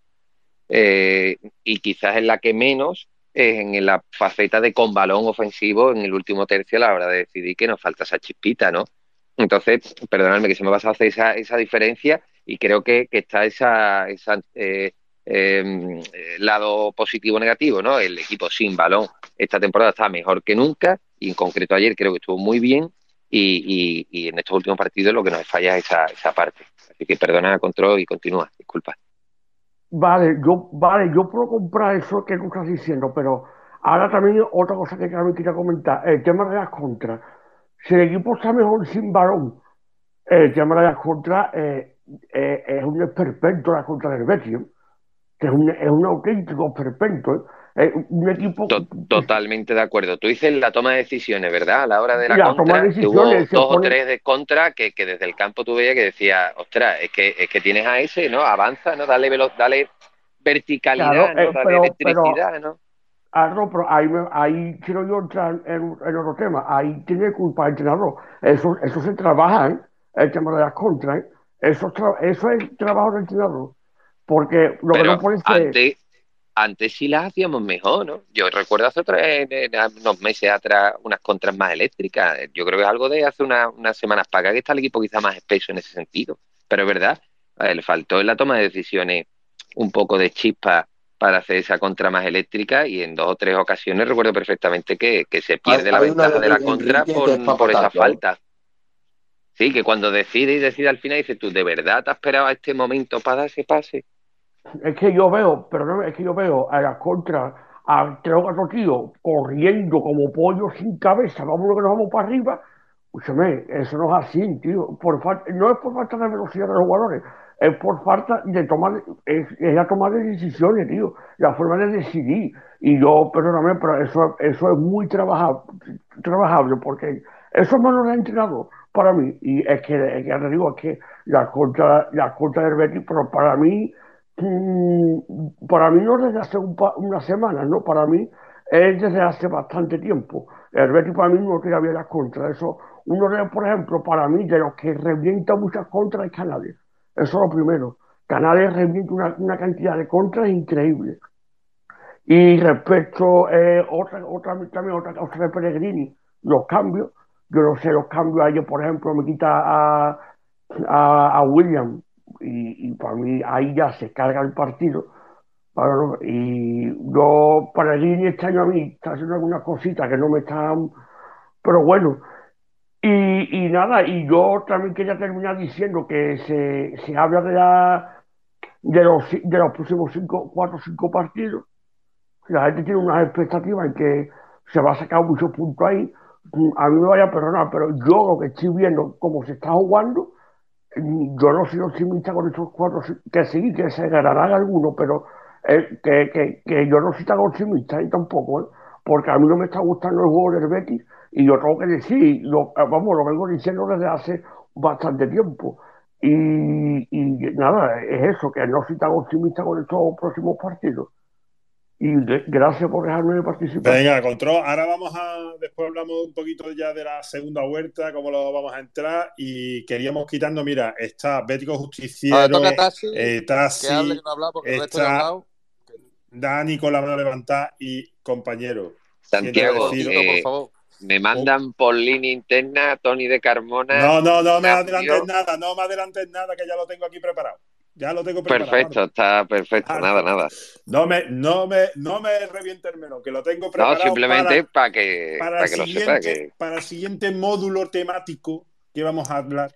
y quizás en la que menos en la faceta de con balón ofensivo en el último tercio a la hora de decidir que nos falta esa chispita, ¿no? Entonces, perdonadme que se me pasado a hacer esa, esa diferencia y creo que, que está esa, esa eh, eh, lado positivo negativo, ¿no? El equipo sin balón esta temporada está mejor que nunca y en concreto ayer creo que estuvo muy bien y, y- y en estos últimos partidos lo que nos falla es esa, esa parte. Así que perdona, control y continúa, disculpa. Vale, yo, vale, yo puedo comprar eso que tú estás diciendo, pero ahora también otra cosa que también quería comentar, el tema de las contras. si el equipo está mejor sin balón, el tema de las contras eh, eh, es un esperpento la contra del Betis, ¿eh? que es un, es un auténtico esperpento. ¿Eh? Un equipo To- totalmente de acuerdo. Tú dices la toma de decisiones, ¿verdad? A la hora de la, La toma contra, de que hubo dos o pone- tres de contra que, que desde el campo tú veías que decía, ostras, es que, es que tienes a ese, ¿no? Avanza, ¿no? Dale, velo- dale verticalidad, Claro, ¿no? eh, Dale pero- electricidad, ¿no? Ah, no, pero ahí, quiero yo entrar en, en otro tema. Ahí tiene culpa el entrenador. Eso, eso se trabaja, ¿eh? El tema de las contras, ¿eh? Eso, eso es trabajo del entrenador. Porque lo que no puede ser. antes, antes sí las hacíamos mejor, ¿no? Yo recuerdo hace otra- en- en- unos meses atrás unas contras más eléctricas. Yo creo que es algo de hace una- unas semanas para acá que está el equipo quizá más espeso en ese sentido. Pero es verdad, eh, le faltó en la toma de decisiones un poco de chispa para hacer esa contra más eléctrica y en dos o tres ocasiones recuerdo perfectamente que, que se pierde la ventaja de la contra por, esa ¿eh? falta. Sí, que cuando decide y decide al final dices tú, ¿de verdad te has esperado a este momento para dar ese pase? Es que yo veo, perdóname, es que yo veo a las contras a tres o cuatro tíos corriendo como pollos sin cabeza, vamos que nos vamos para arriba. Escúchame, eso no es así, tío. Por no es por falta de velocidad de los jugadores, es por falta de tomar, es, es la decisiones, tío, la forma de decidir. Y yo, perdóname, pero eso, eso es muy trabajable, trabajable porque eso me lo ha entrenado para mí. Y es que, ya te digo, es que la contra, la contra del Betis, pero para mí, para mí no desde hace un unas semanas, ¿no? Para mí es desde hace bastante tiempo. El Betis para mí no tiene bien las contras. Eso, uno de, por ejemplo, para mí, de los que revienta muchas contras es Canales. Eso es lo primero. Canales revienta una, una cantidad de contras increíble. Y respecto, eh, otra, otra, también otra cosa de Pellegrini, los cambios. Yo no sé, los cambios ayer, por ejemplo, me quita a, a William y, y para mí ahí ya se carga el partido. Para no- y yo, Pellegrini este año a mí está haciendo algunas cositas que no me están, pero bueno. Y, y nada, y yo también quería terminar diciendo que se, se habla de, la, de, los, de los próximos cinco, cuatro o cinco partidos. La gente tiene unas expectativas en que se va a sacar muchos puntos ahí. A mí me vaya a perdonar, pero yo lo que estoy viendo, como se está jugando, yo no soy optimista con estos cuatro, que sí, que se ganarán algunos, pero eh, que, que, que yo no soy tan optimista y tampoco, ¿eh? porque a mí no me está gustando el juego del Betis y yo tengo que decir, lo, eh, vamos, lo vengo diciendo desde hace bastante tiempo. Y, y nada, es eso, que no soy tan optimista con estos próximos partidos. Y de- gracias por dejarme participar. Venga, control. Ahora vamos a. Después hablamos un poquito ya de la segunda vuelta, cómo lo vamos a entrar. Y queríamos quitando, mira, está Bético Justiciero, Ahora toca Tassi, eh, que Tassi, hable, que no habla, porque está. Dani con la mano levantada y compañero. Santiago, eh, decir- me mandan por línea interna Tony de Carmona. No, no, no me adelantes nada, no me adelantes nada, que ya lo tengo aquí preparado. Ya lo tengo preparado. Perfecto, está perfecto, Vale. nada, nada. No me, no me, no me reviente el melón, que lo tengo No, preparado. simplemente para- para que, para, para el que lo siguiente, sepa. Que para el siguiente módulo temático que vamos a hablar,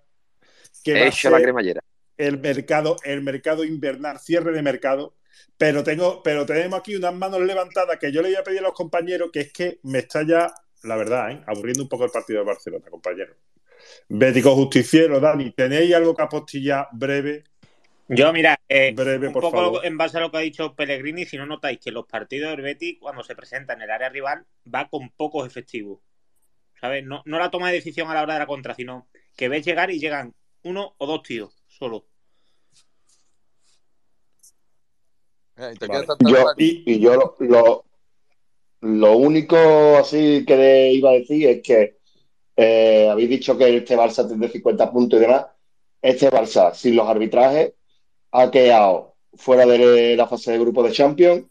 que va he a la cremallera. el mercado, el mercado invernal, cierre de mercado. Pero tengo, pero tenemos aquí unas manos levantadas que yo le voy a pedir a los compañeros, que es que me está ya, la verdad, ¿eh? aburriendo un poco el partido de Barcelona, compañero. Bético Justiciero, Dani, ¿tenéis algo que apostillar breve? Yo, mira, eh, Breve, un por poco favor. en base a lo que ha dicho Pellegrini, si no notáis que los partidos del Betis, cuando se presenta en el área rival, va con pocos efectivos. ¿Sabes? No, no la toma de decisión a la hora de la contra, sino que ves llegar y llegan uno o dos tíos solo. Eh, y te Vale. Yo, mal. y, yo lo, lo, lo único así que le iba a decir es que eh, habéis dicho que este Barça tiene 50 puntos y demás. Este Barça, sin los arbitrajes, ha quedado fuera de la fase de grupo de Champions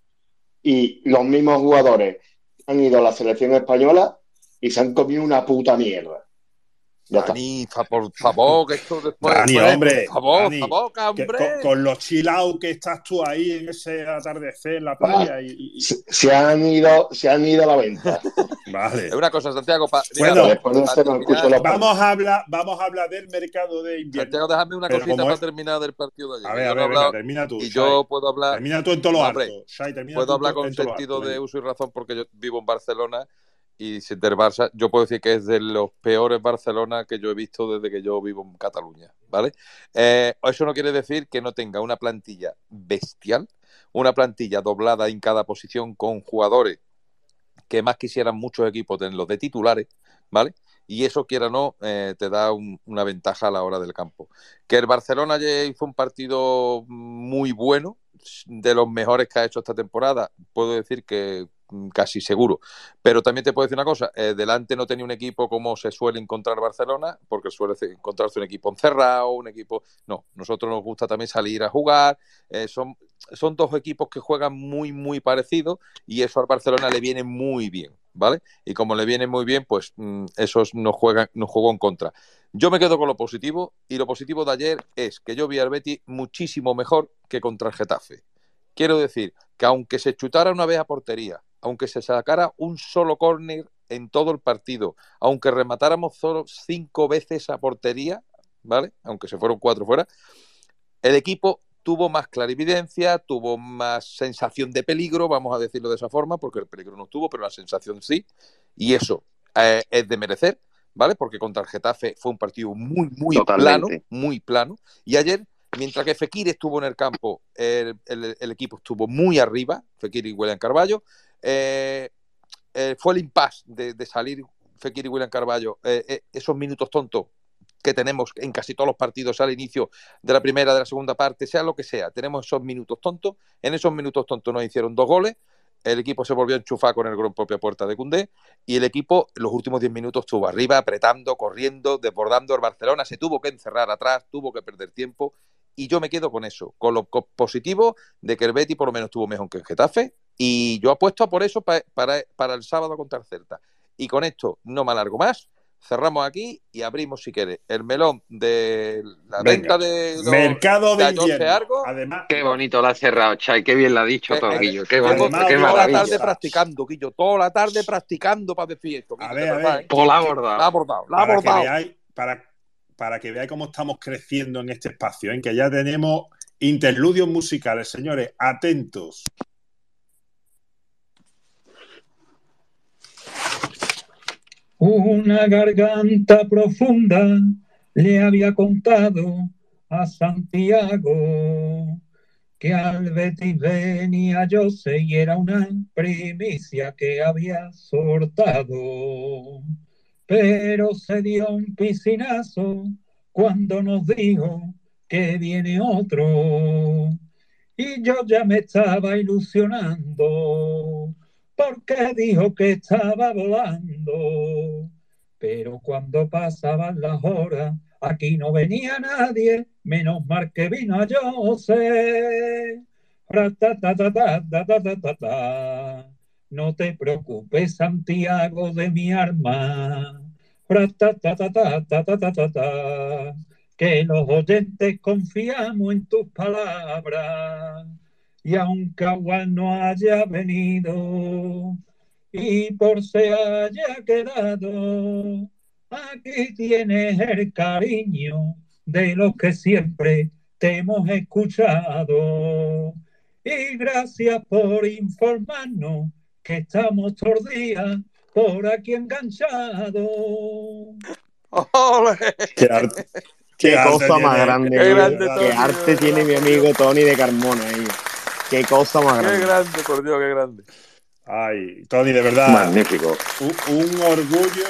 y los mismos jugadores han ido a la selección española y se han comido una puta mierda. Dani, fa- por favor, que esto después. Dani, hombre, hombre, Por favor, Dani, por favor, que hombre. con, con los chilaos que estás tú ahí en ese atardecer en la playa y, y- y- Se, se han ido, se han ido a la venta. vale. Es una cosa, Santiago. Pa, Bueno, Vamos a hablar, vamos a hablar del mercado de invierno. Santiago, déjame una Pero cosita para es- terminar del partido de ayer. A ver, a ver, venga, termina tú. y Shai. yo puedo hablar. Termina tú en todo lo alto. Shai, puedo tú hablar con sentido alto, de uso y razón porque yo vivo en Barcelona Y si del Barça, yo puedo decir que es de los peores Barcelona que yo he visto desde que yo vivo en Cataluña, ¿vale? Eh, eso no quiere decir que no tenga una plantilla bestial, una plantilla doblada en cada posición con jugadores que más quisieran muchos equipos tenerlos de titulares, ¿vale? Y eso, quiera o no, eh, te da un- una ventaja a la hora del campo. Que el Barcelona hizo un partido muy bueno, de los mejores que ha hecho esta temporada, puedo decir que casi seguro. Pero también te puedo decir una cosa, eh, delante no tenía un equipo como se suele encontrar Barcelona, porque suele encontrarse un equipo encerrado, un equipo... No, nosotros nos gusta también salir a jugar, eh, son, dos equipos que juegan muy, muy parecidos y eso al Barcelona le viene muy bien, ¿vale? Y como le viene muy bien, pues mm, esos nos juegan, nos jugó en contra. Yo me quedo con lo positivo y lo positivo de ayer es que yo vi al Betis muchísimo mejor que contra el Getafe. Quiero decir que aunque se chutara una vez a portería, aunque se sacara un solo córner en todo el partido, aunque rematáramos solo cinco veces a portería, ¿vale? Aunque se fueron cuatro fuera, el equipo tuvo más clarividencia, tuvo más sensación de peligro, vamos a decirlo de esa forma, porque el peligro no tuvo, pero la sensación sí, y eso eh, es de merecer, ¿vale? Porque contra el Getafe fue un partido muy, muy Totalmente. plano, muy plano, y ayer, mientras que Fekir estuvo en el campo, el, el- el equipo estuvo muy arriba, Fekir y William Carballo, eh, eh, fue el impasse de, salir Fekir y William Carballo, eh, esos minutos tontos que tenemos en casi todos los partidos al inicio de la primera, de la segunda parte, sea lo que sea, tenemos esos minutos tontos. En esos minutos tontos nos hicieron dos goles. El equipo se volvió a enchufar con el gol en propia puerta de Cundé y el equipo los últimos 10 minutos estuvo arriba, apretando, corriendo, desbordando el Barcelona, se tuvo que encerrar atrás, tuvo que perder tiempo y yo me quedo con eso, con lo positivo de que el Betis por lo menos estuvo mejor que el Getafe y yo apuesto a por eso pa- para, para el sábado contra el Celta. Y con esto no me alargo más, cerramos aquí y abrimos si quieres el melón de la Venga. venta de los- Mercado de invierno. Argo. Además, Qué bonito lo ha cerrado, Chay. Qué bien lo ha dicho Que- todo, eh, Guillo. Qué bonito, además, qué llevo la tarde practicando, Guillo, toda la tarde practicando para decir esto. Guillo, a de ver, a ver. ¿eh? Pues la ha abordado. La ha abordado, la ha para que abordado. veáis, para, para que veáis cómo estamos creciendo en este espacio, en que ya tenemos interludios musicales, señores, atentos. Una garganta profunda le había contado a Santiago que al Betis venía Jose y era una primicia que había sortado. Pero se dio un piscinazo cuando nos dijo que viene otro. Y yo ya me estaba ilusionando porque dijo que estaba volando. Pero cuando pasaban las horas, aquí no venía nadie, menos mal que vino a José. No te preocupes, Santiago de mi alma. Que los oyentes confiamos en tus palabras. Y aunque agua no haya venido y por se haya quedado, aquí tienes el cariño de los que siempre te hemos escuchado. Y gracias por informarnos que estamos todos los días por aquí enganchados. ¡Ole! Qué arte, Qué, arte cosa tiene- más grande, qué tío. grande, Qué Tony, arte tiene mi amigo Tony de Carmona ahí. Qué cosa más ¡Qué grande. grande, por Dios, qué grande! Ay, Tony, de verdad, Magnífico. un, un orgullo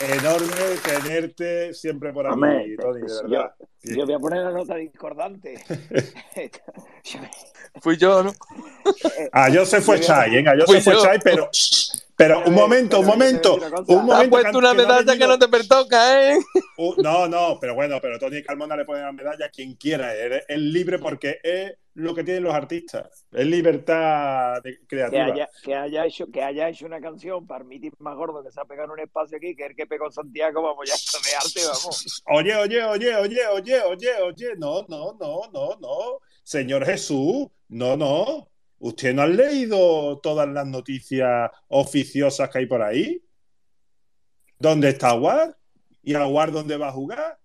enorme tenerte siempre por aquí, Tony, de yo, voy a poner la nota discordante. Fui yo, ¿no? Ah, yo se fue Chai, venga, yo se fue yo. Chai, pero, pero un momento, un momento, a un has momento. puesto una que no ha medalla que no te pertoca, ¿eh? Uh, no, no, pero bueno, pero Tony Carmona le pone la medalla a quien quiera. Es, es libre porque es lo que tienen los artistas. Es libertad de- que creativa. haya, que haya hecho que haya hecho una canción para mi más gordo que se ha pegado en un espacio aquí que el que pegó Santiago vamos ya de arte vamos Oye, oye, oye, oye, oye, oye, oye. No, no, no, no, no. Señor Jesús, no, no. ¿Usted no ha leído todas las noticias oficiosas que hay por ahí? ¿Dónde está Aguar? ¿Y Aguar dónde va a jugar?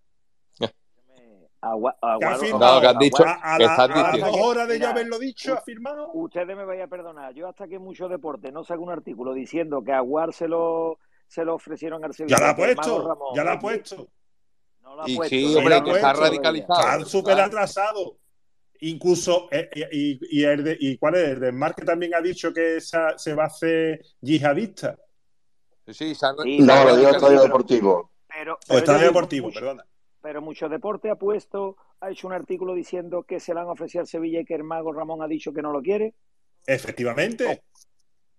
Agua- ¿Qué ha Aguaro- firmado? No, que han dicho- a, a que la- están a las diciendo. dos horas de ya Mira, haberlo dicho, u- ha firmado. Ustedes me vayan a perdonar. Yo hasta que mucho deporte no saco un artículo diciendo que a Aguar se lo, se lo ofrecieron al Sevilla. Ya la ha puesto, Ramón ya la ha puesto. No lo ha Y puesto. sí, Sí, hombre, la ha que está puesto. radicalizado. Está súper ¿verdad? atrasado. Incluso, eh, y, y, el de- ¿y cuál es? El de Marque también ha dicho que esa- se va a hacer yihadista. Sí, sí, se han- Sí, se No, lo digo. Estadio Deportivo. Pero, O Estadio Deportivo, mucho- perdona. Pero mucho deporte ha puesto, ha hecho un artículo diciendo que se le han ofrecido al Sevilla y que el Mago Ramón ha dicho que no lo quiere. Efectivamente,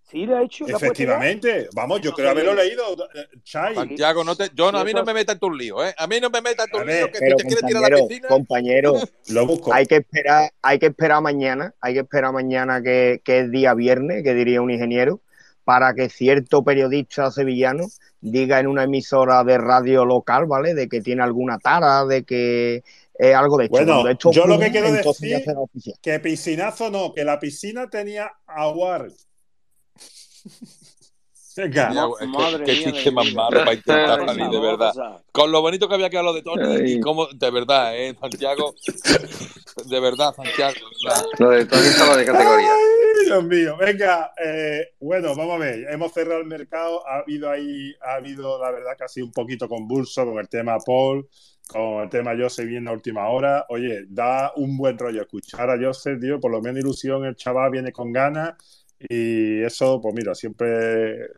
Sí, le ha hecho. Efectivamente. Vamos, yo No creo haberlo leído, eh, Chai. Santiago, no te, yo no, a mí no me metas en tus líos, ¿eh? A mí no me metas en tus líos, que te quieres tirar a la piscina. compañero, Lo busco. hay que esperar, hay que esperar mañana, hay que esperar mañana que, que es día viernes, que diría un ingeniero, para que cierto periodista sevillano diga en una emisora de radio local, ¿vale? De que tiene alguna tara, de que es algo de hecho. Bueno, Cuando esto yo lo que quiero decir que piscinazo no, que la piscina tenía aguar. Es que- qué mía de chiste más malo para intentar salir, de verdad. Con lo bonito que había quedado lo de Tony y cómo, de verdad, ¿eh, Santiago? De verdad, Santiago, de verdad. Lo de Tony estaba de categoría. Ay, Dios mío, venga, eh, bueno, vamos a ver, hemos cerrado el mercado, ha habido ahí, ha habido la verdad casi un poquito convulso con el tema Paul, con el tema Joseph viendo a última hora, oye, da un buen rollo escuchar a Joseph, tío, por lo menos ilusión, el chaval viene con ganas y eso, pues mira, siempre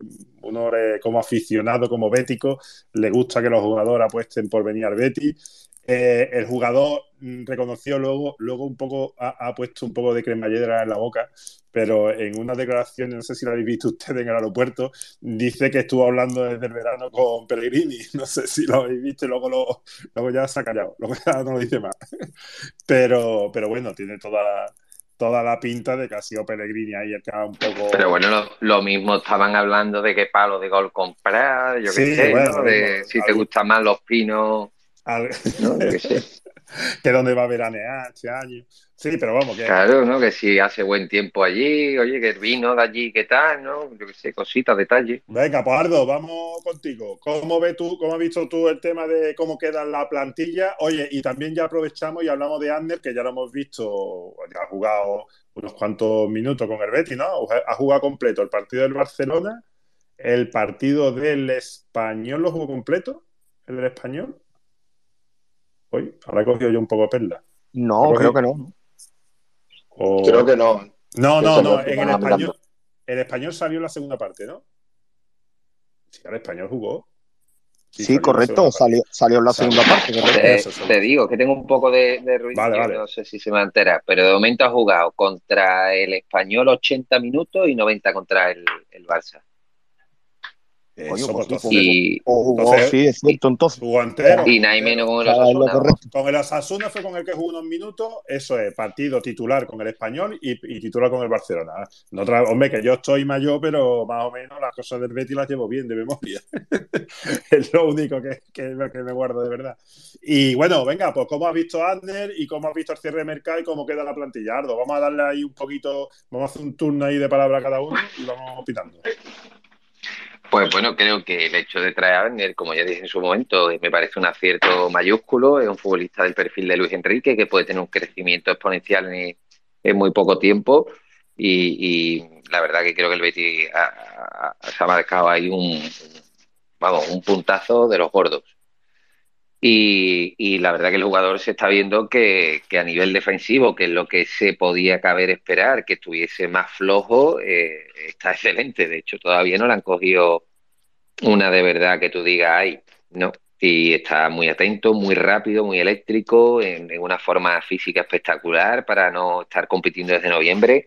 uno como aficionado, como bético, le gusta que los jugadores apuesten por venir al Betis. Eh, el jugador mm, reconoció luego, luego un poco, ha, ha puesto un poco de cremallera en la boca, pero en una declaración, no sé si la habéis visto ustedes en el aeropuerto, dice que estuvo hablando desde el verano con Pellegrini. No sé si lo habéis visto y luego, lo- luego ya se ha callado, luego ya no lo dice más. Pero, pero bueno, tiene toda, toda la pinta de que ha sido Pellegrini ahí el que ha un poco. Pero bueno, lo, lo mismo estaban hablando de qué palo de gol comprar, yo qué Sí, sé, bueno, ¿no? lo De si te gustan más los pinos, al- ¿no? Yo qué sé. que dónde va a veranear este año. Sí, pero vamos, que Claro, ¿no? Que si hace buen tiempo allí, oye, que el vino de allí, ¿qué tal, no? Yo qué sé, cositas, detalles. Venga, pues Ardo, vamos contigo. ¿Cómo ves tú, cómo has visto tú el tema de cómo queda la plantilla? Oye, y también ya aprovechamos y hablamos de Ander, que ya lo hemos visto, ya ha jugado unos cuantos minutos con el Betis, ¿no? Ha jugado completo el partido del Barcelona, el partido del Español lo jugó completo, el del Español. Hoy, ahora he cogido yo un poco perla. No, Creo que- no. O- Creo que no. No, no, no, en el español, mirando. el español salió en la segunda parte, ¿no? Sí, el español jugó. Sí, salió correcto, salió, salió en la Salió. segunda parte. Te, Eso, eso. te digo que tengo un poco de, de ruido, Vale, vale. no sé si se me entera, pero de momento ha jugado contra el Español 80 minutos y 90 contra el, el Barça. Coño, pues, pues sí, Y, O jugó, Entonces- sí, es cierto, entonces. jugó entero. y nada menos con el Osasuna. Con el Osasuna fue con el que jugó unos minutos, eso es, partido titular con el español y, y titular con el Barcelona. No tra- hombre, que yo estoy mayor, pero más o menos las cosas del Betis las llevo bien de memoria. es lo único que, que, que me guardo de verdad. Y bueno, venga, pues cómo has visto a Adner y cómo has visto el cierre de mercado y cómo queda la plantilla. Ardo, vamos a darle ahí un poquito, vamos a hacer un turno ahí de palabra a cada uno y vamos opinando. Pues bueno, creo que el hecho de traer a Werner, como ya dije en su momento, eh, me parece un acierto mayúsculo. Es un futbolista del perfil de Luis Enrique que puede tener un crecimiento exponencial en, muy poco tiempo. Y, la verdad que creo que el Betis ha- ha- se ha marcado ahí un, vamos, un puntazo de los gordos. Y, y la verdad que el jugador se está viendo que, a nivel defensivo, que es lo que se podía caber esperar, que estuviese más flojo, eh, está excelente. De hecho, todavía no le han cogido una de verdad que tú digas, ay, no. Y está muy atento, muy rápido, muy eléctrico, en una forma física espectacular para no estar compitiendo desde noviembre.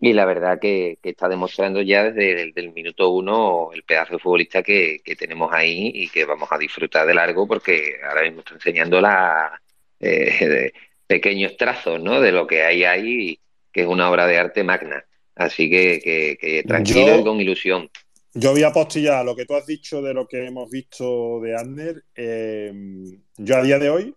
Y la verdad que, que está demostrando ya desde el del minuto uno el pedazo de futbolista que, que tenemos ahí y que vamos a disfrutar de largo porque ahora mismo está enseñando la, eh, pequeños trazos ¿no? de lo que hay ahí, que es una obra de arte magna. Así que, que, que tranquilo Yo- y con ilusión. Yo voy a apostillar lo que tú has dicho de lo que hemos visto de Adner. Eh, yo a día de hoy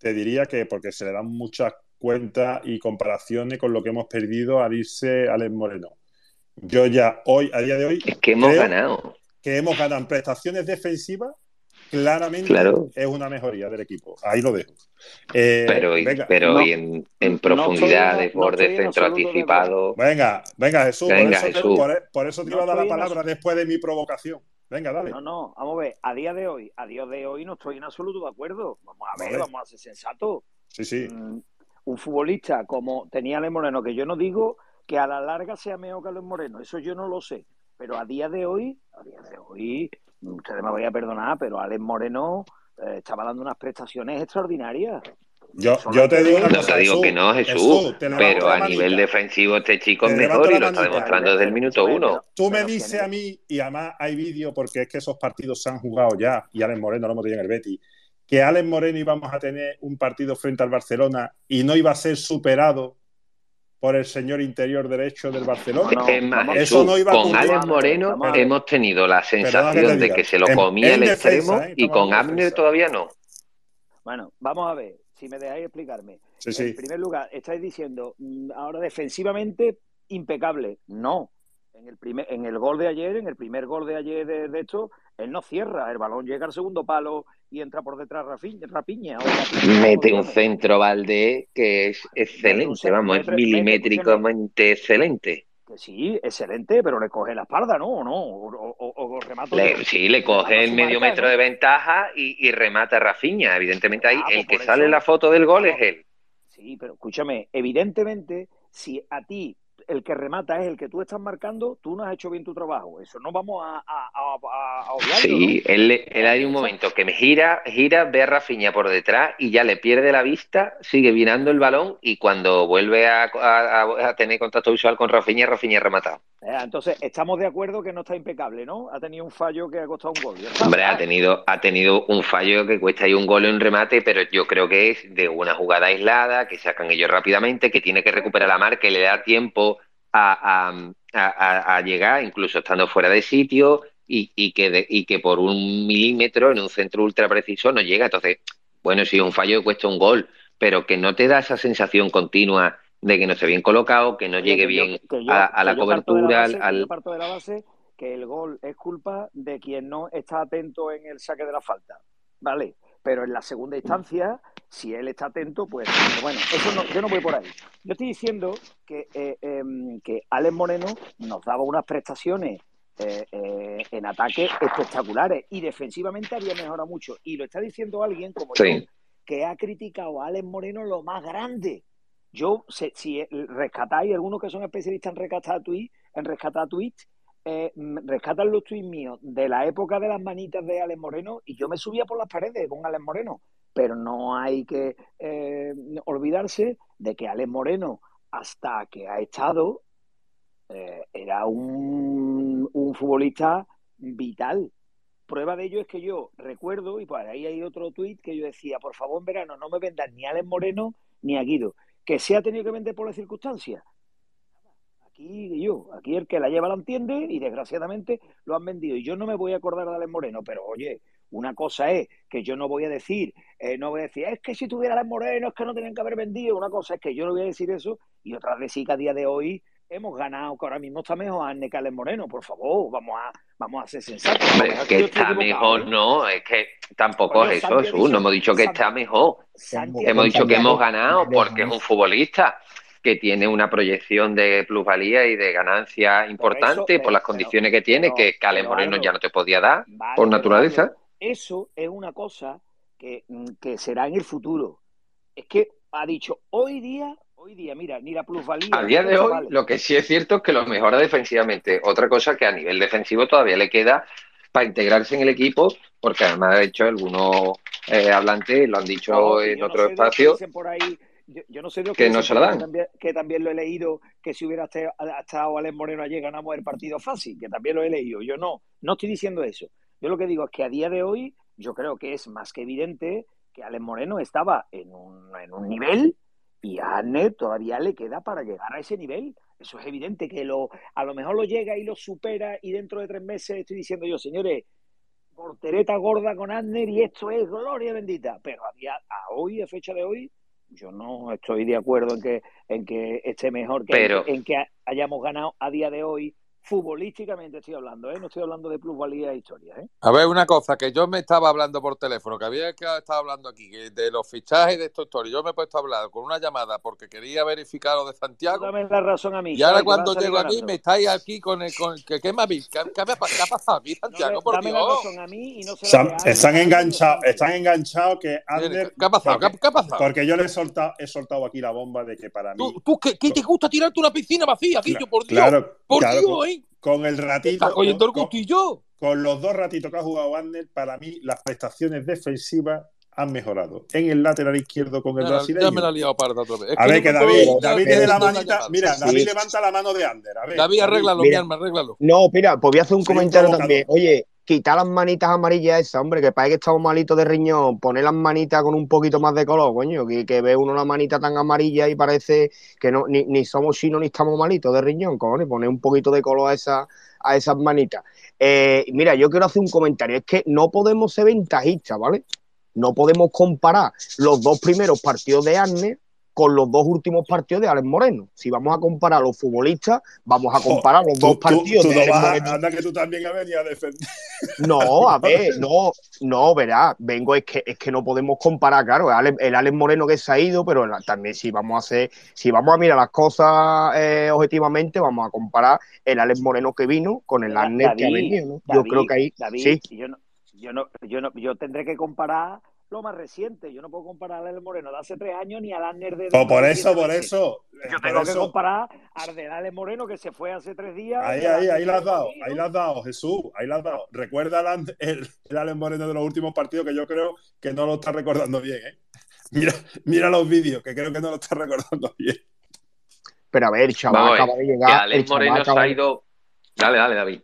te diría que porque se le dan muchas cuentas y comparaciones con lo que hemos perdido al irse Alex Moreno. Yo ya hoy, a día de hoy, Es que hemos creo ganado. que hemos ganado en prestaciones defensivas claramente Claro. es una mejoría del equipo. Ahí lo dejo. Eh, Pero, venga. pero y en, en profundidad, de borde, centro anticipado. Venga, venga, Jesús. Venga, por, eso te, por- por eso te No iba a dar la palabra después de mi provocación. Venga, dale. No, no, vamos a ver, a día de hoy, a día de hoy no estoy en absoluto de acuerdo. Vamos a ver, Vale. vamos a ser sensatos. Sí, sí. Mm, Un futbolista como tenía Alex Moreno, que yo no digo que a la larga sea mejor que Alex Moreno, eso yo no lo sé. Pero a día de hoy, a día de hoy, ustedes me voy a perdonar, pero Alex Moreno eh, estaba dando unas prestaciones extraordinarias. Yo, yo te digo No te digo Jesús, que no, Jesús, pero a nivel defensivo este chico es mejor y lo está demostrando desde el minuto uno. Tú me dices a mí, y además hay vídeo porque es que esos partidos se han jugado ya, y Alex Moreno lo hemos tenido en el Betis, que Alex Moreno íbamos a tener un partido frente al Barcelona y no iba a ser superado por el señor interior derecho del Barcelona. es más, Eso no iba a con. Alex Moreno Pero- hemos tenido la que sensación de que se lo comía en el defensa, extremo ¿eh? y con Abner todavía no. Bueno, vamos a ver, si me dejáis explicarme. Sí, sí. En primer lugar, estáis diciendo, mm, ahora defensivamente, impecable. No. En el, primer, en el gol de ayer, en el primer gol de ayer de, de esto, él no cierra. El balón llega al segundo palo y entra por detrás Rafiña. Rapiña, Rapiña, Mete un centro Valdés que es excelente, vamos, es milimétricamente excelente. Que sí, excelente, pero le coge la espalda, ¿no? ¿O no? O, o- o- o remato Le- yo. sí, le coge el medio marca, metro ¿no? de ventaja y, y remata a Rafinha. Evidentemente ahí Ah, el pues que sale en la foto del gol es él. Sí, pero escúchame, evidentemente, si a ti el que remata es el que tú estás marcando, tú no has hecho bien tu trabajo. Eso no vamos a, a, a, a- obviarlo, Sí, ¿no? él, él hay un momento que me gira, gira, ve a Rafinha por detrás y ya le pierde la vista, sigue virando el balón y cuando vuelve a, tener contacto visual con Rafinha, Rafinha ha rematado. Eh, Entonces, estamos de acuerdo que no está impecable, ¿no? Ha tenido un fallo que ha costado un gol. Hombre, ha tenido, ha tenido un fallo que cuesta ahí un gol en un remate, pero yo creo que es de una jugada aislada, que sacan ellos rápidamente, que tiene que recuperar la marca y le da tiempo a, a- a- a- a llegar, incluso estando fuera de sitio, y, y que de- y que por un milímetro en un centro ultra preciso no llega. Entonces, bueno, sí, un fallo cuesta un gol, pero que no te da esa sensación continua de que no esté bien colocado, que no llegue que yo- bien que yo- a, a la que cobertura, base- al- Yo parto de la base que el gol es culpa de quien no está atento en el saque de la falta. ¿Vale? Pero en la segunda instancia, si él está atento, pues bueno, eso no, yo no voy por ahí. Yo estoy diciendo que, eh, em, que Alex Moreno nos daba unas prestaciones eh, eh, en ataque espectaculares y defensivamente había mejorado mucho. Y lo está diciendo alguien como yo, que ha criticado a Alex Moreno lo más grande. Yo, si rescatáis, algunos que son especialistas en rescatar tweets, en rescatar tweets, mm, rescatan los tweets míos de la época de las manitas de Alex Moreno y yo me subía por las paredes con Alex Moreno. Pero no hay que eh, olvidarse de que Alex Moreno, hasta que ha estado, eh, era un, un futbolista vital. Prueba de ello es que yo recuerdo, y por ahí hay otro tuit que yo decía, por favor, en verano no me vendan ni a Alex Moreno ni a Guido, que se ha tenido que vender por las circunstancias. Aquí yo, aquí el que la lleva la entiende y desgraciadamente lo han vendido. Y yo no me voy a acordar de Alex Moreno, pero oye, una cosa es que yo no voy a decir, eh, no voy a decir, es que si tuviera Alex Moreno es que no tenían que haber vendido. Una cosa es que yo no voy a decir eso y otra vez sí que a día de hoy hemos ganado, que ahora mismo está mejor Arne que Alex Moreno. Por favor, vamos a, vamos a ser sensatos. Hombre, mejor que está mejor, ¿eh? no, es que tampoco es eso, Jesús. No hemos dicho que Santi- está mejor. Santi Hemos dicho que hemos ganado porque es un futbolista que tiene una proyección de plusvalía y de ganancia importante por las condiciones que tiene, que Cale Moreno ya no te podía dar Vale, por naturaleza. Eso es una cosa que, mm, que será en el futuro. Es que ha dicho, hoy día, hoy día, mira, ni la plusvalía. A día de hoy, lo que sí es cierto es que lo mejora defensivamente. Otra cosa que a nivel defensivo todavía le queda para integrarse en el equipo, porque además, de hecho, algunos eh, hablantes lo han dicho en no otro que espacio. dicen por ahí, yo, yo no sé de que no se la. Que también, que también lo he leído, que si hubiera estado Alex Moreno ayer ganamos el partido fácil, que también lo he leído. Yo no, no estoy diciendo eso. Yo lo que digo es que a día de hoy, yo creo que es más que evidente que Alex Moreno estaba en un, en un nivel y a Arne todavía le queda para llegar a ese nivel. Eso es evidente que lo, a lo mejor lo llega y lo supera y dentro de tres meses estoy diciendo yo, señores, portereta gorda con Adner y esto es gloria bendita. Pero a, día, a hoy, a fecha de hoy, yo no estoy de acuerdo en que, en que esté mejor que Pero- en que hayamos ganado a día de hoy futbolísticamente estoy hablando, ¿eh? No estoy hablando de plusvalía e historia, ¿eh? A ver, una cosa, que yo me estaba hablando por teléfono, que había que estaba hablando aquí, que de los fichajes de estos historias. Yo me he puesto a hablar con una llamada porque quería verificar lo de Santiago. Dame la razón a mí. Y ahora. Que cuando llego aquí me estáis aquí con el... Con, ¿qué, qué me habéis- qué- qué me ha qué ha pasado aquí, Santiago? Por Dame la razón a mí y no se la Están, enganchados, están enganchados que Ander. ¿Qué ha pasado? porque, ¿Qué, ha pasado? porque yo le he soltado, he soltado aquí la bomba de que para mí. ¿Tú, tú qué, qué te gusta tirarte una piscina vacía, Guillo? Por Dios. Claro, por claro, Dios, ¿eh? Con el ratito. Estás cogiendo el con- gustillo. con los dos ratitos que ha jugado Ander, para mí las prestaciones defensivas han mejorado. En el lateral izquierdo con el Ya, brasileño. ya me la he liado parda otra vez. Es A que ver, no que puedo- David, David tiene la manita. Mira, Sí. David levanta la mano de Ander. A ver, David, arréglalo, Mira. mi alma, arréglalo. No, mira, pues voy a hacer un comentario provocador. también. Oye, quitar las manitas amarillas esas, hombre, que parece que estamos malitos de riñón, poner las manitas con un poquito más de color, coño, que, que ve uno la manita tan amarilla y parece que no, ni, ni somos chinos ni estamos malitos de riñón, cojones, poner un poquito de color a, esa, a esas manitas. Eh, mira, yo quiero hacer un comentario, es que no podemos ser ventajistas, ¿vale? No podemos comparar los dos primeros partidos de Arne con los dos últimos partidos de Alex Moreno. Si vamos a comparar los futbolistas, vamos a comparar los Tú, dos tú, partidos tú de no Alex vas a- Moreno. anda que tú también has venido a defender. No, a ver, no, no, verá, vengo, es que, es que no podemos comparar, claro, el el Alex Moreno que se ha ido, pero también si vamos a hacer, si vamos a mirar las cosas eh, objetivamente, vamos a comparar el Alex Moreno que vino con el Arnett que ha venido, ¿no? Yo creo que ahí, David, sí, yo no, yo no, yo no, yo tendré que comparar lo más reciente. Yo no puedo comparar al Moreno de hace tres años ni al Arner de Pues por de eso, por eso. Yo tengo que comparar al del Alex Moreno que se fue hace tres días. Ahí, ahí, ahí que la has dado, ahí ¿no? la has dado, Jesús, ahí la has dado. Recuerda el, el, Moreno de los últimos partidos que yo creo que no lo está recordando bien, ¿eh? Mira, mira los vídeos, que creo que no lo está recordando bien. pero a ver, el chaval Vamos acaba de que llegar, el Alex chaval Moreno se ha de- ido. Dale, dale, David.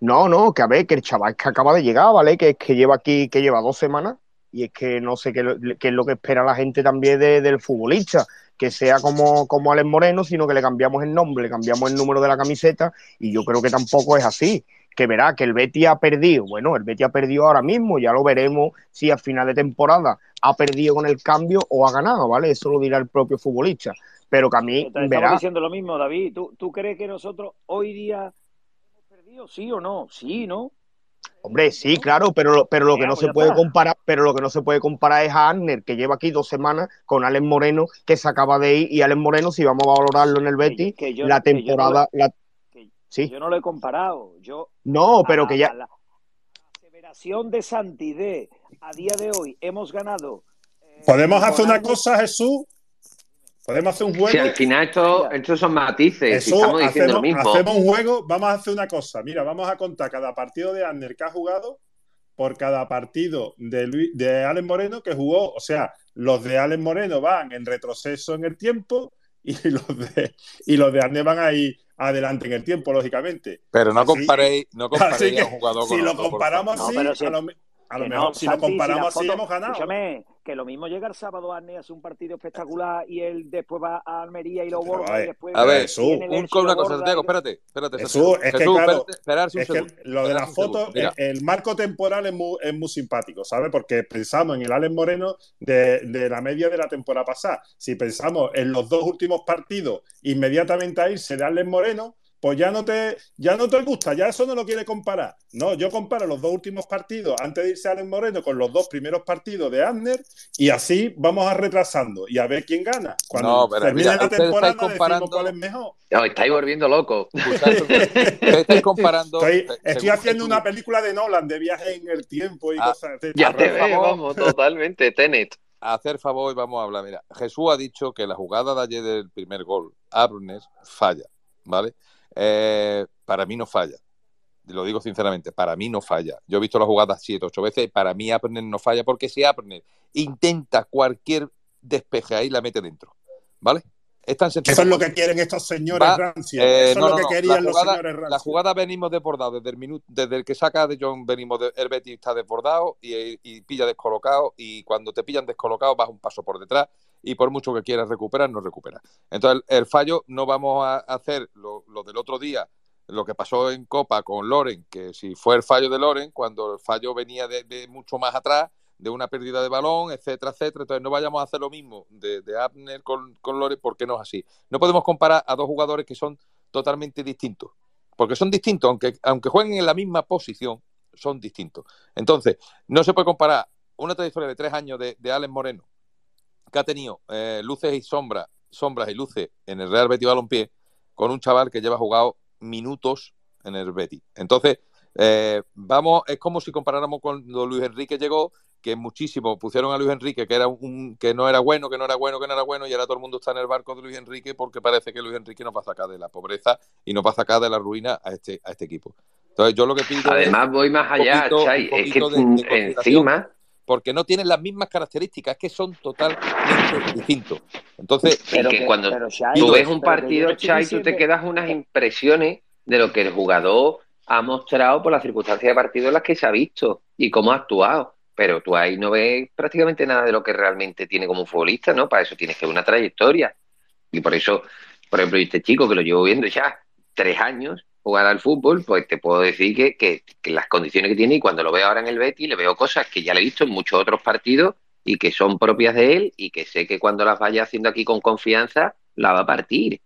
No, no, que a ver, que el chaval que acaba de llegar, ¿vale? Que, que lleva aquí, que lleva dos semanas, y es que no sé qué, es lo que espera la gente también de- del futbolista, que sea como, como Alex Moreno, sino que le cambiamos el nombre, le cambiamos el número de la camiseta, y yo creo que tampoco es así. Que verá que el Betis ha perdido. Bueno, el Betis ha perdido ahora mismo, ya lo veremos si a final de temporada ha perdido con el cambio o ha ganado, ¿vale? Eso lo dirá el propio futbolista. Pero que a mí, Entonces, verá, diciendo lo mismo, David. ¿Tú, ¿Tú crees que nosotros hoy día hemos perdido? ¿Sí o no? Sí, ¿no? Hombre, sí, claro, pero, lo- pero lo que no pues se puede comparar, pero lo que no se puede comparar es a Arner, que lleva aquí dos semanas, con Alex Moreno, que se acaba de ir, y Alex Moreno, si vamos a valorarlo en el Betis, que yo- la que yo no temporada, la- sí, Yo no lo he comparado. Yo no, pero que ya, la, la aseveración de Santi de a día de hoy hemos ganado. ¿Podemos con hacer una cosa, Jesús? ¿Podemos hacer un juego? Si al final esto, estos son matices, si Jesús, estamos diciendo lo hacemos, mismo. hacemos un juego, vamos a hacer una cosa. Mira, vamos a contar cada partido de Ander que ha jugado por cada partido de, Luis, de Alex Moreno que jugó. O sea, los de Alex Moreno van en retroceso en el tiempo y los de, y los de Ander van ahí adelante en el tiempo, lógicamente. Pero no Así- comparéis, no comparéis que a un jugador si con lo otro, por comparamos así, No, si- a lo, a lo mejor no, si Santi, lo si comparamos la así foto- hemos ganado. Escúchame, que lo mismo llega el sábado Arne hace un partido espectacular y él después va a Almería y lo Pero, borda a y ver, después A ver, Jesús, un, una cosa, Santiago, espérate, espérate, Jesús, es que Jesús, claro, espérate, es que lo de las fotos, el, el marco temporal es muy, es muy simpático, ¿sabes? Porque pensamos en el Alex Moreno de, de la media de la temporada pasada. Si pensamos en los dos últimos partidos, inmediatamente a irse de Alex Moreno, pues ya no te, ya no te gusta, ya eso no lo quiere comparar. No, yo comparo los dos últimos partidos antes de irse Alex Moreno con los dos primeros partidos de Abner y así vamos a retrasando y a ver quién gana. Cuando No, pero termine mira, la temporada comparando- cuál es mejor. Os estáis volviendo locos. Ustedes estáis comparando. Estoy, haciendo una película de Nolan de viaje en el tiempo y Ah, cosas de Ya te el veo, vamos, totalmente, Tenet. a hacer favor y vamos a hablar. Mira, Jesús ha dicho que la jugada de ayer del primer gol, Abner, falla, ¿vale? Eh, para mí no falla. Lo digo sinceramente, para mí no falla. Yo he visto la jugada siete, ocho veces y para mí Abner no falla porque si Abner intenta cualquier despeje ahí, la mete dentro, ¿vale? Es tan sencillo. Eso es lo que quieren estos señores Va, rancios. eh, Eso no, es lo no, que querían los señores rancios. La jugada venimos desbordados desde el minuto, desde el que saca de John venimos de, el Betis está desbordado y, y pilla descolocado y cuando te pillan descolocado vas un paso por detrás y por mucho que quieras recuperar no recuperas. Entonces el, fallo no vamos a hacer lo, del otro día, lo que pasó en Copa con Loren, que si fue el fallo de Loren cuando el fallo venía de, mucho más atrás de una pérdida de balón, etcétera, etcétera. Entonces no vayamos a hacer lo mismo de, Abner con, con Loren porque no es así. No podemos comparar a dos jugadores que son totalmente distintos. porque son distintos, aunque, aunque jueguen en la misma posición, son distintos. Entonces, no se puede comparar una trayectoria de tres años de, de Alex Moreno, que ha tenido eh, luces y sombras, sombras y luces en el Real Betis Balompié, con un chaval que lleva jugado minutos en el Betis. Entonces, eh, vamos, es como si comparáramos cuando Luis Enrique llegó, que muchísimo pusieron a Luis Enrique que era un que no era bueno, que no era bueno, que no era bueno, y ahora todo el mundo está en el barco de Luis Enrique porque parece que Luis Enrique nos va a sacar de la pobreza y nos va a sacar de la ruina a este, a este equipo. Entonces, yo lo que pido Además, es voy más allá, poquito- Chay, un es que de- de encima porque no tienen las mismas características, es que son totalmente distintos. Entonces, que cuando pero, tú ves un partido, Chay, tú te quedas unas impresiones de lo que el jugador ha mostrado por las circunstancias de partido en las que se ha visto y cómo ha actuado. Pero tú ahí no ves prácticamente nada de lo que realmente tiene como futbolista, ¿no? Para eso tienes que ver una trayectoria. Y por eso, por ejemplo, este chico que lo llevo viendo ya tres años jugar al fútbol, pues te puedo decir que, que- que las condiciones que tiene y cuando lo veo ahora en el Betis le veo cosas que ya le he visto en muchos otros partidos y que son propias de él y que sé que cuando las vaya haciendo aquí con confianza la va a partir.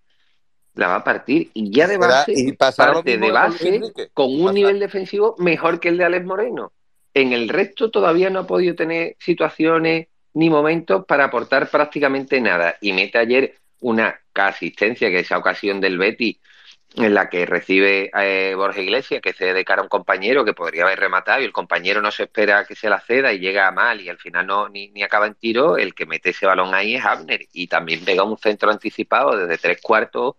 La va a partir y ya de base y parte de base con un nivel defensivo mejor que el de Alex Moreno. En el resto todavía no ha podido tener situaciones ni momentos para aportar prácticamente nada. Y mete ayer una asistencia, que esa ocasión del Betty, en la que recibe eh, Borja Iglesias, que cede de cara a un compañero que podría haber rematado y el compañero no se espera que se la ceda y llega mal y al final no ni, ni acaba en tiro, el que mete ese balón ahí es Abner y también pega un centro anticipado desde tres cuartos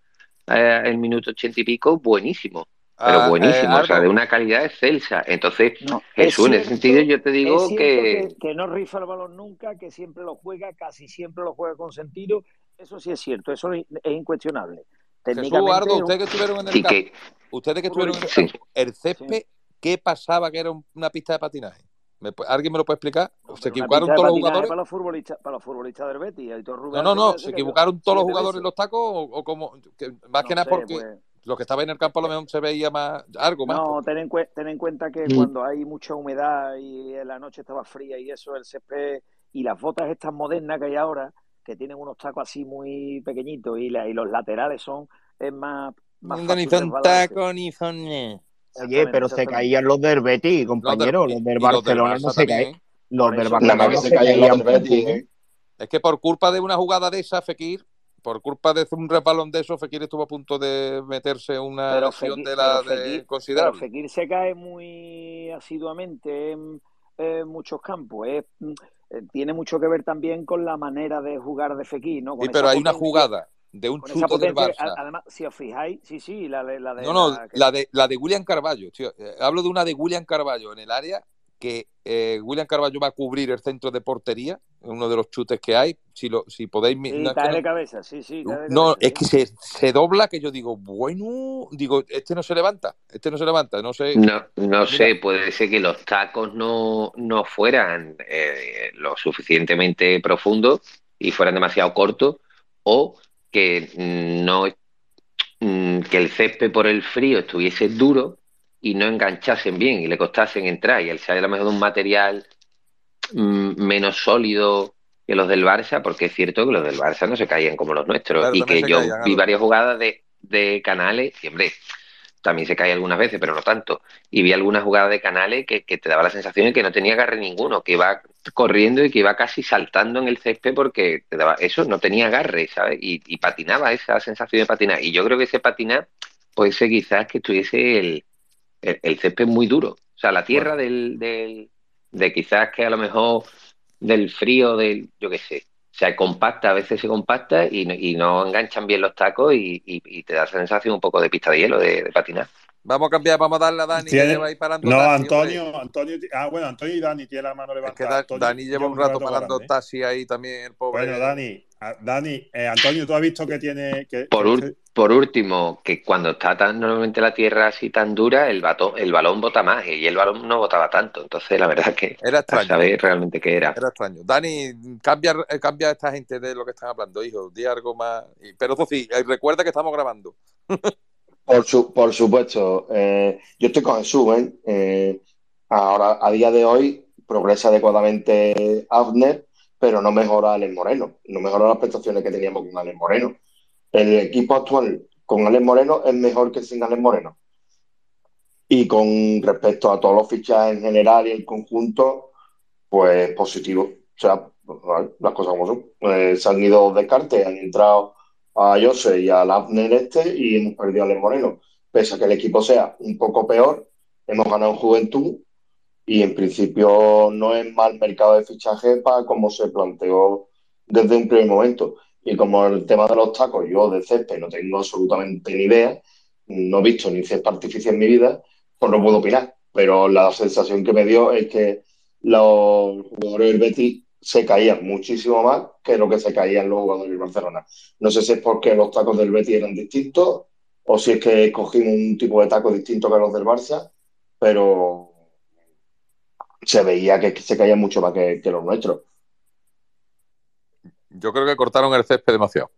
eh, el minuto ochenta y pico, buenísimo. Pero Ah, buenísimo, eh, o sea, de una calidad excelsa. Entonces, es Jesús, en ese cierto- sentido yo te digo cierto que, que, que no rifa el balón nunca, que siempre lo juega, casi siempre lo juega con sentido. Eso sí es cierto, eso es es incuestionable. Jesús, Ardo, ustedes que estuvieron en el campo, que ustedes que estuvieron en el Sí. campo, el césped, ¿qué pasaba que era un- una pista de patinaje? ¿Me pu- ¿Alguien me lo puede explicar? ¿Se una equivocaron todos los jugadores? Para los futbolistas, para los futbolistas del Betis. Aitor No, Rubén no, no, se se equivocaron todos los jugadores en los tacos o, o como que- más que No nada sé, porque pues. lo que estaba en el campo a lo mejor se veía más algo más. No, ten en, cue- ten en cuenta que Mm. cuando hay mucha humedad y la noche estaba fría y eso, el césped y las botas estas modernas que hay ahora, que tienen unos tacos así muy pequeñitos y, la- y los laterales son es más, más Ni son tacos ni son... eh. Oye, pero se caían los del Betis, compañero. Los, del y los del Barcelona no se caían. Los del Barcelona no se caían caían. los del Betis, poco, ¿eh? Es que por culpa de una jugada de esa, Fekir, por culpa de un resbalón de eso, Fekir estuvo a punto de meterse una Pero lesión Fekir, de la pero de Fekir- pero considerable. Fekir se cae muy asiduamente en, en muchos campos. Es, tiene mucho que ver también con la manera de jugar de Fekir, ¿no? Con Sí, pero hay una jugada de un chute del Barça. además, si os fijáis, sí, sí, la de la de No, no, la que- la de, la de William Carballo, tío. Eh, Hablo de una de William Carballo en el área que eh, William Carballo va a cubrir el centro de portería, uno de los chutes que hay. Si, lo, si podéis. Sí, no, es que cae no- de cabeza, sí, sí, cae de no, cabeza, es sí. que se, se dobla que yo digo, bueno, digo, este no se levanta, este no se levanta, no sé. No, no Mira, sé, puede ser que los tacos no, no fueran eh, lo suficientemente profundos y fueran demasiado cortos, o que mm, no mm, que el césped por el frío estuviese duro y no enganchasen bien y le costasen entrar y él sea a lo mejor de un material mm, menos sólido que los del Barça, porque es cierto que los del Barça no se caían como los nuestros Claro, y que yo caían, vi varias jugadas de, de canales y hombre, también se cae algunas veces, pero no tanto. Y vi algunas jugadas de canales que, que te daba la sensación de que no tenía agarre ninguno, que iba corriendo y que iba casi saltando en el césped porque te daba eso, no tenía agarre, ¿sabes? Y, y patinaba esa sensación de patinar. Y yo creo que ese patinar puede ser quizás que estuviese el, el, el césped muy duro. O sea, la tierra del, del, de quizás que a lo mejor del frío, del, yo qué sé, se compacta, a veces se compacta y, no- y no enganchan bien los tacos y, y- y te da esa sensación un poco de pista de hielo, de, de patinar. Vamos a cambiar, vamos a darle a Dani, que Tiene- lleva ahí parando No, taxi, hombre. Antonio, Antonio, ah, bueno, Antonio y Dani tienen la mano Es que levantada. Da- Antonio Dani lleva un rato parando parando taxi ahí también, el pobre. Bueno, Dani, Dani, eh, Antonio, tú has visto que tiene que, Por, ur- por último, que cuando está tan normalmente la tierra así tan dura, el, bato- el balón bota más y el balón no botaba tanto. Entonces, la verdad que Era extraño. saber realmente qué era. Era extraño. Dani, cambia, eh, cambia a esta gente de lo que están hablando, hijo. Di algo más. Y- Pero eso sí, eh, recuerda que estamos grabando. Por, su, por supuesto, eh, yo estoy con Jesús, ¿eh? Eh, ahora, a día de hoy, progresa adecuadamente Abner, pero no mejora Alex Moreno, no mejora las prestaciones que teníamos con Alex Moreno. El equipo actual con Alex Moreno es mejor que sin Alex Moreno. Y con respecto a todos los fichajes en general y el conjunto, pues positivo. O sea, las cosas como son. Eh, se han ido descartes, han entrado a Jose y a Lafner este y hemos perdido a Les Moreno. Pese a que el equipo sea un poco peor, hemos ganado en juventud y en principio no es mal mercado de fichaje para como se planteó desde un primer momento. Y como el tema de los tacos, yo de césped no tengo absolutamente ni idea, no he visto ni césped artificial en mi vida, pues no puedo opinar. Pero la sensación que me dio es que los jugadores del Betis se caían muchísimo más que lo que se caían los jugadores del Barcelona. No sé si es porque los tacos del Betis eran distintos o si es que escogimos un tipo de taco distinto que los del Barça, pero se veía que se caían mucho más que, que los nuestros. Yo creo que cortaron el césped demasiado.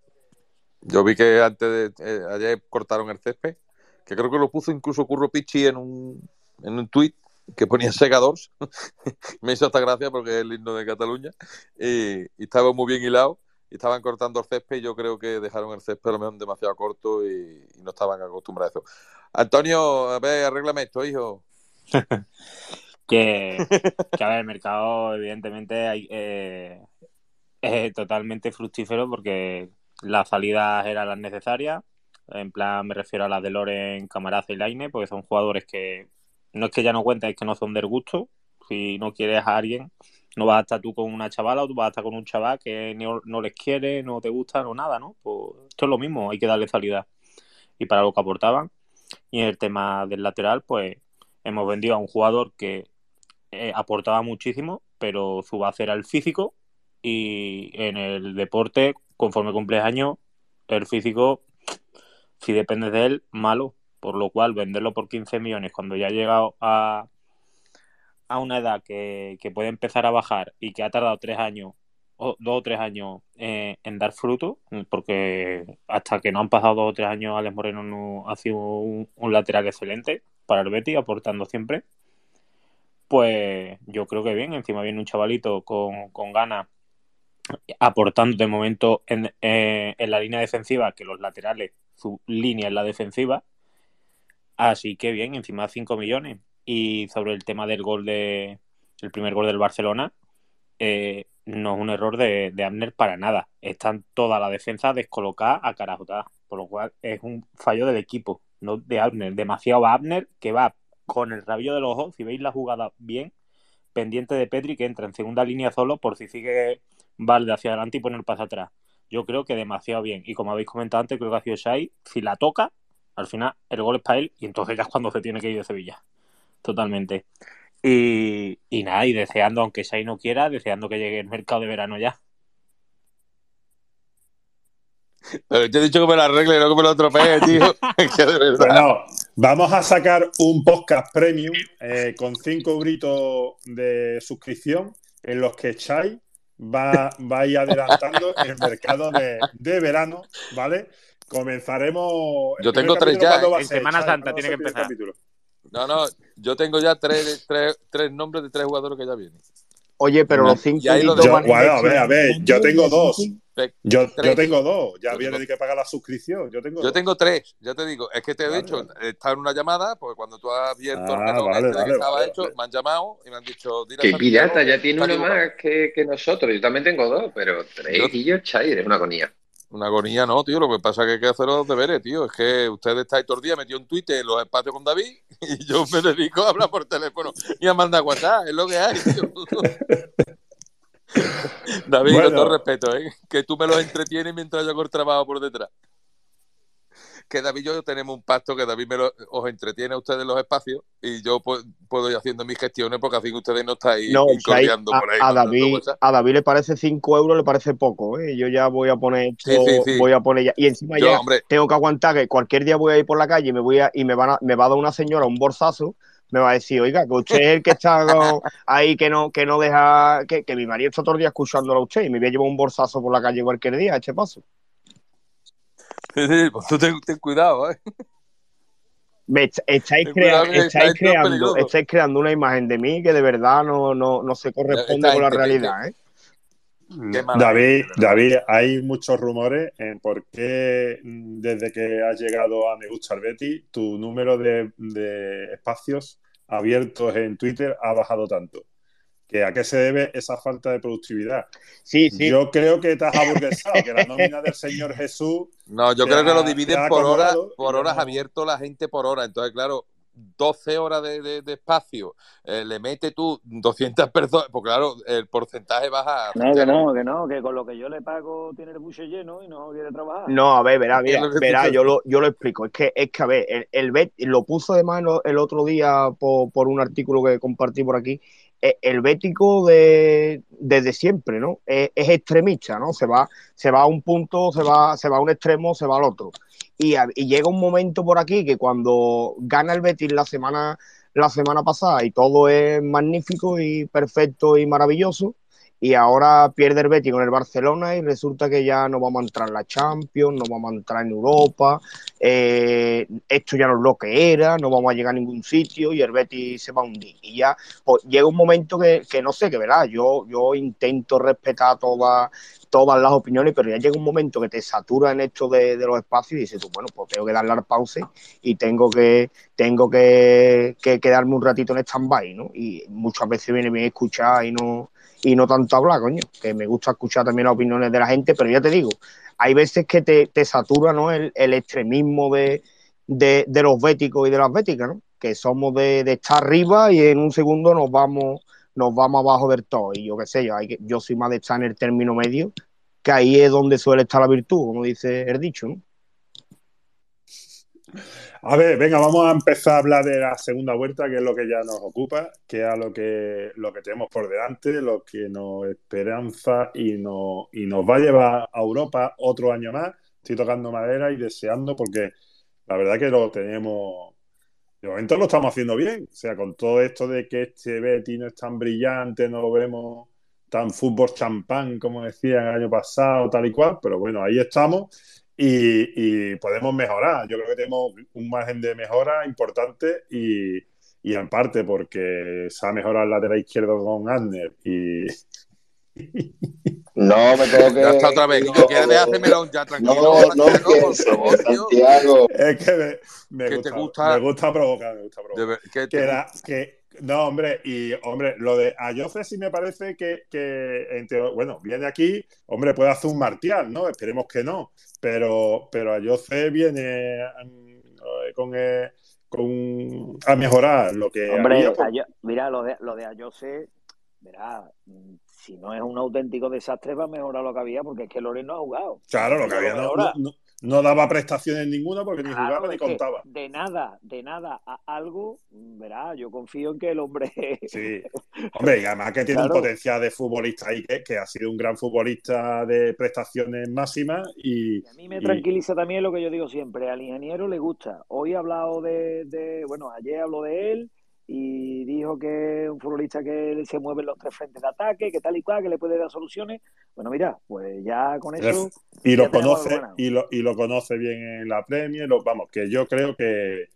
Yo vi que antes de eh, ayer cortaron el césped, que creo que lo puso incluso Curro Pichi en un, en un tuit que ponía segadores. Me hizo hasta gracia porque es el himno de Cataluña. Y, y estaba muy bien hilado. Y estaban cortando el césped y yo creo que dejaron el césped a lo mejor demasiado corto y, y no estaban acostumbrados a eso. Antonio, a ver, arréglame esto, hijo. que, que, a ver, el mercado evidentemente hay, eh, es totalmente fructífero porque las salidas eran las necesarias. En plan, me refiero a las de Loren, Camaraza y Laine, porque son jugadores que no es que ya no cuenten, es que no son del gusto. Si no quieres a alguien, no vas a estar tú con una chavala o tú vas a estar con un chaval que no, no les quiere, no te gusta, no nada, ¿no? Pues esto es lo mismo, hay que darle salida. Y para lo que aportaban. Y en el tema del lateral, pues hemos vendido a un jugador que eh, aportaba muchísimo, pero su base era el físico y en el deporte, conforme cumples años, el físico, si dependes de él, malo. Por lo cual, venderlo por 15 millones cuando ya ha llegado a, a una edad que, que puede empezar a bajar y que ha tardado tres años, o dos o tres años eh, en dar fruto, porque hasta que no han pasado dos o tres años, Alex Moreno no ha sido un, un lateral excelente para el Betis, aportando siempre. Pues yo creo que bien, encima viene un chavalito con, con ganas aportando de momento en, eh, en, la línea defensiva, que los laterales, su línea es la defensiva. Así que bien, encima 5 millones. Y sobre el tema del gol de el primer gol del Barcelona, eh, no es un error de, de, Abner para nada. Están toda la defensa descolocada a carajotada. Por lo cual es un fallo del equipo, no de Abner. Demasiado Abner que va con el rabillo del ojo, si veis la jugada bien, pendiente de Petri que entra en segunda línea solo por si sigue Valde hacia adelante y pone el paso atrás. Yo creo que demasiado bien. Y como habéis comentado antes, creo que ha sido Shai. Si la toca, al final el gol es para él y entonces ya es cuando se tiene que ir de Sevilla. Totalmente. Y, y nada, y deseando, aunque Shai no quiera, deseando que llegue el mercado de verano ya. Pero te he dicho que me la arregle, no que me lo atropelle, tío. que de verdad. Bueno, vamos a sacar un podcast premium eh, con cinco gritos de suscripción en los que Chai va, va a ir adelantando el mercado de, de verano, ¿vale? Comenzaremos. Yo tengo tres ya. En Semana Chai, Santa tiene que empezar. No, no, yo tengo ya tres, tres, tres nombres de tres jugadores que ya vienen. Oye, pero los cinco. Yo, bueno, a ver, a ver, yo tengo dos. Yo, yo, tengo dos, ya viene de que pagar la suscripción. Yo tengo, yo tengo tres, ya te digo. Es que te he vale, dicho, vale. está en una llamada, porque cuando tú has abierto ah, el menú vale, este que estaba hecho, me han llamado y me han dicho. Que pirata, ya tiene uno más que, que, nosotros. Yo también tengo dos, pero tres yo, y yo, Chai, es una agonía. Una agonía no, tío. Lo que pasa es que hay que hacer los deberes, tío. Es que ustedes estáis todo el día metido en Twitter en los espacios con David y yo me dedico a hablar por teléfono y a mandar WhatsApp. Es lo que hay, tío. David, bueno. con todo respeto, ¿eh? que tú me los entretienes mientras yo hago el trabajo por detrás. Que David y yo tenemos un pacto que David me lo, os entretiene a ustedes en los espacios y yo puedo, puedo ir haciendo mis gestiones porque así ustedes no estáis no, a, por ahí. A David, a David le parece 5 euros, le parece poco. ¿eh? Yo ya voy a poner esto, sí, sí, sí. voy a poner ya. Y encima yo, ya hombre, tengo que aguantar que cualquier día voy a ir por la calle y me, voy a, y me, van a, me va a dar una señora un bolsazo me va a decir, oiga, que usted es el que está ahí, que no, que no deja, que, que mi marido está todo el día escuchándolo a usted y me voy a llevar un bolsazo por la calle cualquier día, eche paso. Sí, sí, pues tú ten, ten cuidado, ¿eh? Me estáis, crea estáis, creando, estáis creando una imagen de mí que de verdad no, no, no se corresponde con la realidad, ¿eh? Maravilla, David. David, hay muchos rumores en por qué mm, desde que has llegado a Me Gusta el Betty, tu número de, de espacios abiertos en Twitter ha bajado tanto. ¿Que ¿A qué se debe esa falta de productividad? Sí, sí. Yo creo que te has aburguesado, que la nómina del Señor Jesús. No, yo creo que lo dividen por horas, por horas no- abierto la gente por hora. Entonces, claro, 12 horas de, de- de espacio, eh, le mete tú 200 personas, pues claro, el porcentaje baja. No, que no, que no, que con lo que yo le pago tiene el buche lleno y no quiere trabajar. No, a ver, verá, mira, verá, yo lo, yo lo explico. Es que, es que a ver, el, el Betis lo puso de mano el otro día por, por un artículo que compartí por aquí. El bético de, desde siempre, ¿no? Es, extremista, ¿no? Se va, se va a un punto, se va, se va a un extremo, se va al otro. Y, y llega un momento por aquí que cuando gana el Betis la semana, la semana pasada y todo es magnífico y perfecto y maravilloso, y ahora pierde el Betis con el Barcelona y resulta que ya no vamos a entrar en la Champions, no vamos a entrar en Europa, eh, esto ya no es lo que era, no vamos a llegar a ningún sitio y el Betis se va a hundir. Y ya pues, llega un momento que, que no sé, que verás, yo, yo intento respetar todas todas las opiniones, pero ya llega un momento que te satura en esto de, los espacios y dices tú, bueno, pues tengo que darle al pause y tengo que, tengo que, que quedarme un ratito en stand-by, ¿no? Y muchas veces viene bien escuchar y no, y no tanto hablar, coño, que me gusta escuchar también las opiniones de la gente, pero ya te digo, hay veces que te, te satura, ¿no? El, el extremismo de, de, los béticos y de las béticas, ¿no? Que somos de, de estar arriba y en un segundo nos vamos, nos vamos abajo del todo. Y yo qué sé, yo, hay que, yo soy más de estar en el término medio, que ahí es donde suele estar la virtud, como dice el dicho, ¿no? A ver, venga, vamos a empezar a hablar de la segunda vuelta, que es lo que ya nos ocupa, que es lo que, lo que tenemos por delante, lo que nos esperanza y, nos y nos va a llevar a Europa otro año más. Estoy tocando madera y deseando porque la verdad que lo tenemos, de momento lo estamos haciendo bien. O sea, con todo esto de que este Betty no es tan brillante, no lo vemos tan fútbol champán como decía el año pasado, tal y cual, pero bueno, ahí estamos y, y podemos mejorar. Yo creo que tenemos un margen de mejora importante y, y en parte porque se ha mejorado el lateral izquierdo con Adner y... No, me tengo que. Ya está otra vez. no, ¿Que quieres dejarse melón ya tranquilo? No, no, Santiago, que por favor, tío. Santiago. Es que me, me Que gusta, te gusta- me gusta provocar, me gusta provocar. De ver- que que, te la- que- no, hombre, y hombre, lo de Ayoce sí me parece que, que bueno, viene aquí, hombre, puede hacer un martial, ¿no? Esperemos que no, pero, pero Ayoce viene mm, con, eh, con- a mejorar lo que Hombre, había, pues, Ayo- mira, lo de, lo de verá, si no es un auténtico desastre, va a mejorar lo que había, porque es que Loren no ha jugado. claro, lo que había no- no- daba prestaciones ninguna porque ni Claro, jugaba ni contaba. de nada, de nada a algo, verá, yo confío en que el hombre. Sí. Hombre, y además que tiene Claro. un potencial de futbolista ahí, que, que ha sido un gran futbolista de prestaciones máximas y, A mí me y- tranquiliza también lo que yo digo siempre, al ingeniero le gusta. Hoy he hablado de, de- bueno, ayer habló de él y dijo que es un futbolista que se mueve en los tres frentes de ataque, que tal y cual, que le puede dar soluciones. Bueno, mira, pues ya con eso y lo conoce y lo, y lo conoce bien en la Premier lo, vamos que yo creo que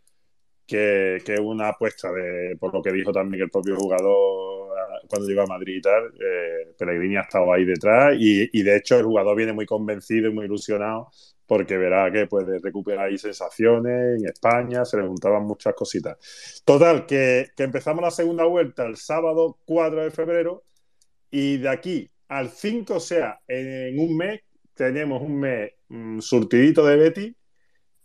que que es una apuesta de por lo que dijo también el propio jugador ah, cuando llegó a Madrid y tal eh, Pellegrini ha estado ahí detrás y, y de hecho el jugador viene muy convencido y muy ilusionado porque verá que puede recuperar ahí sensaciones en España, se le juntaban muchas cositas. Total, que, empezamos la segunda vuelta el sábado 4 de febrero y de aquí al 5, o sea, en un mes, tenemos un mes mm, surtidito de Betty,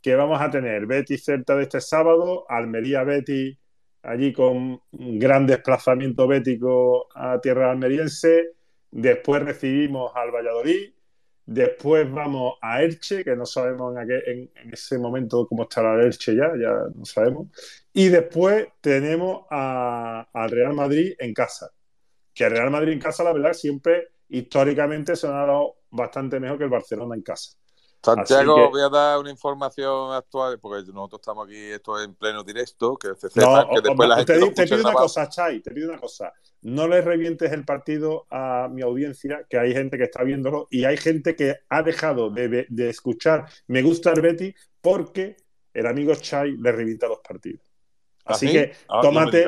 que vamos a tener Betty Celta de este sábado, Almería Betty allí con un gran desplazamiento bético a tierra almeriense, después recibimos al Valladolid, después vamos a Elche, que no sabemos en, aquel- en- ese momento cómo estará el Elche ya, ya no sabemos, y después tenemos al Real Madrid en casa que el Real Madrid en casa, la verdad, siempre históricamente se ha dado bastante mejor que el Barcelona en casa. Santiago, que- voy a dar una información actual, porque nosotros estamos aquí, esto es en pleno directo, que se No, sepa, que después la te, gente te escuche pido una cosa, Chay, te pido una cosa. No le revientes el partido a mi audiencia, que hay gente que está viéndolo y hay gente que ha dejado de, de escuchar Me gusta el Betty porque el amigo Chay le revienta los partidos. Así ¿Ah, sí? que Ah, no tómate,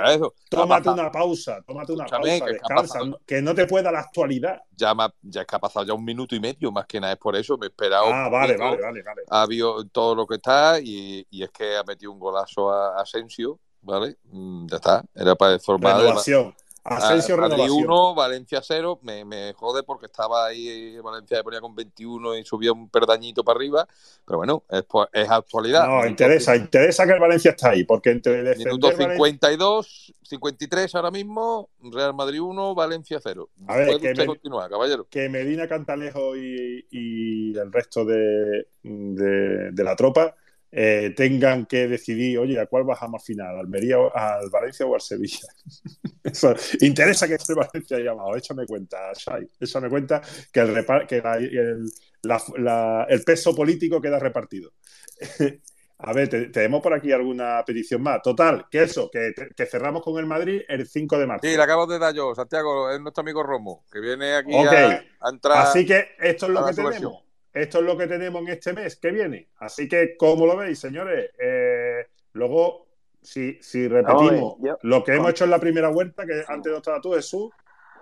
tómate una pausa, tómate una Escúchame, pausa, que descansa, que no te pueda la actualidad. Ya, me ha- ya es que ha pasado ya un minuto y medio, más que nada es por eso. Me he esperado. Ah, vale, vale, vale. Ha habido todo lo que está y, y es que ha metido un golazo a Asensio, ¿vale? Mm, Ya está. Era para formar. Renovación. Asensio, Ah, Madrid renovación. 1, Valencia 0. Me, me jode porque estaba ahí, Valencia me ponía con 21 y subía un perdañito para arriba. Pero bueno, es, es actualidad. No, interesa, interesa que el Valencia está ahí, porque entre Minuto Valencia- 52, 53 ahora mismo, Real Madrid 1, Valencia 0. A ver, que me- continuar, caballero. que Medina Cantalejo y, y el resto de, de- de la tropa eh, tengan que decidir, oye, ¿a cuál bajamos al final? ¿Almería, al Valencia o al Sevilla? Eso, interesa que esté Valencia llamado, échame cuenta, Shai, échame cuenta que el, repar- que la- el, la- la- el peso político queda repartido. A ver, te- tenemos por aquí alguna petición más. Total, que eso, que, que cerramos con el Madrid el 5 de marzo. Sí, le acabo de dar yo, Santiago, es nuestro amigo Romo, que viene aquí a, a entrar. Así que esto es lo que tenemos. versión. Esto es lo que tenemos en este mes que viene. Así que, ¿cómo lo veis, señores? Eh, luego, si, si repetimos yo- lo que hemos con- hecho en la primera vuelta, que antes no estaba tú, Jesús,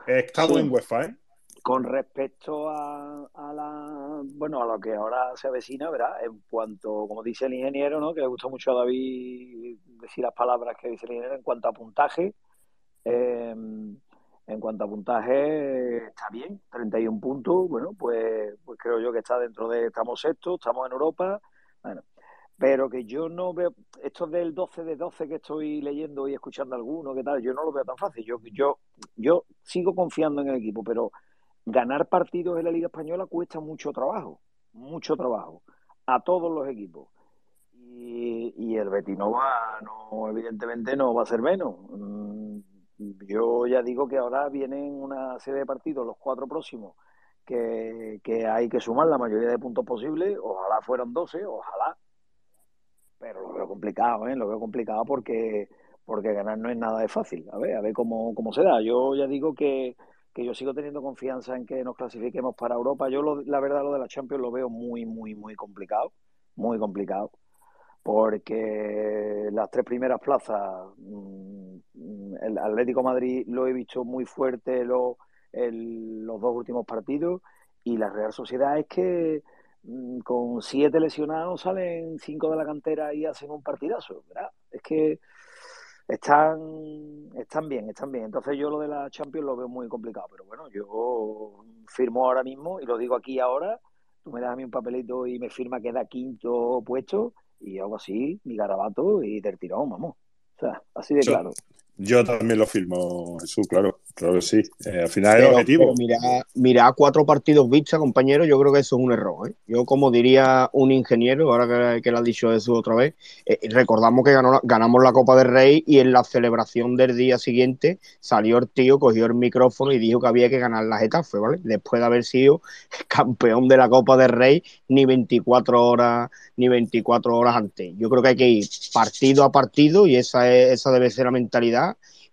estamos Sí. en UEFA, ¿eh? Con respecto a, a la bueno a lo que ahora se avecina, ¿verdad? En cuanto, como dice el ingeniero, ¿no? Que le gusta mucho a David decir las palabras que dice el ingeniero en cuanto a puntaje. eh, en cuanto a puntaje, está bien, 31 puntos. Bueno, pues, pues creo yo que está dentro de. Estamos sexto, estamos en Europa. Bueno, pero que yo no veo. Esto del 12 de 12 que estoy leyendo y escuchando alguno, ¿qué tal? Yo no lo veo tan fácil. Yo, yo, yo sigo confiando en el equipo, pero ganar partidos en la Liga Española cuesta mucho trabajo, mucho trabajo, a todos los equipos. Y, y el Betis no evidentemente no va a ser menos. Yo ya digo que ahora vienen una serie de partidos, los cuatro próximos, que, que hay que sumar la mayoría de puntos posibles. Ojalá fueran 12, ojalá. Pero lo veo complicado, ¿eh? Lo veo complicado porque, porque ganar no es nada de fácil. A ver, a ver cómo, cómo se da. Yo ya digo que, que yo sigo teniendo confianza en que nos clasifiquemos para Europa. Yo, lo- la verdad, lo de la Champions lo veo muy, muy, muy complicado. Muy complicado. Porque las tres primeras plazas, mm, el Atlético Madrid lo he visto muy fuerte lo- el- los dos últimos partidos. Y la Real Sociedad es que mm, con siete lesionados salen cinco de la cantera y hacen un partidazo, ¿verdad? Es que están, están bien, están bien. Entonces yo lo de la Champions lo veo muy complicado, pero bueno, yo firmo ahora mismo y lo digo aquí ahora, tú me das a mí un papelito y me firma que da quinto puesto y hago así, mi garabato y del tirón, vamos. O sea, así de claro. Yo también lo firmo, Jesús, claro, claro que sí. Eh, al final es el objetivo. mira, mira, cuatro partidos vistas, compañero, yo creo que eso es un error. ¿eh? Yo, como diría un ingeniero, ahora que, que lo ha dicho eso otra vez, eh, recordamos que ganó ganamos la Copa del Rey y en la celebración del día siguiente salió el tío, cogió el micrófono y dijo que había que ganar la Getafe, ¿vale? Después de haber sido campeón de la Copa del Rey ni 24 horas ni 24 horas antes. Yo creo que hay que ir partido a partido y esa, es, esa debe ser la mentalidad.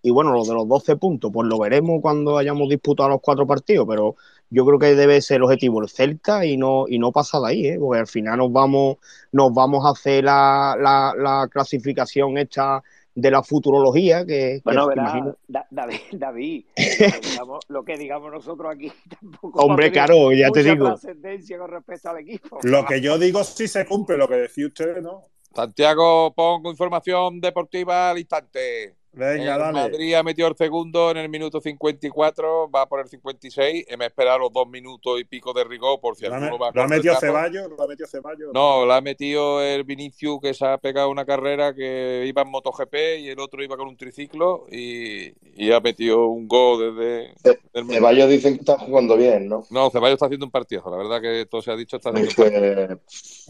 Y bueno, lo de los 12 puntos, pues lo veremos cuando hayamos disputado los cuatro partidos, pero yo creo que debe ser el objetivo el Celta y no, y no pasar de ahí, ¿eh? porque al final nos vamos, nos vamos a hacer la, la, la clasificación esta de la futurología, que, que Bueno, verá, imagino- Da- David, David, lo que, digamos, lo que digamos nosotros aquí tampoco Hombre, claro, ya te digo. trascendencia con respecto al equipo. Lo que yo digo sí se cumple, lo que decía usted, ¿no? Santiago, pongo información deportiva al instante. Venga, el dale. Madrid ha metido el segundo en el minuto 54, va por el 56. y Me he esperado los dos minutos y pico de rigor por si ¿Lo ha, alguno va a lo ha metido. Ceballos? ¿Lo ha metido Ceballos? No, la ha metido el Vinicius que se ha pegado una carrera que iba en MotoGP y el otro iba con un triciclo y, y ha metido un gol desde el Ceballos dicen que está jugando bien, ¿no? No, Ceballos está haciendo un partido, la verdad que todo se ha dicho está haciendo Pues,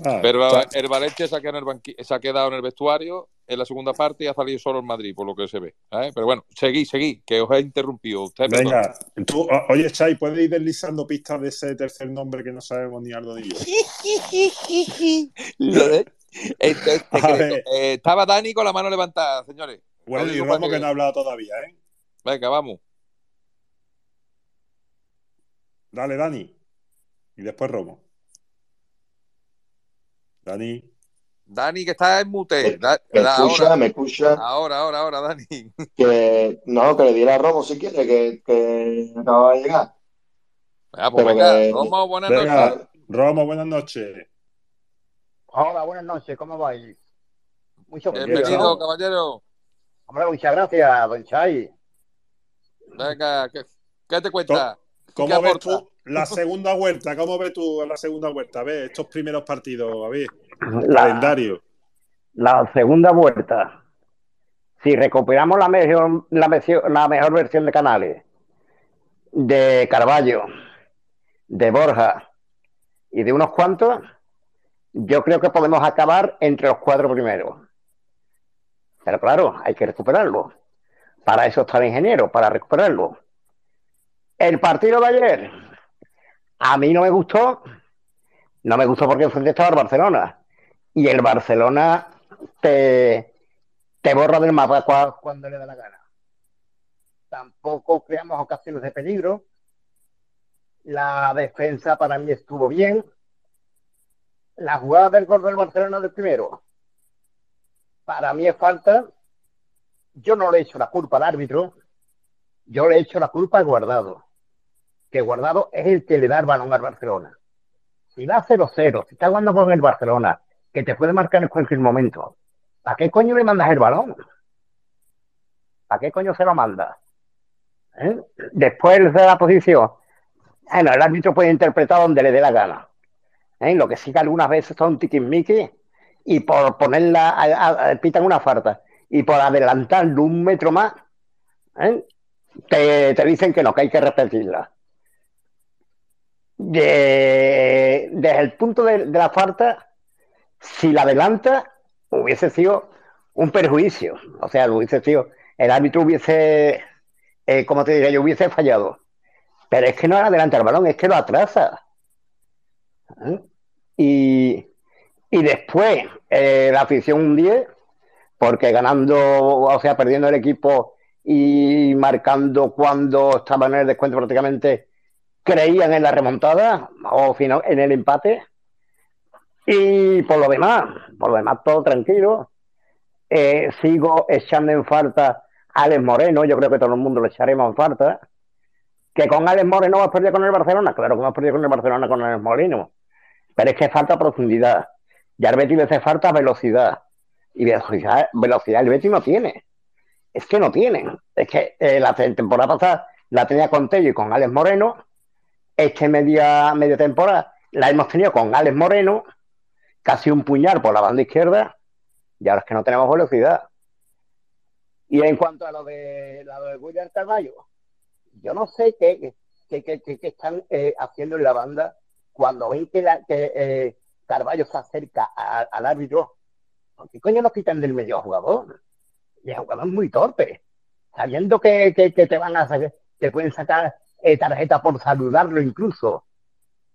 Ah, Pero el Valencia se ha, quedado en el banqui- se ha quedado en el vestuario en la segunda parte y ha salido solo el Madrid, por lo que se ve. ¿eh? Pero bueno, seguí, seguí, que os he interrumpido. Usted, perdón. Venga, tú, oye, Chai, ¿puedes ir deslizando pistas de ese tercer nombre que no sabemos ni Aldo ni yo? Lo de-. Eh, estaba Dani con la mano levantada, señores. Bueno, y Romo que no ha hablado todavía, ¿eh? Venga, vamos. Dale, Dani. Y después Romo. Dani. Dani, que está en mute. Da- ¿Me escucha? ahora, ¿Me escucha? ahora, ahora, ahora, Dani. Que no, que le diera a Romo si quiere, que, que acaba de llegar. Ah, pues venga, que- Romo, buenas Venga, noches. Romo, buenas noches. Hola, buenas noches, ¿cómo vais? Mucho Bienvenido, ¿no? caballero. Hombre, muchas gracias, don Chay. Venga, ¿qué, qué te cuenta? ¿Qué ¿Cómo ves tú la segunda vuelta? ¿Cómo ves tú la segunda vuelta? A ver, estos primeros partidos, a ver, La- calendario. La segunda vuelta. Si recuperamos la mejor, la, versión- la mejor versión de Canales, de Carballo, de Borja y de unos cuantos, yo creo que podemos acabar entre los cuatro primeros. Pero claro, hay que recuperarlo. Para eso está el ingeniero, para recuperarlo. El partido de ayer, a mí no me gustó. No me gustó porque enfrente estaba el Barcelona. Y el Barcelona te, te borra del mapa cua- cuando le da la gana. Tampoco creamos ocasiones de peligro. La defensa para mí estuvo bien. La jugada del gol del Barcelona del primero, para mí es falta. Yo no le echo la culpa al árbitro, yo le echo la culpa al guardado. Que guardado es el que le da el balón al Barcelona. Si da 0-0, si está jugando con el Barcelona, que te puede marcar en cualquier momento, ¿para qué coño le mandas el balón? ¿Para qué coño se lo manda? ¿Eh? Después de la posición, bueno, el árbitro puede interpretar donde le dé la gana. ¿eh? Lo que sí que algunas veces son tiquismiquis y por ponerla, a- a- pitan una falta y por adelantarlo un metro más, ¿eh? te, te dicen que no, que hay que repetirla. De- desde el punto de, de la falta, si la adelanta, hubiese sido un perjuicio. O sea, hubiese sido, el árbitro hubiese, eh, como te diría yo, hubiese fallado. Pero es que no adelanta el balón, es que lo atrasa. ¿Eh? Y, y después, eh, la afición un 10, porque ganando, o sea, perdiendo el equipo y marcando cuando estaban en el descuento prácticamente, creían en la remontada o final, en el empate. Y por lo demás, por lo demás, todo tranquilo. Eh, sigo echando en falta a Alex Moreno, yo creo que todo el mundo lo echaremos en falta. Que con Alex Moreno hemos perdido con el Barcelona, claro que hemos perdido con el Barcelona con Alex Moreno. Pero es que falta profundidad. Y al Betis le hace falta velocidad. Y velocidad, velocidad el Betis no tiene. Es que no tienen. Es que eh, la te- temporada pasada la tenía con Tello y con Alex Moreno. Este media, media temporada la hemos tenido con Alex Moreno, casi un puñal por la banda izquierda. Y ahora es que no tenemos velocidad. Y en cuanto a lo de, lo de William Carvalho, yo no sé qué, qué, qué- qué- están eh, haciendo en la banda cuando ven que, la, que eh, Carvalho se acerca al árbitro. ¿Por qué coño nos quitan del medio jugador? Y el jugador es muy torpe. Sabiendo que, que, te van a te pueden sacar eh, tarjeta por saludarlo incluso.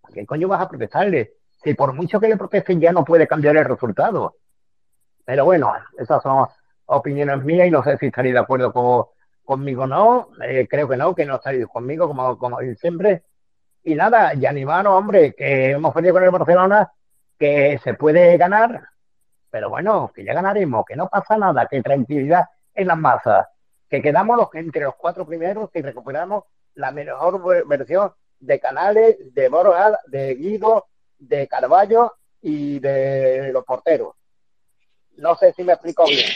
¿A qué coño vas a protestarle? Si por mucho que le protesten ya no puede cambiar el resultado. Pero bueno, esas son opiniones mías y no sé si estaréis de acuerdo con, conmigo o no. Eh, creo que no, que no estaréis conmigo, como, como siempre. Y nada, y animaros, hombre, que hemos perdido con el Barcelona, que se puede ganar, pero bueno, que ya ganaremos, que no pasa nada, que tranquilidad en las masas, que quedamos los, entre los cuatro primeros y recuperamos la mejor ver- versión de Canales, de Borja, de Guido, de Carballo y de los porteros. No sé si me explico bien.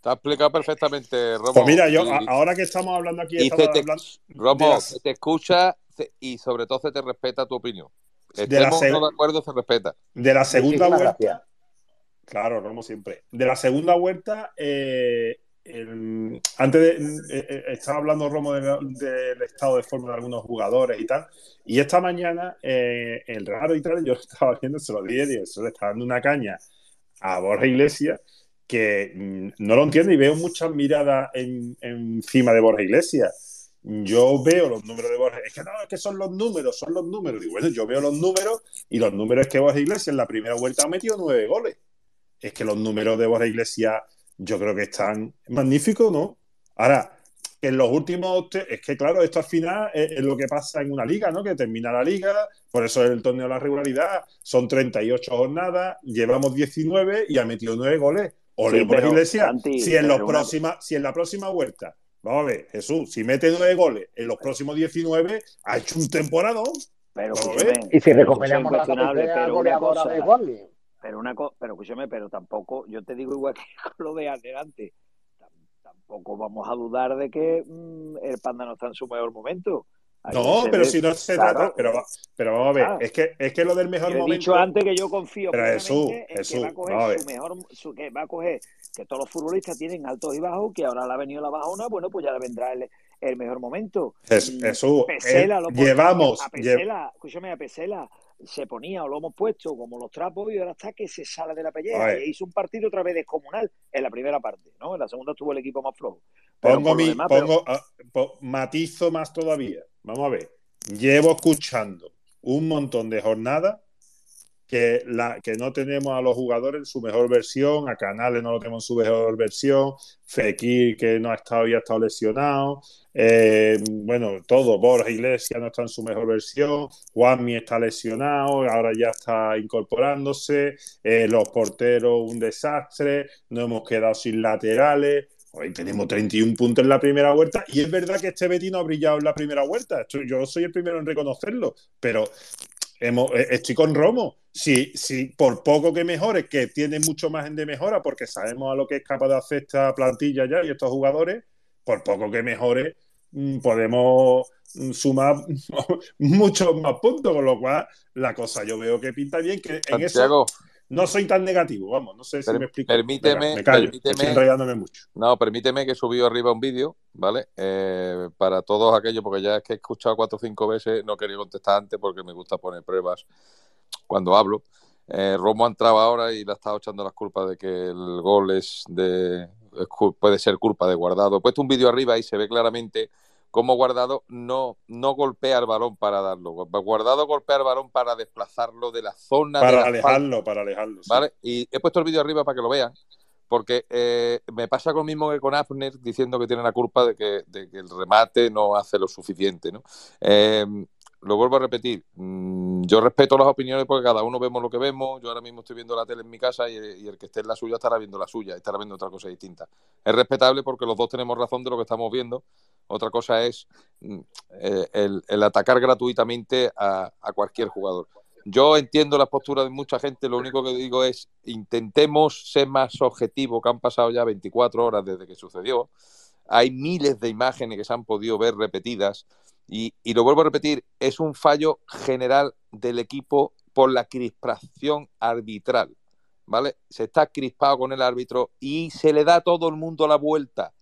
Te ha explicado perfectamente, Romo. Pues mira, yo, Y- ahora que estamos hablando aquí, estamos te- hablando Romo, las- se te escucha y sobre todo se te respeta tu opinión. De la no de acuerdo, se respeta. De la segunda Muchísimas vuelta. gracias. Claro, Romo siempre. De la segunda vuelta, eh, antes eh, eh, estaba hablando Romo del estado de forma de algunos jugadores y tal. Y esta mañana, eh, el raro y tal, yo estaba viendo, se lo dije, le está dando una caña a Borja Iglesias que mm, no lo entiendo y veo muchas miradas en- encima de Borja Iglesias. Yo veo los números de Borja, es que no, es que son los números, son los números. Y bueno, yo veo los números y los números es que Borja Iglesias en la primera vuelta ha metido nueve goles. Es que los números de Borja Iglesias yo creo que están magníficos, ¿no? Ahora, en los últimos. Es que, claro, esto al final es, es lo que pasa en una liga, ¿no? Que termina la liga, por eso es el torneo de la regularidad. Son 38 jornadas, llevamos 19 y ha metido 9 goles. Ole Sí, por Iglesias. Santi, si, en los próxima, si en la próxima vuelta, vamos a ver, Jesús, si mete 9 goles en los próximos 19, ha hecho un temporadón. Pero. Y si recuperamos la goleadora de Wally. Pero una co- pero escúchame, pero tampoco, yo te digo igual que con lo de adelante, tampoco vamos a dudar de que mm, el Panda no está en su mejor momento. No, pero ve- si no se claro, trata. Pero, va- pero vamos a ver, Ah. es que, es que lo del mejor Yo he momento. dicho antes que yo confío Pero Jesús, en Jesús, que va a coger su mejor, su- que va a coger que todos los futbolistas tienen altos y bajos, que ahora le ha venido la bajona, bueno, pues ya le vendrá el, el mejor momento. Jes- Jesús, Pesela, eh, lo llevamos- a lle- Pesela, escúchame, a Pesela se ponía o lo hemos puesto como los trapos y ahora está que se sale de la pelleja y hizo un partido otra vez descomunal en la primera parte, ¿no? En la segunda estuvo el equipo más flojo. Pero Pongo mi, demás, pero- pongo, ah, po- matizo más todavía. Vamos a ver. Llevo escuchando un montón de jornadas que, no tenemos a los jugadores en su mejor versión, a Canales no lo tenemos en su mejor versión, Fekir que no ha estado y ha estado lesionado, eh, bueno, todo, Borja Iglesias no está en su mejor versión, Juanmi está lesionado, ahora ya está incorporándose, eh, los porteros un desastre, no hemos quedado sin laterales, Hoy tenemos 31 puntos en la primera vuelta y es verdad que este Betis no ha brillado en la primera vuelta. Yo soy el primero en reconocerlo, pero hemos- eh, estoy con Romo. Si, si por poco que mejore, que tiene mucho margen de mejora, porque sabemos a lo que es capaz de hacer esta plantilla ya y estos jugadores, por poco que mejore, mm, podemos mm, sumar muchos más puntos, con lo cual la cosa yo veo que pinta bien, que en Santiago. eso no soy tan negativo, vamos, no sé si Per- me explico. permíteme, Venga, me callo, permíteme- estoy enrollándome mucho. No, permíteme que subí arriba un vídeo, ¿vale? Eh, para todos aquellos, porque ya es que he escuchado cuatro o cinco veces, no quería contestar antes porque me gusta poner pruebas cuando hablo. Eh, Romo ha entrado ahora y le ha estado echando las culpas de que el gol es de puede ser culpa de Guardado. He puesto un vídeo arriba y se ve claramente cómo Guardado no, no golpea el balón para darlo. Guardado golpea el balón para desplazarlo de la zona de Para falta. alejarlo, para alejarlo. sí. ¿Vale? Y he puesto el vídeo arriba para que lo vean, porque eh, me pasa con lo mismo que con Afner diciendo que tiene la culpa de que, de que el remate no hace lo suficiente, ¿no? Eh, lo vuelvo a repetir, mm, yo respeto las opiniones porque cada uno vemos lo que vemos, yo ahora mismo estoy viendo la tele en mi casa y, y el que esté en la suya estará viendo la suya, estará viendo otra cosa distinta. Es respetable porque los dos tenemos razón de lo que estamos viendo, otra cosa es mm, eh, el, atacar gratuitamente a, a cualquier jugador. Yo entiendo la postura de mucha gente, lo único que digo es intentemos ser más objetivos, que han pasado ya 24 horas desde que sucedió. Hay miles de imágenes que se han podido ver repetidas y, y lo vuelvo a repetir, es un fallo general del equipo por la crispación arbitral, ¿vale? Se está crispado con el árbitro y se le da a todo el mundo la vuelta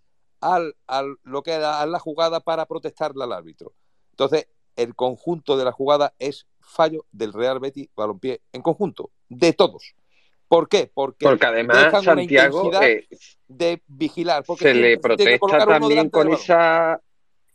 al, al lo que a la jugada para protestarle al árbitro. Entonces, el conjunto de la jugada es fallo del Real Betis Balompié en conjunto, de todos. ¿Por qué? Porque, Porque además, dejan una Santiago, intensidad eh, de vigilar. Porque se le protesta también con esa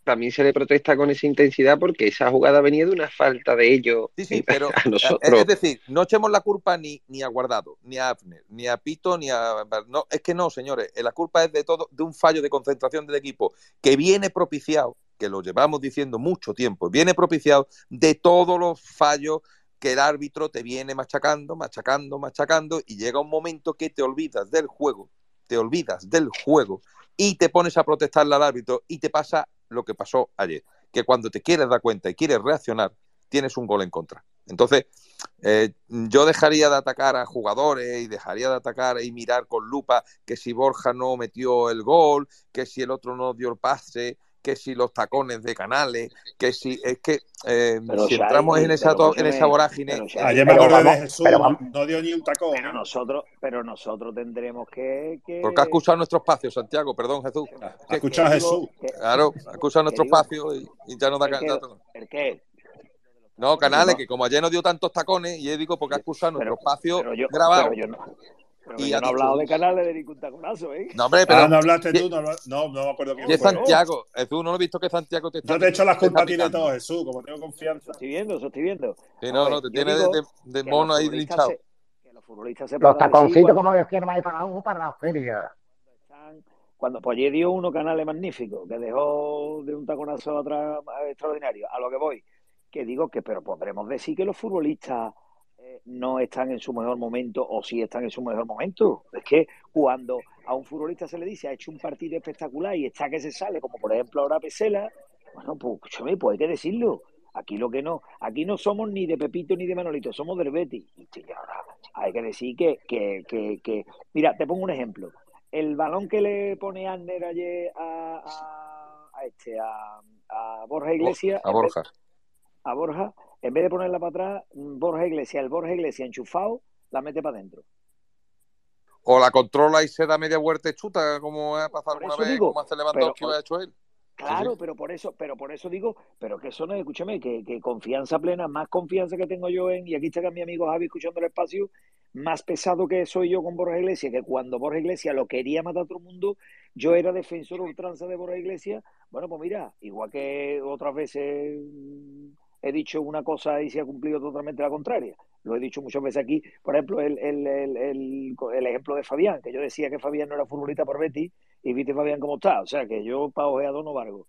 también se le protesta con esa intensidad porque esa jugada venía de una falta de ellos Sí, sí, pero a eh, nosotros. es decir, no echemos la culpa ni, ni a Guardado, ni a Afner, ni a Pito, ni a... No, es que no, señores, eh, la culpa es de todo, de un fallo de concentración del equipo que viene propiciado, que lo llevamos diciendo mucho tiempo, viene propiciado de todos los fallos que el árbitro te viene machacando, machacando, machacando, y llega un momento que te olvidas del juego, te olvidas del juego y te pones a protestarle al árbitro y te pasa lo que pasó ayer, que cuando te quieres dar cuenta y quieres reaccionar, tienes un gol en contra. Entonces, eh, yo dejaría de atacar a jugadores y dejaría de atacar y mirar con lupa que si Borja no metió el gol, que si el otro no dio el pase, que si los tacones de canales, que si es que eh, si entramos en esa, to- en esa vorágine, pero eh, Ayer me acordé de Jesús, pero no, vamos- no dio ni un tacón. Pero nosotros, pero nosotros tendremos que, que- porque ha escuchado nuestro espacio, Santiago, perdón, Jesús. Ha escuchado a Jesús. que- Claro, ha escuchado nuestro digo- espacio y, y ya no da ¿El qué? cantato. ¿El qué? No, Canales, que como ayer no dio tantos tacones, y yo digo porque ha escuchado nuestro espacio Pero yo, grabado. pero yo no, pero Y yo ha no he hablado de canales de ningún taconazo, ¿eh? No, hombre, pero. Ah, no hablaste tú, no, no, no me acuerdo quién y es fue. Santiago, Jesús, ¿no lo he visto que Santiago te está Yo te he hecho las culpas a ti de todo, Jesús, como tengo confianza. Estoy viendo, eso estoy viendo. Sí, no, ver, no, te tiene de, mono ahí linchado. se- que los futbolistas se Los taconcitos cuando como Dios quiera, ir para uno para la feria. cuando pues ayer dio uno canales magnífico, que dejó de un taconazo atrás extraordinario, a lo que voy, que digo que, pero podremos decir que los futbolistas no están en su mejor momento o sí están en su mejor momento. Es que cuando a un futbolista se le dice ha hecho un partido espectacular y está que se sale, como por ejemplo ahora Pesela, bueno, pues escúchame, pues hay que decirlo. Aquí lo que no, aquí no somos ni de Pepito ni de Manolito, somos del Betis. Y ahora hay que decir que, que, que, que, mira, te pongo un ejemplo. El balón que le pone Anner ayer a, a, a este, a, a Borja Iglesias, A Borja. a Borja, en vez de ponerla para atrás, Borja Iglesias, el Borja Iglesias enchufado, la mete para adentro. O la controla y se da media vuelta y chuta, como ha pasado alguna vez, digo, como hace Lewandowski y ha hecho él. Claro, sí. pero por eso, pero por eso digo, pero que eso no, escúchame, que, que confianza plena, más confianza que tengo yo en, y aquí está mi amigo Javi escuchando el espacio, más pesado que soy yo con Borja Iglesias, que cuando Borja Iglesias lo quería matar a todo el mundo, yo era defensor ultranza de Borja Iglesias. Bueno, pues mira, igual que otras veces he dicho una cosa y se ha cumplido totalmente la contraria. Lo he dicho muchas veces aquí. Por ejemplo, el, el, el, el, el ejemplo de Fabián, que yo decía que Fabián no era futbolista por Betis, y viste Fabián cómo está. O sea, que yo para ojeador no valgo.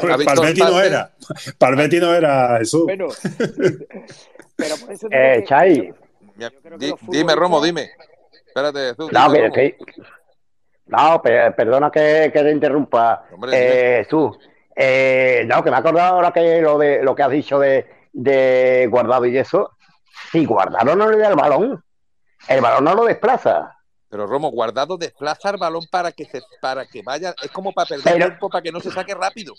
Pues Palmetti no era. Palmetti no era Jesús. Bueno, pero por eso digo Eh, que- Chai. Di- dime, Romo, dime. Espérate, Jesús. No, dime, que, Romo. que- no, pe- perdona que, que te interrumpa, Hombre, eh, Jesús. Eh, no, que me he acordado ahora que lo de lo que has dicho de, de guardado y eso. Si guardado no le da el balón, el balón no lo desplaza. Pero Romo, guardado desplaza el balón para que se, para que vaya, es como para perder Pero- tiempo para que no se saque rápido.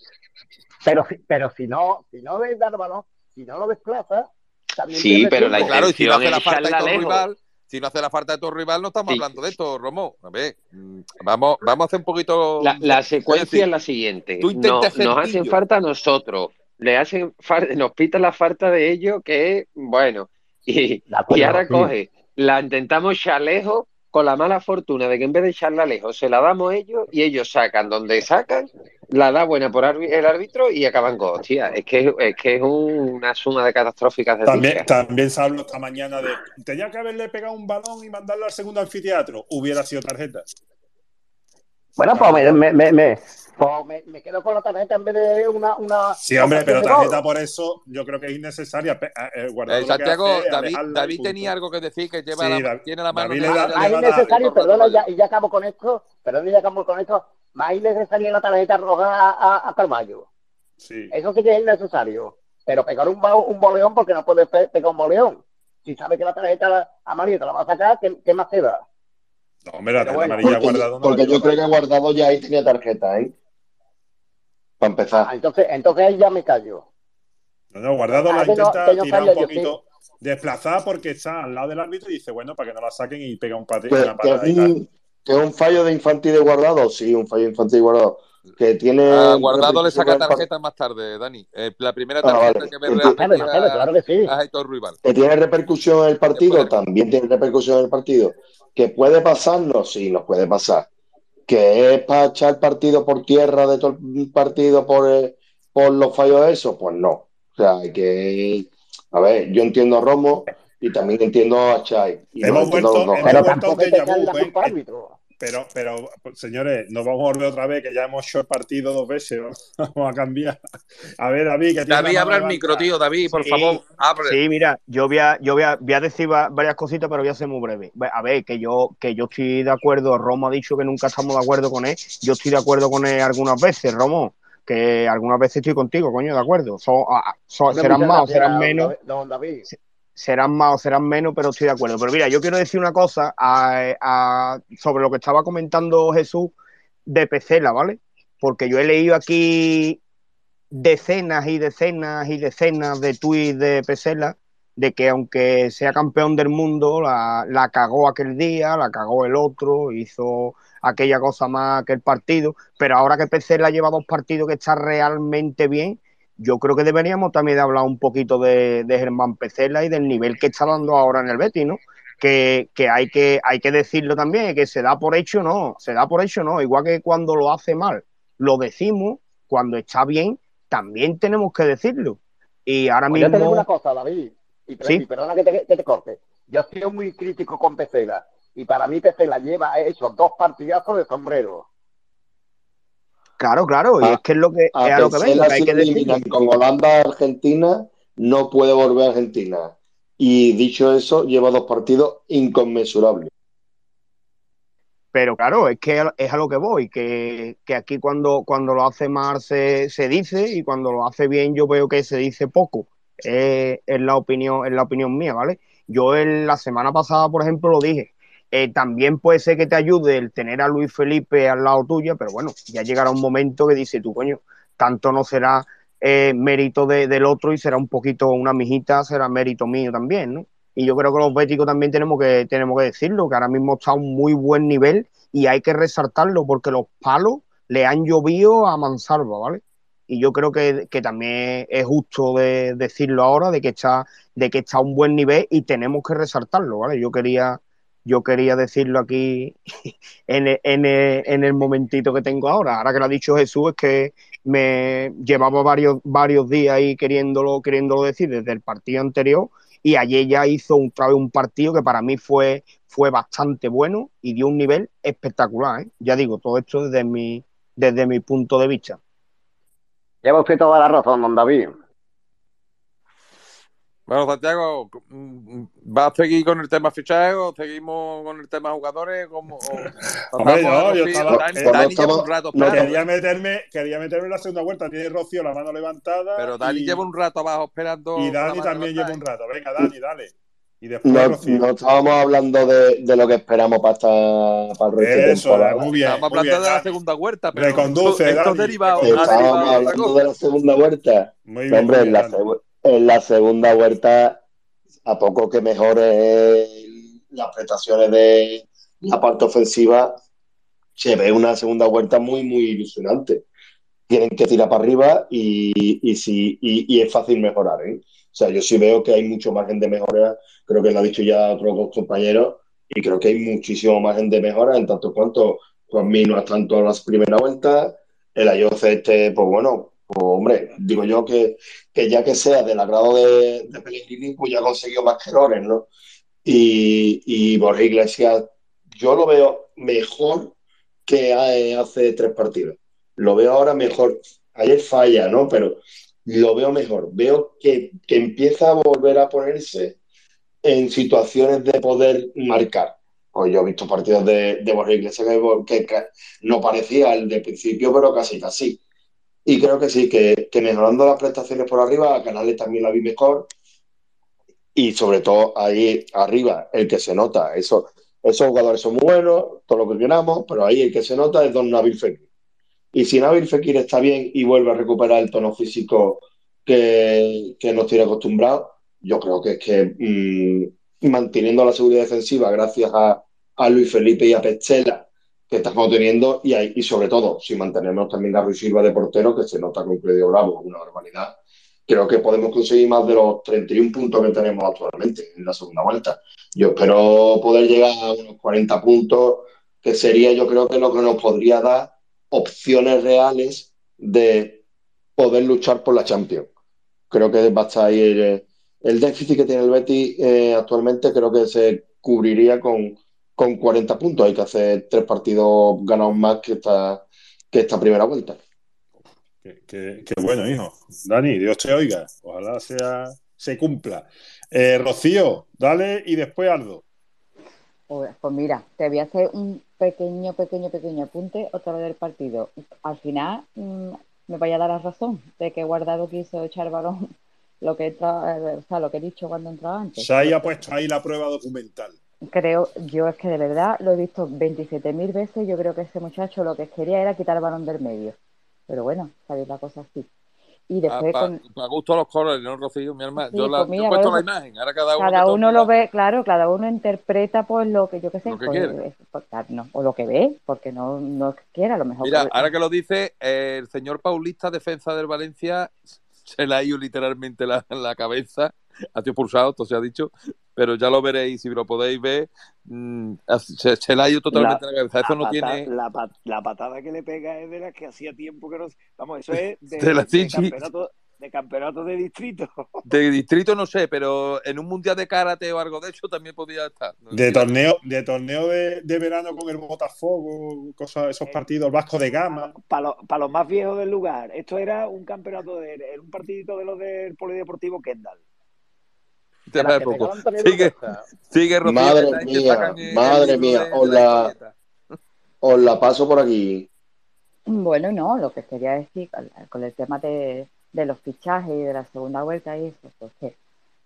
Pero, si- pero si no, si no le da el balón, si no lo desplaza, también Sí, pero la tiempo. Claro, y si no hace intención la falta de echarla todo lejos. rival, si no hace la falta de todo rival, no estamos Sí. hablando de esto, Romo. A ver, mm, vamos, vamos a hacer un poquito. La, secuencia decir, es la siguiente. tú No- nos hacen falta a nosotros. Le hacen nos pitan la falta de ellos, que es bueno. Y, y ahora coge, la intentamos echar lejos con la mala fortuna de que en vez de echarla lejos, se la damos ellos y ellos sacan donde sacan, la da buena por el árbitro y acaban con hostia. Es que es, que es un- una suma de catastróficas También, desdichas. también se habló esta mañana de tenía que haberle pegado un balón y mandarlo al segundo anfiteatro. Hubiera sido tarjeta. Bueno, pues me, me, me, me- pues me- me quedo con la tarjeta en vez de una. una Sí, hombre, pero tarjeta por eso yo creo que es innecesaria. Eh, Eh, lo que Santiago, hace David, David tenía algo que decir que lleva Sí, la, David- tiene la mano da- la- innecesario, perdona, y ya, ya acabo con esto, perdón, y ya acabo con esto, más innecesaria la tarjeta roja a, a, a. Sí. Eso sí que es innecesario. Pero pegar un, un boleón porque no puedes pe- pegar un boleón. Si sabes que la tarjeta amarilla te la va a sacar, ¿qué, qué más te da? No, hombre, la tarjeta bueno, amarilla Porque, guardado no porque yo creo que Guardado ya ahí tenía tarjeta, ¿eh? Para empezar. Ah, entonces, entonces ahí ya me callo. No, no, guardado Ah, la no- intenta no tirar un poquito, desplazar porque está al lado del árbitro y dice, bueno, para que no la saquen y pega un pate, Que, una que patada es y tal. un, que es un fallo de infantil de Guardado, sí, un fallo de infantil de Guardado. Que tiene. A Guardado le saca tarjeta más tarde, Dani. Eh, la primera Ah, tarjeta vale. que claro sí. Aitor Rival. que tiene repercusión en el partido, también tiene repercusión en el partido. Que puede pasarnos, sí, nos puede pasar. Que es para echar el partido por tierra de todo el partido por, eh, por los fallos de eso, pues no. O sea, hay que. A ver, yo entiendo a Romo y también entiendo a Chai. Y Hemos vuelto, dos. hemos Pero vuelto tampoco te déjà echan vu, la ¿eh? culpa al árbitro. Pero, pero, señores, nos vamos a volver otra vez, que ya hemos hecho el partido dos veces. Vamos a cambiar. A ver, David, que David, abra el micro, tío. David, por Sí, favor, abre. Sí, mira, yo voy a, yo voy a, voy a decir va- varias cositas, pero voy a ser muy breve. A ver, que yo, que yo estoy de acuerdo, Romo ha dicho que nunca estamos de acuerdo con él, yo estoy de acuerdo con él algunas veces, Romo, que algunas veces estoy contigo, coño, de acuerdo. Son, ah, son- Hombre, serán más o serán menos, David- Don David. Serán más o serán menos, pero estoy de acuerdo. Pero mira, yo quiero decir una cosa a- sobre lo que estaba comentando Jesús de Pecela, ¿vale? Porque yo he leído aquí decenas y decenas y decenas de tuits de Pesela de que aunque sea campeón del mundo, la, la cagó aquel día, la cagó el otro, hizo aquella cosa más que el partido, pero ahora que Pesela lleva dos partidos que está realmente bien, yo creo que deberíamos también de hablar un poquito de, de Germán Pesela y del nivel que está dando ahora en el Betis, ¿no? Que, que, hay que hay que decirlo también, que se da por hecho, no, se da por hecho, no, igual que cuando lo hace mal, lo decimos, cuando está bien, también tenemos que decirlo. Y ahora Pues yo te digo mismo... una cosa, David, y, Sí. y perdona que te, que te corte. Yo he sido muy crítico con Pesela, y para mí Pesela lleva hecho dos partidazos de sombrero. Claro, claro, y es que es lo que, A es a lo que vengo, hay que decirlo. con Holanda Argentina, no puede volver a Argentina. Y dicho eso, lleva dos partidos inconmensurables. Pero claro, es que es a lo que voy, que, que aquí cuando, cuando lo hace mal se, se dice y cuando lo hace bien yo veo que se dice poco. Eh, es la opinión, es la opinión mía, ¿vale? Yo en la semana pasada, por ejemplo, lo dije. Eh, también puede ser que te ayude el tener a Luis Felipe al lado tuyo, pero bueno, ya llegará un momento que dice tú, coño, tanto no será eh, mérito de- del otro y será un poquito una mijita, será mérito mío también, ¿no? Y yo creo que los béticos también tenemos que, tenemos que decirlo, que ahora mismo está a un muy buen nivel y hay que resaltarlo porque los palos le han llovido a mansalva, ¿vale? Y yo creo que, que también es justo de decirlo ahora, de que está, de que está a un buen nivel y tenemos que resaltarlo, ¿vale? Yo quería, yo quería decirlo aquí en el, en el- en el momentito que tengo ahora. Ahora que lo ha dicho Jesús, es que me llevaba varios, varios días ahí queriéndolo, queriéndolo decir desde el partido anterior y ayer ya hizo un, un partido que para mí fue, fue bastante bueno y dio un nivel espectacular, ¿eh? Ya digo, todo esto desde mi, desde mi punto de vista. Lleva usted toda la razón, don David. Bueno, Santiago, ¿vas a seguir con el tema fichaje o seguimos con el tema jugadores? ¿Cómo, o Hombre, pasamos a no, yo estaba. Dani, eh, Dani lleva un rato no, quería meterme, quería meterme en la segunda vuelta. Tiene Rocío la mano levantada. Pero Dani y, lleva un rato abajo esperando. y Dani también lleva un rato. Venga, Dani, dale. Y después No, Rocío. no estábamos hablando de, de lo que esperamos para, esta, para el resto de Eso, temporada. muy bien. Hablando bien, de la Dani. segunda vuelta, pero Reconduce, esto, esto Dani, derivado, ha Estábamos derivado hablando de la segunda vuelta. Muy bien, hombre, muy bien, la, Dani. En la segunda vuelta, a poco que mejore las prestaciones de la parte ofensiva, se ve una segunda vuelta muy, muy ilusionante. Tienen que tirar para arriba y, y, sí, y, y es fácil mejorar. ¿eh? O sea, yo sí veo que hay mucho margen de mejora, creo que lo ha dicho ya otros compañeros, y creo que hay muchísimo margen de mejora en tanto cuanto Juan no está en todas las primeras vueltas, el Ayoce este, pues bueno, pues hombre, digo yo que, que ya que sea del agrado de, de Pellegrini, pues ya ha conseguido más que ¿no? Y, y Borja Iglesias, yo lo veo mejor que ha- hace tres partidos. Lo veo ahora mejor. Ayer falla, ¿no? Pero lo veo mejor. Veo que, que empieza a volver a ponerse en situaciones de poder marcar. Pues yo he visto partidos de, de Borja Iglesias que- que no parecía el de principio, pero casi casi. Y creo que sí, que, que mejorando las prestaciones por arriba, a Canales también la vi mejor. Y sobre todo ahí arriba, el que se nota, eso, esos jugadores son muy buenos, todo lo que queramos, pero ahí el que se nota es Don Nabil Fekir. Y si Nabil Fekir está bien y vuelve a recuperar el tono físico que, que nos tiene acostumbrados, yo creo que es que mm, manteniendo la seguridad defensiva gracias a, a Luis Felipe y a Pechela que estamos teniendo y, sobre todo si mantenemos también a Ruiz Silva de portero que se nota con Claudio Bravo, una barbaridad creo que podemos conseguir más de los 31 puntos que tenemos actualmente en la segunda vuelta. Yo espero poder llegar a unos 40 puntos, que sería yo creo que lo que nos podría dar opciones reales de poder luchar por la Champions. Creo que va a ahí el, el déficit que tiene el Betis eh, actualmente, creo que se cubriría con, con 40 puntos. Hay que hacer tres partidos ganados más que esta, que esta primera vuelta. Qué, qué- qué bueno, hijo. Dani, Dios te oiga. Ojalá sea, se cumpla. Eh, Rocío, dale y después Aldo. Pues pues mira, te voy a hacer un pequeño, pequeño, pequeño apunte otra vez del partido. Al final mm, me vaya a dar la razón de que Guardado quiso echar balón lo que, entra- eh, o sea, lo que he dicho cuando entraba antes. Se haya puesto ahí la prueba documental. Creo, yo es que de verdad lo he visto 27.000 veces. Yo creo que ese muchacho lo que quería era quitar el balón del medio. Pero bueno, sabéis la cosa así. Y después Para con, gusto a los colores, ¿no, Rocío? Mi hermano. Sí, yo, la, pues yo he puesto la imagen, ahora cada uno. cada uno lo ve, claro, cada uno interpreta pues lo que yo qué sé, Lo que pues, quiere. eh, pues, no, o lo que ve, porque no, no es que quiera, a lo mejor. Mira, ahora que lo dice, eh, el señor Paulista, defensa del Valencia, se le ha ido literalmente la, la cabeza. Ha sido pulsado, esto se ha dicho, pero ya lo veréis, si lo podéis ver, mm, se, se le ha ido totalmente la, cabeza. Eso la no pata- tiene. la, la patada que le pega es de las que hacía tiempo que no. Vamos, eso es de, De la de Chichi. campeonato, de campeonato de distrito. De distrito no sé, pero en un mundial de karate o algo de eso también podría estar. No De torneo, de torneo de, de verano con el Botafogo, cosas, esos partidos, el Vasco de Gama. Para los más viejos del lugar, esto era un campeonato de era un partidito de los del Polideportivo Kendall. Te poco. Sigue, sigue Madre mía, madre mía, de la paso por aquí. Bueno, no, lo que quería decir con, con el tema de, de los fichajes y de la segunda vuelta y eso, pues que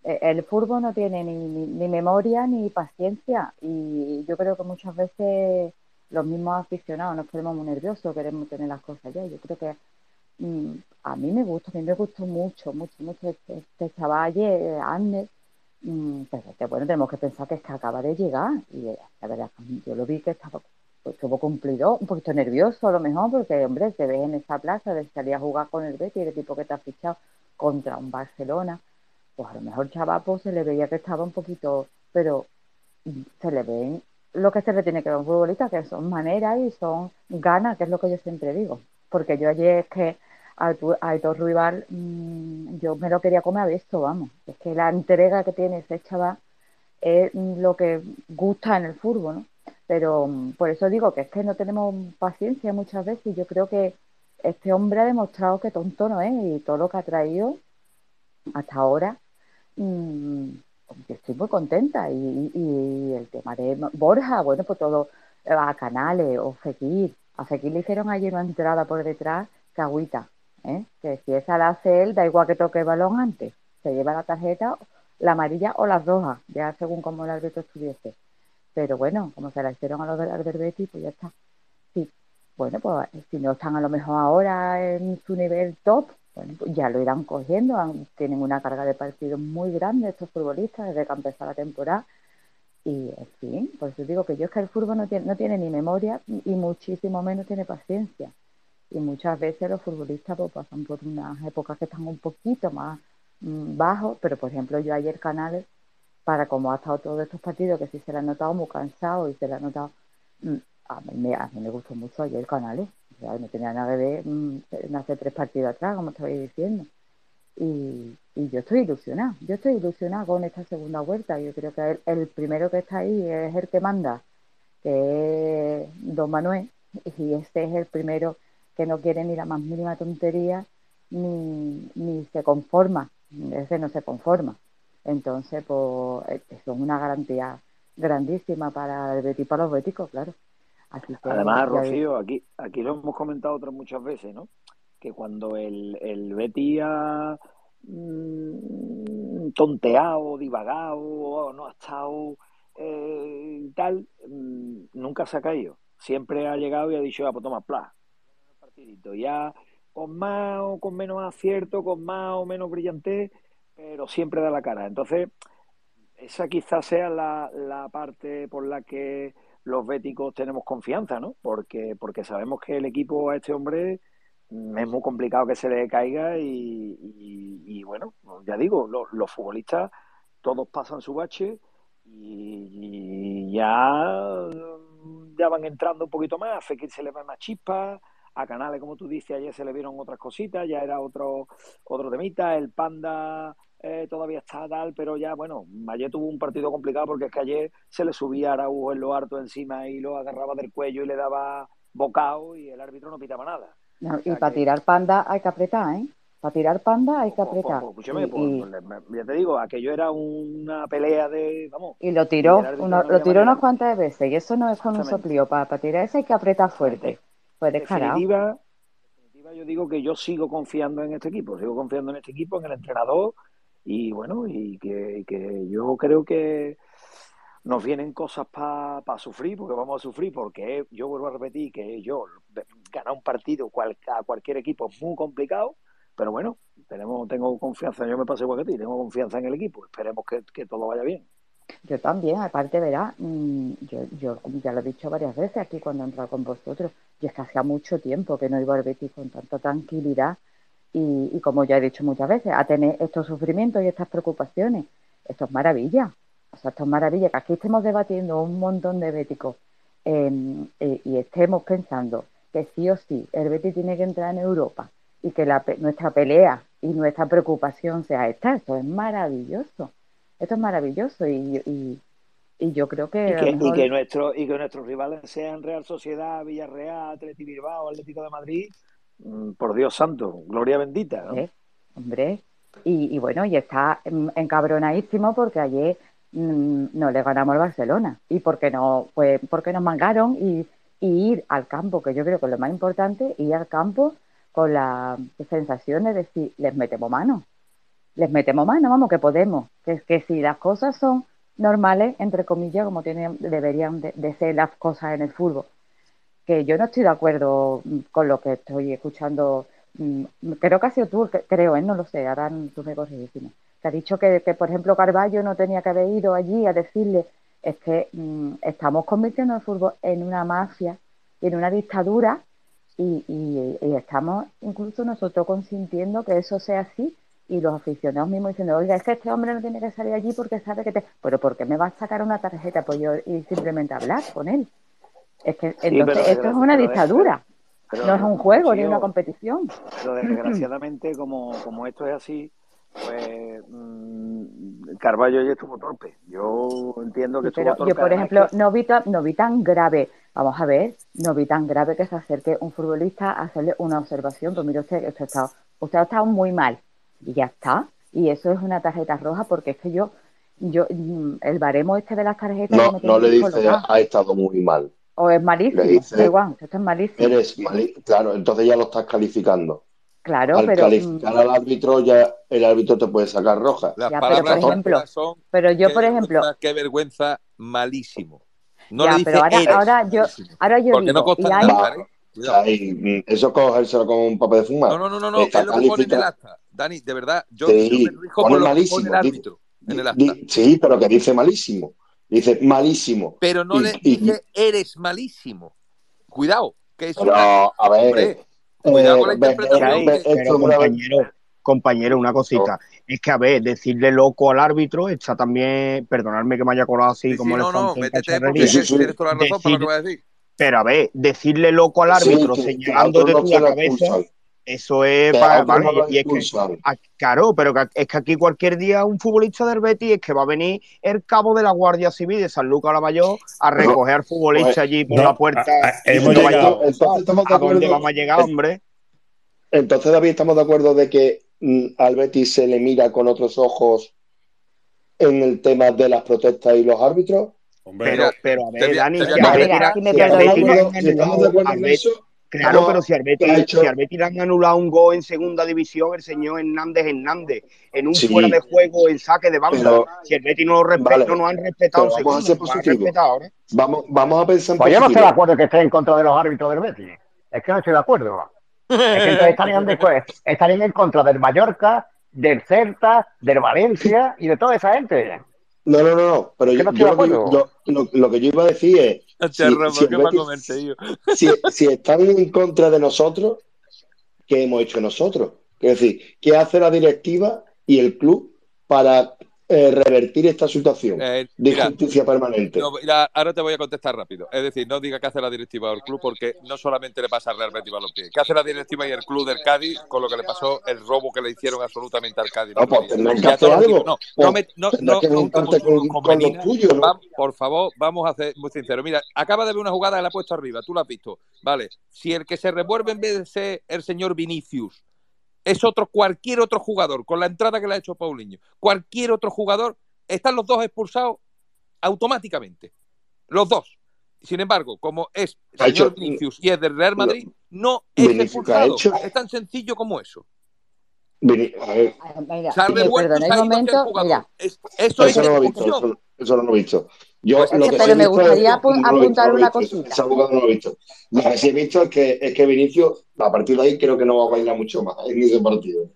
eh, el fútbol no tiene ni, ni- ni memoria ni paciencia y yo creo que muchas veces los mismos aficionados nos ponemos muy nerviosos, queremos tener las cosas ya. Yo creo que mm, a mí me gusta, a mí me gustó mucho, mucho, mucho este, este chaval, eh, mm, que bueno, tenemos que pensar que es que acaba de llegar y eh, la verdad, yo lo vi que estaba pues estuvo cumplido, un poquito nervioso a lo mejor, porque, hombre, te ves en esa plaza de salir a jugar con el Betis, el equipo que te ha fichado contra un Barcelona, pues a lo mejor chaval pues, se le veía que estaba un poquito, pero mm, se le ven lo que se le tiene que ver a un futbolista, que son maneras y son ganas, que es lo que yo siempre digo. Porque yo ayer es que Aitor Rival mm, yo me lo quería comer a beso, vamos. Es que la entrega que tiene ese chaval es lo que gusta en el fútbol, ¿no? Pero mm, por eso digo que es que no tenemos paciencia muchas veces. y Yo creo que este hombre ha demostrado que tonto no es y todo lo que ha traído hasta ahora, mm, yo estoy muy contenta. Y, y- y el tema de Borja, bueno, pues todo eh, a Canales o Fekir. A Fekir le hicieron ayer una entrada por detrás que agüita, ¿eh? Que si esa la hace él, da igual que toque el balón antes. Se lleva la tarjeta, la amarilla o las rojas, ya según como el árbitro estuviese. Pero bueno, como se la hicieron a los del Betis, pues ya está. Sí, bueno, pues si no están a lo mejor ahora en su nivel top, bueno, pues ya lo irán cogiendo. tienen una carga de partidos muy grande estos futbolistas desde que ha empezado la temporada. Y en fin, por eso digo que yo es que el fútbol no tiene, no tiene ni memoria y muchísimo menos tiene paciencia. Y muchas veces los futbolistas pues, pasan por unas épocas que están un poquito más mm, bajos, pero por ejemplo yo ayer Canales, para como ha estado todos estos partidos, que sí se le ha notado muy cansado y se le ha notado, mm, a mí, me, a mí me gustó mucho ayer Canales, o sea, no tenía nada que ver mm, hace tres partidos atrás, como estabais diciendo. Y, yo estoy ilusionada, yo estoy ilusionada con esta segunda vuelta. Yo creo que el primero que está ahí es el que manda, que es Don Manuel, y este es el primero que no quiere ni la más mínima tontería, ni, ni se conforma, ese no se conforma. Entonces, pues, eh, eso es una garantía grandísima para el Betis, para los béticos, claro. Así que, Además, Rocío, aquí, aquí lo hemos comentado otras muchas veces, ¿no? Que cuando el, el Betis ha mm, tonteado, divagado, o no ha estado eh, tal, mm, nunca se ha caído. Siempre ha llegado y ha dicho, ah, pues toma, pla, Ya con más o con menos acierto, con más o menos brillantez, pero siempre da la cara. Entonces, esa quizás sea la, la parte por la que los béticos tenemos confianza, ¿no? Porque, porque sabemos que el equipo a este hombre mm, es muy complicado que se le caiga y, y- bueno, ya digo, lo- los futbolistas todos pasan su bache y, ya, ya van entrando un poquito más, Fekir se le va más chispa, a Canales, como tú dices, ayer se le vieron otras cositas, ya era otro, otro temita, el Panda eh, todavía está tal, pero ya, bueno, ayer tuvo un partido complicado porque es que ayer se le subía a Araújo en lo harto encima y lo agarraba del cuello y le daba bocado y el árbitro no pitaba nada. no, O y sea para que- tirar panda hay que apretar, ¿eh? Para tirar panda hay que Pues, apretar. pues, escúchame, Y- pues, y- le- ya te digo, aquello era una pelea de, vamos, Y lo tiró, uno- no lo tiró manera. unas cuantas veces y eso no es con un soplío. Para, para tirar eso hay que apretar fuerte. Pues descarado. definitiva, yo digo que yo sigo confiando en este equipo, sigo confiando en este equipo, en el entrenador y bueno, y que, que yo creo que nos vienen cosas para sufrir, porque vamos a sufrir, porque yo vuelvo a repetir que yo ganar un partido cual- a cualquier equipo es muy complicado, pero bueno, tenemos, tengo confianza, yo me paso igual que ti, tengo confianza en el equipo, esperemos que, que todo vaya bien. Yo también, aparte, verá, mm, yo, yo ya lo he dicho varias veces aquí cuando he entrado con vosotros, yo es que hacía mucho tiempo que no iba al Betis con tanta tranquilidad y, y como ya he dicho muchas veces, a tener estos sufrimientos y estas preocupaciones. Esto es maravilla, o sea, esto es maravilla, que aquí estemos debatiendo un montón de béticos eh, y estemos pensando que sí o sí el Betis tiene que entrar en Europa y que la, nuestra pelea y nuestra preocupación sea esta. Esto es maravilloso. Esto es maravilloso y, y, y yo creo que, Y que, y mejor- que nuestro, y que nuestros rivales sean Real Sociedad, Villarreal, Atleti Bilbao, Atlético de Madrid, mm, por Dios santo, gloria bendita, ¿no? Hombre, hombre. Y, y bueno, y está encabronadísimo porque ayer mm, no le ganamos al Barcelona. Y porque no, pues porque nos mangaron y, y ir al campo, que yo creo que es lo más importante, ir al campo con la sensación de decir, les metemos mano. Les metemos mano, vamos, que podemos. Que, si las cosas son normales, entre comillas, como tienen, deberían de, ser las cosas en el fútbol, que yo no estoy de acuerdo con lo que estoy escuchando. mm, Creo que ha sido tú, creo, ¿eh? no lo sé, ahora tú me corriges, que ha dicho que, por ejemplo, Carballo no tenía que haber ido allí a decirle, es que mm, estamos convirtiendo el fútbol en una mafia, en una dictadura, y, y- y estamos incluso nosotros consintiendo que eso sea así, y los aficionados mismos diciendo, oiga, es que este hombre no tiene que salir allí porque sabe que te... Pero ¿por qué me va a sacar una tarjeta? Pues yo y simplemente hablar con él. Es que pero entonces esto es una dictadura, pero- no es un juego ni una competición. Pero desgraciadamente, como, como esto es así, pues mm, Carballo ya estuvo torpe. Yo entiendo que Sí, estuvo pero torpe. yo, por ejemplo, no vi, no vi tan grave, vamos a ver, no vi tan grave que se acerque un futbolista a hacerle una observación, pues mire usted, usted ha estado, usted ha estado muy mal, y ya está, y eso es una tarjeta roja, porque es que yo, yo, mm, el baremo este de las tarjetas No, no le dice ha estado muy mal. o es malísimo, le dice- igual, esto es malísimo, Eres mal, claro, entonces ya lo estás calificando. claro, Al pero, calificar mm, al árbitro, ya el árbitro te puede sacar roja. Las Ya, pero, por ejemplo, son pero yo, por ejemplo, qué vergüenza, malísimo. No ya, le dice pero ahora, eres, ahora yo, malísimo. ahora yo Porque no digo, consta y en hay, ¿eh? mm, eso cogérselo con un papel de fumar. No, no, no, no, no, Está es lo que pone en el acta. Dani, de verdad, yo, Sí, yo me rijo pone por lo que malísimo, pone el di- árbitro en el acta. Di- sí, pero que dice malísimo. Dice malísimo. Pero no Y- le y- dice eres malísimo. Cuidado, que es pero, una... a ver, Hombre, cuidado con la eh, interpretación. que- Pero compañero, compañero, una cosita. Es que, a ver, decirle loco al árbitro está también, perdonadme que me haya colado así Sí, como sí, no, no, métete porque. Sí, tienes toda la razón para lo que Decir- voy a decir. Pero a ver, decirle loco al árbitro señalando otro tú no la cabeza. Eso es para. Vale, y es que. Claro, pero es que aquí cualquier día un futbolista del Betis es que va a venir el cabo de la Guardia Civil de San Lucas a la Mayor a recoger al futbolista Pues, allí por no, la puerta. a- a- hemos no vaya- llegado. Entonces estamos de ¿A dónde acuerdo. vamos a llegar, hombre? Entonces, David, estamos de acuerdo de que mm, al Betis se le mira con otros ojos en el tema de las protestas y los árbitros. Hombre, Pero, pero a ver, Dani, si estamos de acuerdo, acuerdo en eso, Claro, pero si al ¿qué ha Betis, hecho? si al Betis le han anulado un gol en segunda división, el señor Hernández Hernández, en un Sí. fuera de juego, en saque de banda. Pero, si el Betis no lo respeta, vale, no han respetado vamos a segunda, ser nos han. Vamos, vamos a pensar en Pues yo no estoy de positivo. acuerdo que esté en contra de los árbitros del Betis. Es que no estoy de acuerdo. Es que entonces estarían, después, estarían en contra del Mallorca, del Celta, del Valencia y de toda esa gente. No, no, no, no. Pero yo, no estoy yo de lo, que, lo que yo iba a decir es, Hostia, si, Rafa, si el ¿qué va a Betis- comer, tío? si, si están en contra de nosotros, ¿qué hemos hecho nosotros? Es decir, ¿qué hace la directiva y el club para eh, revertir esta situación Eh, de injusticia permanente? no, mira, ahora te voy a contestar rápido. Es decir, no diga qué hace la directiva del club, porque no solamente le pasa al Real Betis Balompié. ¿Qué hace la directiva y el club del Cádiz con lo que le pasó, el robo que le hicieron absolutamente al Cádiz? el No, pues tendrán que hacer algo. No, Pues no, me- no, tendrás no, que no, juntarte con, con, con con los Medina. tuyos, ¿no? Va- por favor, vamos a ser muy sinceros. Mira, acaba de ver una jugada que la ha puesto arriba, tú la has visto. Vale, si el que se revuelve en vez de ser el señor Vinicius es otro, cualquier otro jugador, con la entrada que le ha hecho Paulinho, cualquier otro jugador, están los dos expulsados automáticamente. Los dos. Sin embargo, como es el señor hecho- Vinicius y es del Real Madrid, no es Vinicius, ¿qué ha expulsado. hecho? Es tan sencillo como eso. A ver, Ah, Mira, si me el momento, mira, Es- eso es eso no lo he visto, eso, eso no lo he visto. Yo Pues lo que, que sí he pero me visto es, gustaría no visto, apuntar una cosita. no lo he visto. Lo que sí he visto es que, es que Vinicius, a partir de ahí, creo que no va a bailar mucho más en ese partido.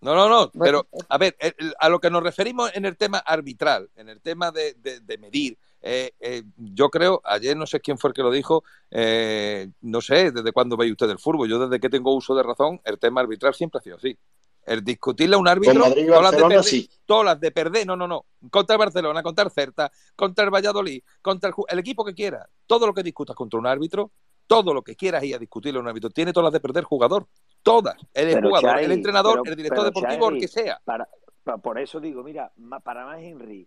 No, no, no, pero a ver, a lo que nos referimos en el tema arbitral, en el tema de, de- de medir, eh, eh, yo creo, ayer no sé quién fue el que lo dijo, eh, no sé desde cuándo veis usted el fútbol, yo desde que tengo uso de razón, el tema arbitral siempre ha sido así. El discutirle a un árbitro, Madrid todas las de perder, sí. todas las de perder, no, no, no, contra el Barcelona, contra el Certa, contra el Valladolid, contra el, equipo que quiera, todo lo que discutas contra un árbitro, todo lo que quieras ir a discutirle a un árbitro, tiene todas las de perder jugador, Todas. El Pero, jugador, el entrenador, pero- el director pero, deportivo, el que sea. Para, pa- por eso digo, mira, para más Henry,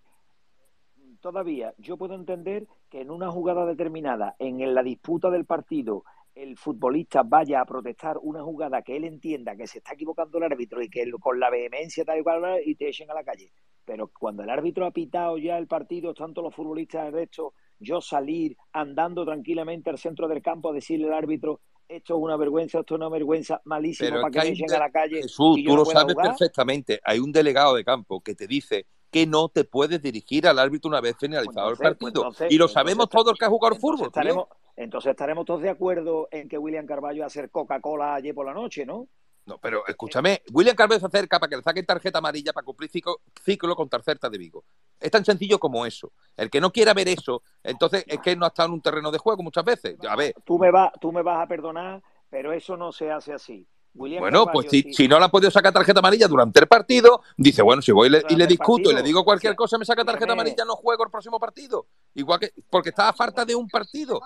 todavía yo puedo entender que en una jugada determinada, en la disputa del partido, el futbolista vaya a protestar una jugada que él entienda que se está equivocando el árbitro y que con la vehemencia tal y cual y te echen a la calle. Pero cuando el árbitro ha pitado ya el partido, tanto los futbolistas de esto, yo salir andando tranquilamente al centro del campo a decirle al árbitro esto es una vergüenza, esto es una vergüenza malísimo Pero para que me echen a la calle Jesús, tú no lo sabes jugar. perfectamente. Hay un delegado de campo que te dice que no te puedes dirigir al árbitro una vez finalizado Entonces, el partido. entonces- y lo sabemos todos que ha jugado fútbol. estaremos, entonces estaremos todos de acuerdo en que William Carballo va a hacer Coca-Cola ayer por la noche, ¿no? No, pero escúchame, William Carvalho se acerca para que le saquen tarjeta amarilla para cumplir ciclo, ciclo con Tarcerta de Vigo. Es tan sencillo como eso. El que no quiera ver eso, entonces es que no ha estado en un terreno de juego muchas veces. A ver, Tú me, vas, tú me vas a perdonar, pero eso no se hace así. William bueno, pues si, sí. si no le han podido sacar tarjeta amarilla durante el partido, dice, bueno, si voy y le, y discuto y le digo cualquier cosa, me saca tarjeta amarilla, no juego el próximo partido. Igual que, porque está a falta de un partido.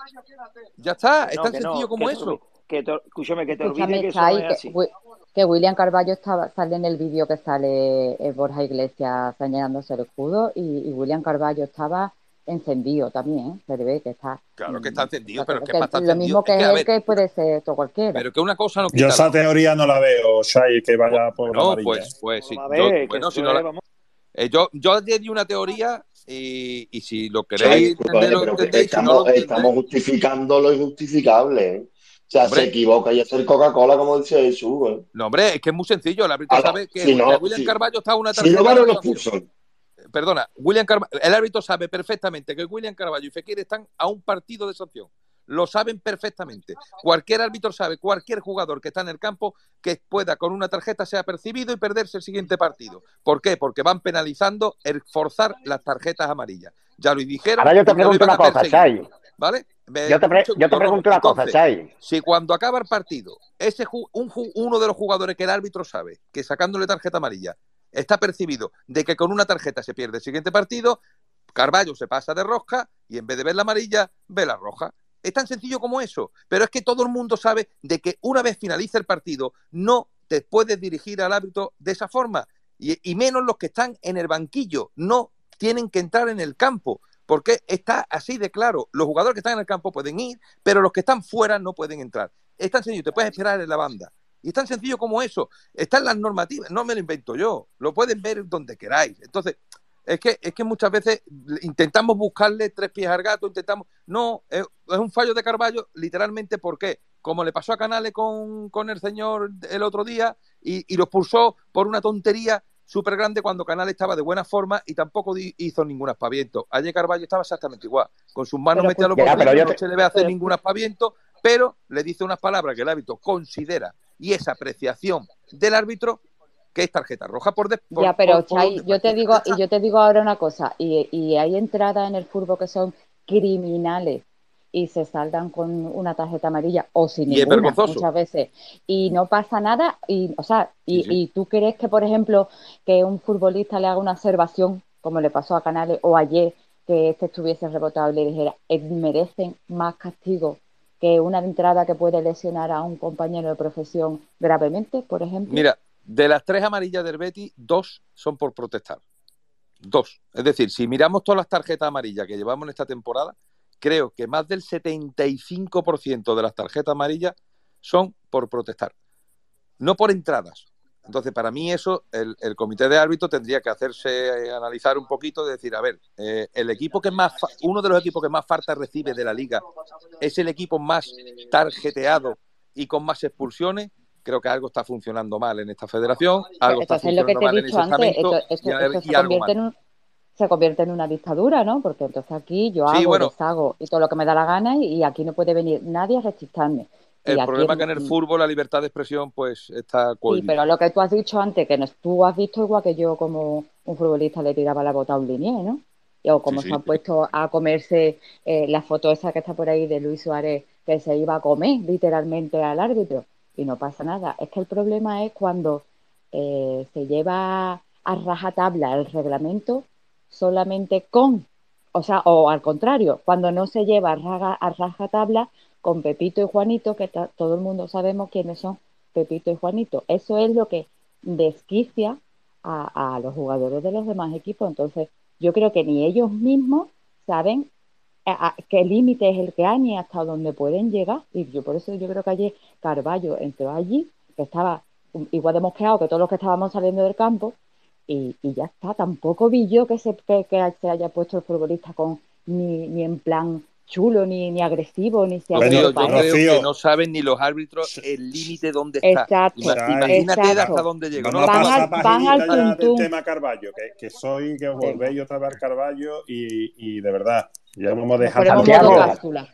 Ya está, es No, tan no, sencillo como que eso. Que te, escúchame, que te Escúchame, que eso es así. Que William Carballo estaba, sale en el vídeo que sale eh, Borja Iglesias señalándose el escudo y, y William Carballo estaba encendido también, ¿eh? se le ve que está. Claro que está encendido, o sea, pero es que que es bastante lo mismo que Es es que, a él, ver, que puede ser todo cualquiera. pero que una cosa no Yo esa la teoría no la veo, Shai, que vaya por la No, amarilla. pues, pues sí. A Yo- bueno, si no la- eh, yo, yo ayer di una teoría y, y si lo queréis entender, lo que. Si no estamos, estamos justificando lo injustificable. ¿eh? O sea, Hombre. se equivoca y hacer Coca-Cola, como dice Jesús. ¿eh? no, hombre, es que es muy sencillo. Árbitro Ahora, sabe que, si no, William si- Carballo está una Si tarjeta no van de los puso. Perdona, William Carvalho, el árbitro sabe perfectamente que William Carballo y Fekir están a un partido de sanción. Lo saben perfectamente. Cualquier árbitro sabe, cualquier jugador que está en el campo que pueda con una tarjeta sea percibido y perderse el siguiente partido. ¿Por qué? Porque van penalizando el forzar las tarjetas amarillas. Ya lo dijeron. Ahora yo te pregunto una cosa. Chai. ¿Vale? Me- Yo te, pre- yo te pregunto una cosa, Chai. si cuando acaba el partido, ese ju- un ju- uno de los jugadores que el árbitro sabe que sacándole tarjeta amarilla está percibido de que con una tarjeta se pierde el siguiente partido, Carballo se pasa de rosca y en vez de ver la amarilla, ve la roja. Es tan sencillo como eso. Pero es que todo el mundo sabe de que una vez finaliza el partido, no te puedes dirigir al árbitro de esa forma. Y, y menos los que están en el banquillo. No tienen que entrar en el campo. Porque está así de claro. Los jugadores que están en el campo pueden ir, pero los que están fuera no pueden entrar. Es tan sencillo, te puedes esperar en la banda. Y es tan sencillo como eso. Están las normativas, no me lo invento yo. Lo pueden ver donde queráis. Entonces, es que, es que muchas veces intentamos buscarle tres pies al gato, intentamos. No, es, es un fallo de Carballo, literalmente, ¿por qué? Como le pasó a Canales con, con el señor el otro día y, y lo expulsó por una tontería súper grande cuando Canales estaba de buena forma y tampoco hizo ningún aspaviento. Ayer Carballo estaba exactamente igual, con sus manos metidas a los bolsillos, no te- se le ve hacer ningún aspaviento, pero le dice unas palabras que el árbitro considera y esa apreciación del árbitro que es tarjeta roja por, de- por- Ya, pero por- por yo te digo, y yo te digo ahora una cosa, y, y hay entradas en el fútbol que son criminales y se saldan con una tarjeta amarilla o sin Y ninguna muchas veces y no pasa nada y o sea y, Sí, sí. y tú crees que por ejemplo que un futbolista le haga una observación como le pasó a Canales o ayer que este estuviese rebotado y le dijera "Eh, merecen más castigo una entrada que puede lesionar a un compañero de profesión gravemente por ejemplo Mira, de las tres amarillas del Betis, dos son por protestar. Dos. Es decir, si miramos todas las tarjetas amarillas que llevamos en esta temporada, creo que más del 75% de las tarjetas amarillas son por protestar, no por entradas. Entonces, para mí eso, el, el comité de árbitros tendría que hacerse eh, analizar un poquito, de decir, a ver, eh, el equipo que más, fa- uno de los equipos que más falta recibe de la liga es el equipo más tarjeteado y con más expulsiones. Creo que algo está funcionando mal en esta federación, algo está Entonces, lo que funcionando te he mal en dicho ese antes, esto, esto- y, a- esto y se, algo convierte en un, se convierte en una dictadura, ¿no? Porque entonces aquí yo Sí, hago, bueno. deshago y todo lo que me da la gana y, y aquí no puede venir nadie a restrictarme. El problema es que en el fútbol la libertad de expresión pues está Sí, cohibida. pero lo que tú has dicho antes, que nos, tú has visto igual que yo como un futbolista le tiraba la bota a un linier, ¿no? Y- O como Sí, se sí. han puesto a comerse eh, la foto esa que está por ahí de Luis Suárez, que se iba a comer literalmente al árbitro y no pasa nada. Es que el problema es cuando eh, se lleva a rajatabla el reglamento solamente con, o sea, o al contrario, cuando no se lleva a, raga- a rajatabla con Pepito y Juanito, que todo el mundo sabemos quiénes son, Pepito y Juanito. Eso es lo que desquicia a, los jugadores de los demás equipos. Entonces, yo creo que ni ellos mismos saben qué límite es el que hay ni hasta dónde pueden llegar. Y yo por eso yo creo que ayer Carballo entró allí, que estaba igual de mosqueado que todos los que estábamos saliendo del campo, y, y ya está. Tampoco vi yo que se, que se haya puesto el futbolista con ni, ni en plan chulo, ni, ni agresivo, ni se Rocío, yo creo que no saben ni los árbitros el límite dónde está. Exacto, Ima- Imagínate exacto. hasta dónde llegó. Vamos No a puedo- van al del tema Carballo, que, que soy que volvéis otra vez al Carballo y, y de verdad, ya vamos a dejar Ponemos Santiago. modo cápsula.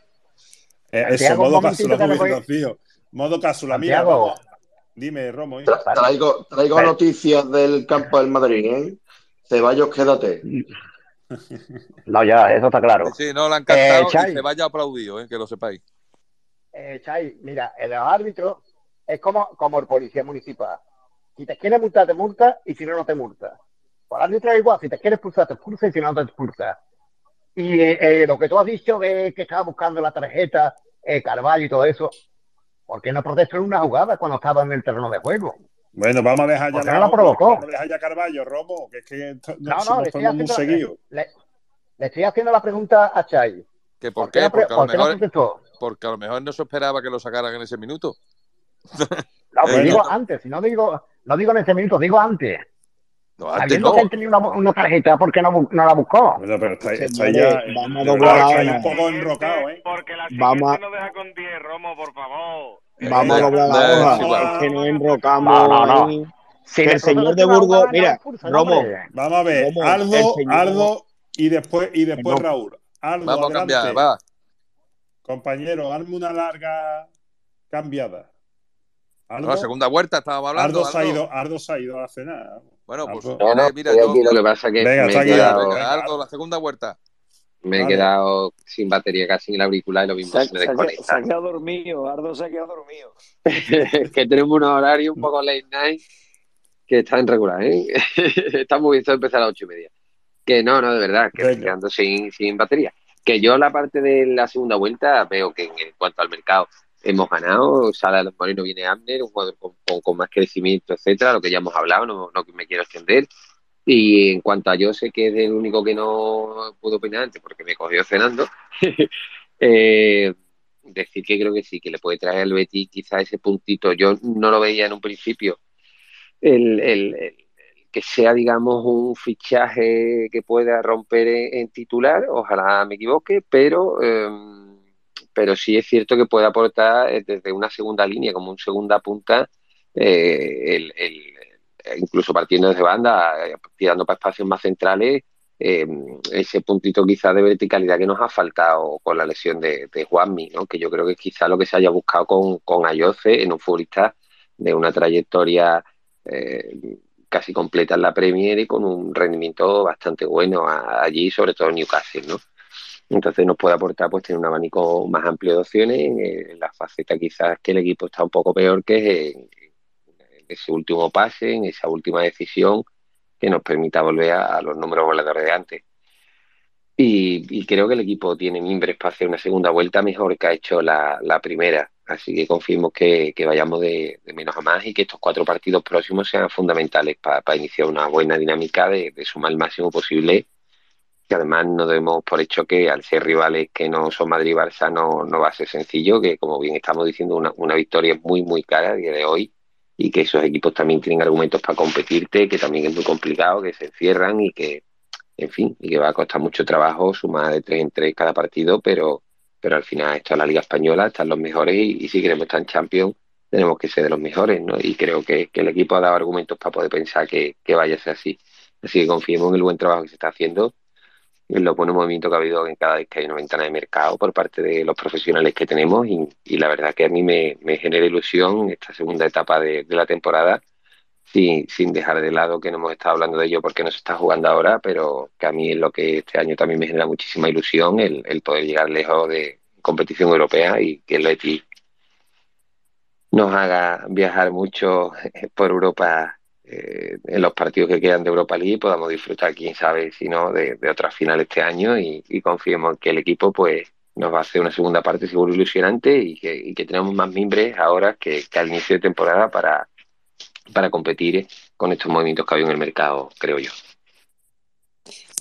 Eh, eso, modo cápsula, Rocío. Modo cápsula, mira, vamos. Dime, Romo. Tra- Traigo, traigo noticias del campo del Madrid, ¿eh? Ceballos, quédate. No, ya, eso está claro. Sí, no, le han cantado Eh, Chai. y se vaya aplaudido, eh, que lo sepáis. Eh, Chay, mira, el árbitro es como, como el policía municipal. Si te quieres multar, te multa y si no, no te multa. Pues el árbitro es igual, si te quieres expulsar, te expulsa y si no, te expulsa. Y eh, eh, lo que tú has dicho de que estaba buscando la tarjeta, eh, Carvalho y todo eso, ¿por qué no protestó en una jugada cuando estaba en el terreno de juego? Bueno, vamos a dejar ya ¿Por qué no la provocó? Vamos a dejar ya Carballo, Romo, que es que No, no, somos le estoy, haciendo, seguidos. le, le estoy haciendo la pregunta a Chay. ¿Que ¿Por ¿Por qué no Porque a lo por qué no mejor, protestó? porque a lo mejor no se esperaba que lo sacaran en ese minuto. No, pues Eh, digo no, antes, si no digo, no digo en ese minuto, digo antes. no, antes Sabiendo no. que él tenía una, una tarjeta, ¿por qué no, no la buscó? Bueno, pero está, está Señores, ya. vamos a doblar la un poco enrocado, ¿eh? Porque la Vamos a- no deja con 10, Romo, por favor. Vamos a doblar la hoja. que nos enrocamos No, no, no. Si el señor de Burgos, no la mira, Romo. Vamos a ver, Romo, Aldo, señor- Aldo y después, y después No. Raúl. Aldo, Vamos a cambiar, va. Compañero, hazme una larga cambiada. Aldo, No, segunda vuelta estábamos hablando. Aldo, se ha ido, Aldo se ha ido a cenar. Bueno, pues. No, no, eh, mira, yo. aquí, lo que pasa es que Venga, me, está quedado. Venga, Aldo, la segunda vuelta. Me he quedado sin batería casi en el auricular y lo mismo Se, se me quedado- se desconecta. ha quedado dormido, Ardo se ha quedado dormido. que tenemos unos horarios un poco late night que están regular, ¿eh? Está muy bien esto de empezar a las ocho y media. Que no, no, de verdad, que estoy quedando sin, sin batería. Que yo la parte de la segunda vuelta veo que en, en cuanto al mercado hemos ganado, Sala de los Morinos viene Abner, un jugador con, con- con más crecimiento, etcétera, lo que ya hemos hablado, no, no me quiero extender. Y en cuanto a yo sé que es el único que no pudo opinar antes porque me cogió cenando, eh, decir que creo que sí, que le puede traer al Betis quizá ese puntito. Yo no lo veía en un principio el, el- que sea, digamos, un fichaje que pueda romper en, titular, ojalá me equivoque, pero, eh, pero sí es cierto que puede aportar eh, desde una segunda línea, como un segunda punta, eh, el- incluso partiendo desde banda, eh, tirando para espacios más centrales, eh, ese puntito quizá de verticalidad que nos ha faltado con la lesión de, de Juanmi, ¿no? que yo creo que es quizá lo que se haya buscado con, con Ayoce en un futbolista de una trayectoria eh, casi completa en la Premier y con un rendimiento bastante bueno allí, sobre todo en Newcastle, ¿no? Entonces nos puede aportar pues tener un abanico más amplio de opciones en, en la faceta quizás que el equipo está un poco peor que es en ese último pase, en esa última decisión que nos permita volver a, los números voladores de antes. Y, y creo que el equipo tiene mimbres para hacer una segunda vuelta mejor que ha hecho la, la primera. Así que confiemos que, que vayamos de, menos a más y que estos cuatro partidos próximos sean fundamentales para iniciar una buena dinámica de, de sumar el máximo posible. Que además no demos por hecho que al ser rivales que no son Madrid y Barça no, no va a ser sencillo, que como bien estamos diciendo, una, una victoria muy, muy cara a día de hoy y que esos equipos también tienen argumentos para competirte, que también es muy complicado, que se encierran y que, en fin, y que va a costar mucho trabajo sumar de tres en tres cada partido, pero, pero al final esto es la Liga Española, están los mejores y, si queremos estar en Champions tenemos que ser de los mejores, ¿no? Y creo que, que el equipo ha dado argumentos para poder pensar que, que vaya a ser así. Así que confiemos en el buen trabajo que se está haciendo, en los buenos movimientos que ha habido en cada vez que hay una ventana de mercado por parte de los profesionales que tenemos y, y la verdad que a mí me, me genera ilusión esta segunda etapa de, de la temporada sin, sin dejar de lado que no hemos estado hablando de ello porque no se está jugando ahora, pero que a mí es lo que este año también me genera muchísima ilusión, el, el poder llegar lejos de competición europea y que el Betis nos haga viajar mucho por Europa eh, en los partidos que quedan de Europa League podamos disfrutar, quién sabe, si no, de, de otras finales este año y, y confiemos en que el equipo pues nos va a hacer una segunda parte seguro ilusionante y que, y que tenemos más mimbres ahora que, que al inicio de temporada para, para competir con estos movimientos que ha habido en el mercado, creo yo.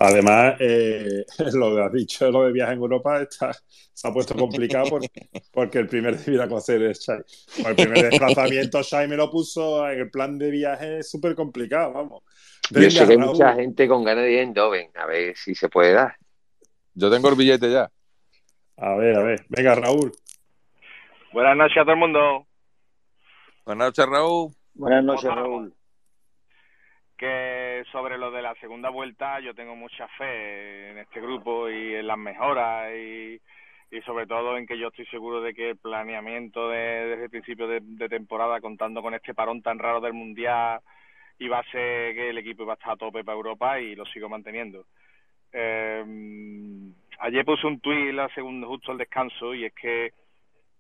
Además, eh, lo que has dicho, lo de viaje en Europa está, se ha puesto complicado porque, porque el primer conocer es Shai. El primer desplazamiento Shai me lo puso en el plan de viaje súper complicado, vamos. Yo sé que hay Raúl. mucha gente con ganas de ir en Doven, a ver si se puede dar. Yo tengo el billete ya. A ver, a ver. Venga, Raúl. Buenas noches a todo el mundo. Buenas noches, Raúl. Buenas noches, Raúl. Que sobre lo de la segunda vuelta yo tengo mucha fe en este grupo y en las mejoras y, y sobre todo en que yo estoy seguro de que el planeamiento de, desde el principio de, temporada, contando con este parón tan raro del Mundial, iba a ser que el equipo iba a estar a tope para Europa y lo sigo manteniendo. Eh, ayer puse un tuit la segunda, justo al descanso y es que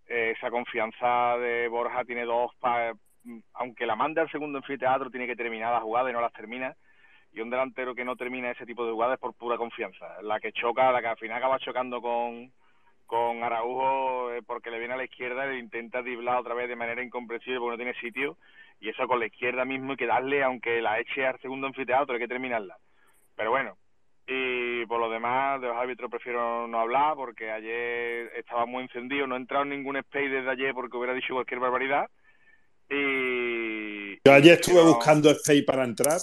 eh, esa confianza de Borja tiene dos, pa- aunque la manda al segundo anfiteatro, tiene que terminar la jugada y no las termina. Y un delantero que no termina ese tipo de jugadas es por pura confianza. La que choca, la que al final acaba chocando con, con Araujo eh, porque le viene a la izquierda y le intenta driblar otra vez de manera incomprensible porque no tiene sitio. Y eso con la izquierda mismo hay que darle, aunque la eche al segundo anfiteatro, hay que terminarla. Pero bueno, y por lo demás, de los árbitros prefiero no hablar porque ayer estaba muy encendido, no he entrado en ningún space desde ayer porque hubiera dicho cualquier barbaridad. Y Yo ayer estuve buscando Space para entrar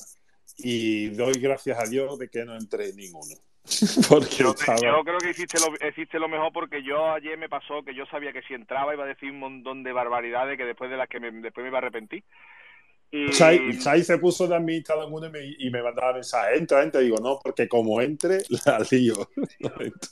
y doy gracias a Dios de que no entré en ninguno. Porque yo, estaba... yo creo que hiciste lo, hiciste lo mejor porque yo ayer me pasó que yo sabía que si entraba iba a decir un montón de barbaridades que después de las que me, después me iba a arrepentir. Y Chai, Chai se puso de administrado en uno y me, y me mandaba mensajes, entra, entra. Digo, no, porque como entre, la lío. No entro.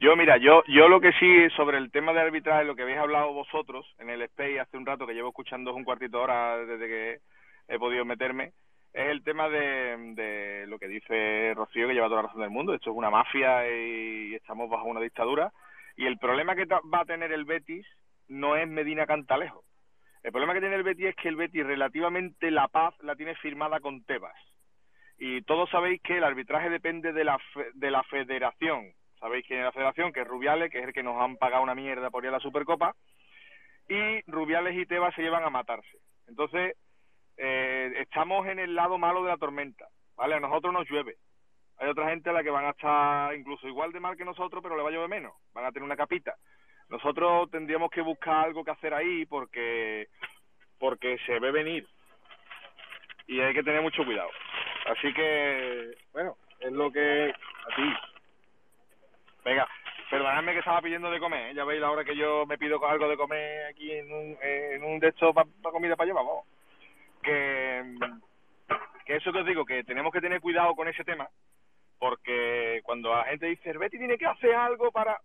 Yo, mira, yo, yo lo que sí sobre el tema de arbitraje, lo que habéis hablado vosotros en el Space hace un rato, que llevo escuchando un cuartito de hora desde que he podido meterme, es el tema de, de lo que dice Rocío, que lleva toda la razón del mundo. Esto es una mafia y estamos bajo una dictadura. Y el problema que va a tener el Betis no es Medina Cantalejo. El problema que tiene el Betis es que el Betis relativamente la paz la tiene firmada con Tebas. Y todos sabéis que el arbitraje depende de la, fe- de la federación. Sabéis quién es la federación, que es Rubiales, que es el que nos han pagado una mierda por ir a la Supercopa. Y Rubiales y Tebas se llevan a matarse. Entonces, eh, estamos en el lado malo de la tormenta. ¿Vale? A nosotros nos llueve. Hay otra gente a la que van a estar incluso igual de mal que nosotros, pero le va a llover menos. Van a tener una capita. Nosotros tendríamos que buscar algo que hacer ahí porque porque se ve venir y hay que tener mucho cuidado. Así que, bueno, es lo que a ti. Venga, perdonadme que estaba pidiendo de comer, ¿eh? ya veis la hora que yo me pido algo de comer aquí en un, en un de estos para comida para llevar, vamos. Que, eso que os digo, que tenemos que tener cuidado con ese tema, porque cuando la gente dice, el Betty tiene que hacer algo para...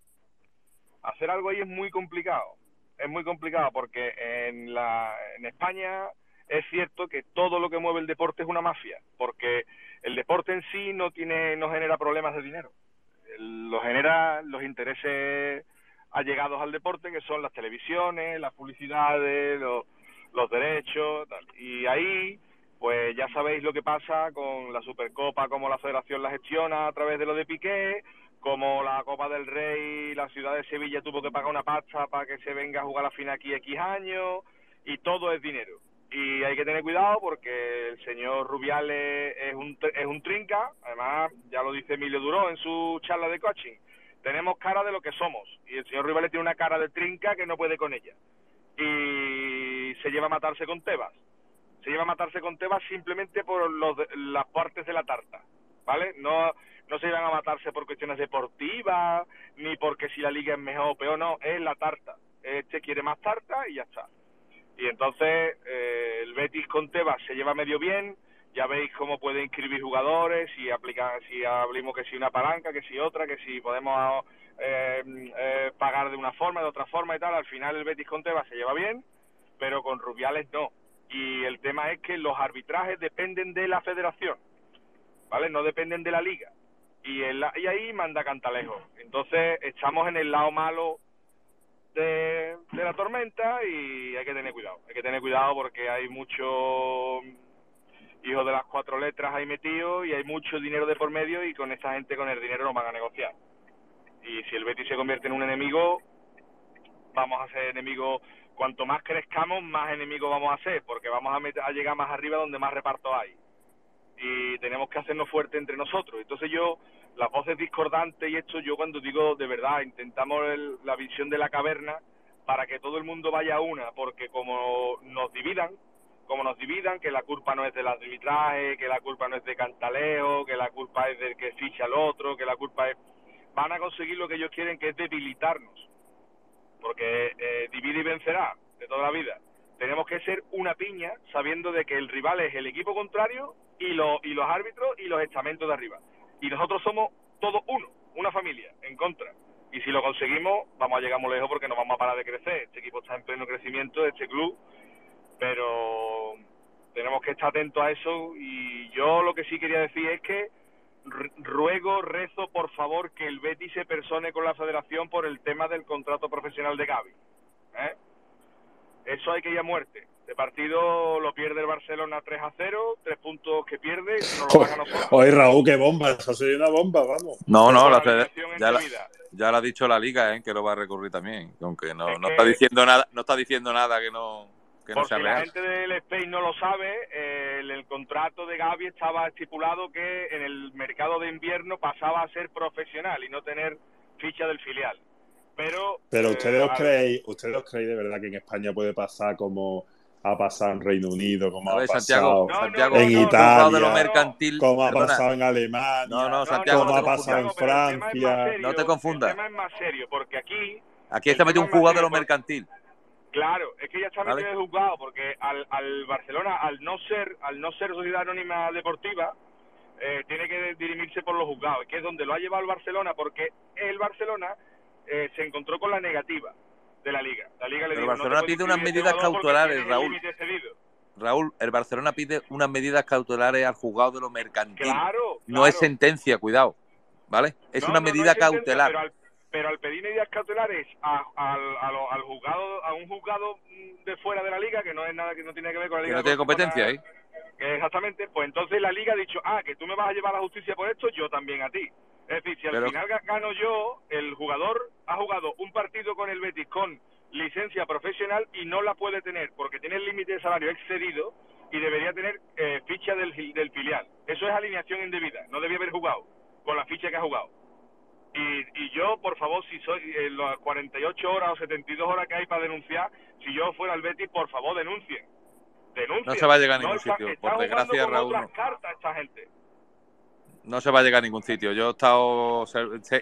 Hacer algo ahí es muy complicado, es muy complicado porque en, la, en España es cierto que todo lo que mueve el deporte es una mafia, porque el deporte en sí no tiene no genera problemas de dinero, lo genera los intereses allegados al deporte, que son las televisiones, las publicidades, los, los derechos, y ahí pues ya sabéis lo que pasa con la Supercopa, cómo la Federación la gestiona a través de lo de Piqué, como la Copa del Rey, la ciudad de Sevilla tuvo que pagar una pasta para que se venga a jugar la final aquí X años, y todo es dinero. Y hay que tener cuidado porque el señor Rubiales es un, es un trinca, además ya lo dice Emilio Duró en su charla de coaching, tenemos cara de lo que somos, y el señor Rubiales tiene una cara de trinca que no puede con ella. Y se lleva a matarse con Tebas se lleva a matarse con Tebas simplemente por los las partes de la tarta, ¿vale? No, no se llevan a matarse por cuestiones deportivas, ni porque si la liga es mejor o peor, no, es la tarta. Este quiere más tarta y ya está. Y entonces eh, el Betis con Tebas se lleva medio bien, ya veis cómo puede inscribir jugadores, si aplica, si abrimos que si una palanca, que si otra, que si podemos eh, eh, pagar de una forma, de otra forma y tal, al final el Betis con Tebas se lleva bien, pero con Rubiales no. Y el tema es que los arbitrajes dependen de la federación, ¿vale? No dependen de la liga. Y, en la- y ahí manda Cantalejo. Entonces estamos en el lado malo de, de la tormenta y hay que tener cuidado. Hay que tener cuidado porque hay mucho hijos de las cuatro letras ahí metidos y hay mucho dinero de por medio y con esa gente con el dinero no van a negociar. Y si el Betis se convierte en un enemigo, vamos a ser enemigos. Cuanto más crezcamos, más enemigos vamos a ser, porque vamos a, meter- a llegar más arriba donde más reparto hay. Y tenemos que hacernos fuertes entre nosotros. Entonces yo, las voces discordantes y esto, yo cuando digo de verdad, intentamos el- la visión de la caverna para que todo el mundo vaya a una, porque como nos dividan, como nos dividan, que la culpa no es del arbitraje, que la culpa no es de Cantaleo, que la culpa es del que ficha al otro, que la culpa es... Van a conseguir lo que ellos quieren, que es debilitarnos. Porque eh, divide y vencerá, de toda la vida. Tenemos que ser una piña sabiendo de que el rival es el equipo contrario y, lo- y los árbitros y los estamentos de arriba. Y nosotros somos todos uno, una familia, en contra. Y si lo conseguimos, vamos a llegar muy lejos porque no vamos a parar de crecer. Este equipo está en pleno crecimiento, este club, pero tenemos que estar atentos a eso. Y yo lo que sí quería decir es que ruego, rezo, por favor, que el Betis se persone con la federación por el tema del contrato profesional de Gaby. ¿eh? Eso hay que ir a muerte. Este partido lo pierde el Barcelona 3 a 0, tres puntos que pierde, nos lo nosotros. Oye, Raúl, qué bomba. Eso sería una bomba, vamos. No, no, la alineación ya, la, ya lo ha dicho la liga, ¿eh? que lo va a recurrir también, aunque no, no que- está diciendo nada, no está diciendo nada que no, que no Por sea si la gente del Spain no lo sabe, eh, en el contrato de Gaby estaba estipulado que en el mercado de invierno pasaba a ser profesional y no tener ficha del filial. Pero, Pero eh, ustedes os a- creéis, ustedes os creéis de verdad que en España puede pasar como ha pasado en Reino Unido, como A ha ver, Santiago, pasado Santiago, en no, no, juzgado de lo Italia, mercantil, como ha pasado en Alemania, No, no, Santiago, como no ha pasado en. Francia. No te confundas. El tema es más serio, porque aquí, Aquí está metido un jugador de lo mercantil. Claro, es que ya está metido en juzgado, porque al, al Barcelona, al no ser al no ser sociedad anónima deportiva, eh, tiene que dirimirse por los juzgados, que es donde lo ha llevado el Barcelona, porque el Barcelona eh, se encontró con la negativa de la liga. La liga le dijo, el Barcelona pide unas este medidas porque cautelares, Raúl. Raúl, el Barcelona pide unas medidas cautelares al juzgado de lo mercantil. Claro, No es sentencia, cuidado. ¿Vale? Es No, una no medida es sentencia, cautelar. Pero al, pero al pedir medidas cautelares a, al, a lo- al juzgado, a un juzgado mm, de fuera de la liga, que no es nada que no tiene que ver con la que liga. no tiene competencia ahí. que exactamente, pues entonces la liga ha dicho, ah, que tú me vas a llevar a la justicia por esto, yo también a ti. Es decir, si al Pero- final ga- gano yo, el jugador ha jugado un partido con el Betis con licencia profesional y no la puede tener porque tiene el límite de salario excedido y debería tener eh, ficha del, del filial. Eso es alineación indebida, no debía haber jugado con la ficha que ha jugado. Y, y yo, por favor, si soy en las 48 horas o 72 horas que hay para denunciar, si yo fuera al Betis, por favor, denuncien. Denuncien. No se va a llegar a ningún sitio, está por desgracia, Raúl, cartas esta gente. No se va a llegar a ningún sitio. Yo he estado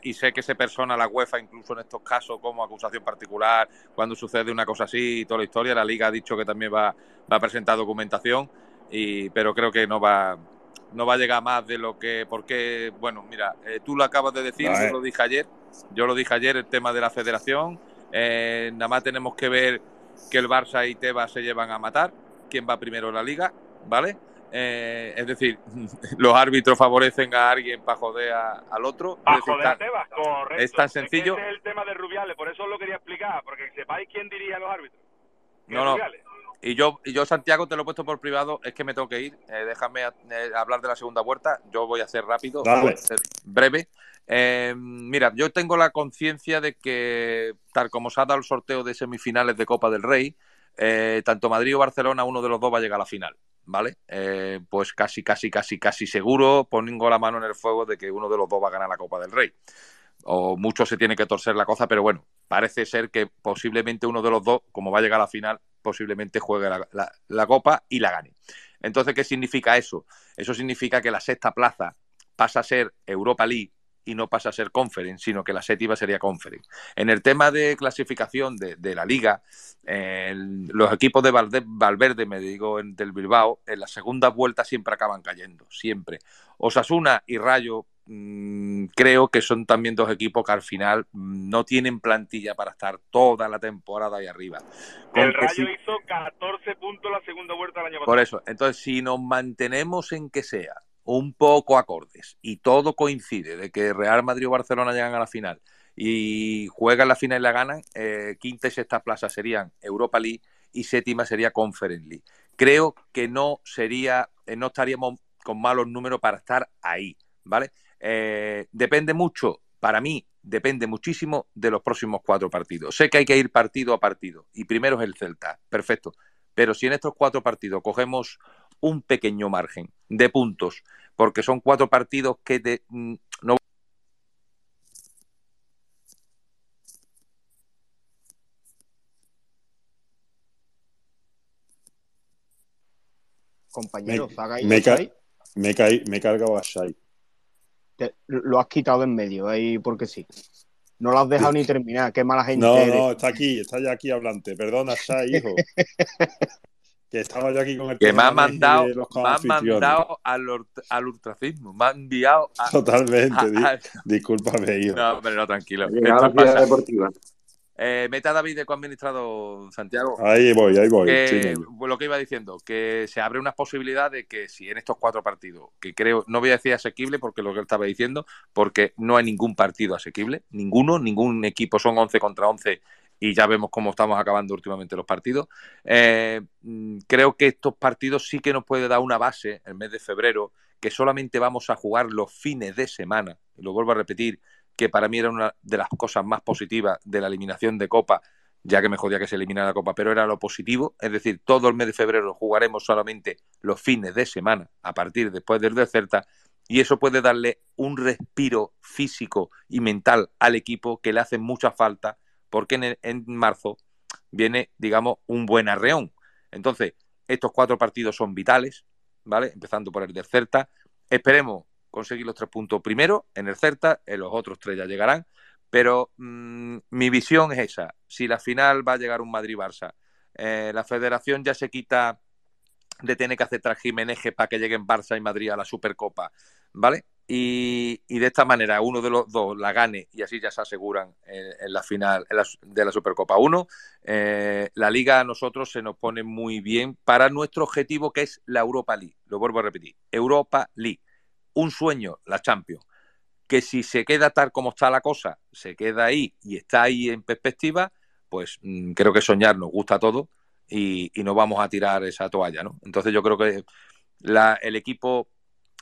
y sé que se persona la UEFA incluso en estos casos como acusación particular cuando sucede una cosa así y toda la historia. La Liga ha dicho que también va, va a presentar documentación, y, pero creo que no va no va a llegar más de lo que porque bueno mira eh, tú lo acabas de decir, yo lo dije ayer, yo lo dije ayer el tema de la Federación. eh, nada más tenemos que ver que el Barça y Tebas se llevan a matar. ¿Quién va primero en la Liga? ¿Vale? Eh, es decir, los árbitros favorecen a alguien para joder a- al otro. Es decir, joder, a tan- Tebas, correcto. es tan que sencillo. ese es el tema de Rubiales, por eso os lo quería explicar, porque sepáis quién dirige a los árbitros. No, no. Rubiales. Y yo, y yo, Santiago, te lo he puesto por privado, es que me tengo que ir. Eh, déjame eh, hablar de la segunda vuelta. Yo voy a hacer rápido, Dale. voy a ser breve. Eh, mira, yo tengo la conciencia de que, tal como se ha dado el sorteo de semifinales de Copa del Rey, eh, tanto Madrid o Barcelona, uno de los dos va a llegar a la final. ¿Vale? Pues casi, casi, casi, casi seguro, pongo la mano en el fuego de que uno de los dos va a ganar la Copa del Rey. O mucho se tiene que torcer la cosa, pero bueno, parece ser que posiblemente uno de los dos, como va a llegar a la final, posiblemente juegue la, la- Copa y la gane. Entonces, ¿qué significa eso? Eso significa que la sexta plaza pasa a ser Europa League y no pasa a ser Conference, sino que la séptima sería Conference. En el tema de clasificación de, de la liga, los equipos de Valverde, me digo, en- del Bilbao, en la segunda vuelta siempre acaban cayendo, siempre. Osasuna y Rayo mm, creo que son también dos equipos que al final mm, no tienen plantilla para estar toda la temporada ahí arriba. Con El Rayo hizo 14 puntos la segunda vuelta del año pasado. por eso, entonces si nos mantenemos en que sea un poco acordes y todo coincide de que Real Madrid o Barcelona llegan a la final y juegan la final y la ganan, eh, quinta y sexta plaza serían Europa League y séptima sería Conference League. Creo que no sería, eh, no estaríamos con malos números para estar ahí, ¿vale? Eh, depende mucho, para mí, depende muchísimo de los próximos cuatro partidos. Sé que hay que ir partido a partido y primero es el Celta, perfecto. Pero si en estos cuatro partidos cogemos un pequeño margen de puntos, porque son cuatro partidos que de- mm, no Me, Compañero, saca ahí me, ca- me, caí- me he cargado a Shai. Te- lo has quitado en medio, ahí porque sí. No lo has dejado ni terminar, qué mala gente No, eres. no, está aquí, está ya aquí hablante. Perdona, Shai, hijo. que estaba yo aquí con el que me ha tema de mandado, los me ha coanfitriones. mandado al, al ultracismo, me ha enviado a, Totalmente. a- a- discúlpame, hijo. No, pero no, tranquilo. Llegado a la deportiva. Eh, meta David de coadministrado Santiago. Ahí voy, ahí voy. Que, lo que iba diciendo, que se abre una posibilidad de que si en estos cuatro partidos, que creo, no voy a decir asequible porque lo que él estaba diciendo, porque no hay ningún partido asequible, ninguno, ningún equipo son 11 contra 11 y ya vemos cómo estamos acabando últimamente los partidos. Eh, mm, creo que estos partidos sí que nos puede dar una base el mes de febrero, que solamente vamos a jugar los fines de semana, y lo vuelvo a repetir, que para mí era una de las cosas más positivas de la eliminación de Copa, ya que me jodía que se eliminara la Copa, pero era lo positivo, es decir, todo el mes de febrero jugaremos solamente los fines de semana a partir después del de y eso puede darle un respiro físico y mental al equipo que le hace mucha falta porque en marzo viene, digamos, un buen arreón. Entonces, estos cuatro partidos son vitales, ¿vale? Empezando por el del Celta. Esperemos conseguir los tres puntos primero en el Celta, en los otros tres ya llegarán, pero mm, mi visión es esa. Si la final va a llegar un Madrid-Barça, eh, la federación ya se quita de tener que hacer trajimeneje para que lleguen Barça y Madrid a la Supercopa, ¿vale? Y, de esta manera uno de los dos la gane y así ya se aseguran en, la final de la Supercopa 1. Eh, la liga a nosotros se nos pone muy bien para nuestro objetivo que es la Europa League. Lo vuelvo a repetir, Europa League. Un sueño, la Champions. Que si se queda tal como está la cosa, se queda ahí y está ahí en perspectiva, pues mm, creo que soñar nos gusta a todos y, no vamos a tirar esa toalla, ¿no? Entonces yo creo que la- el equipo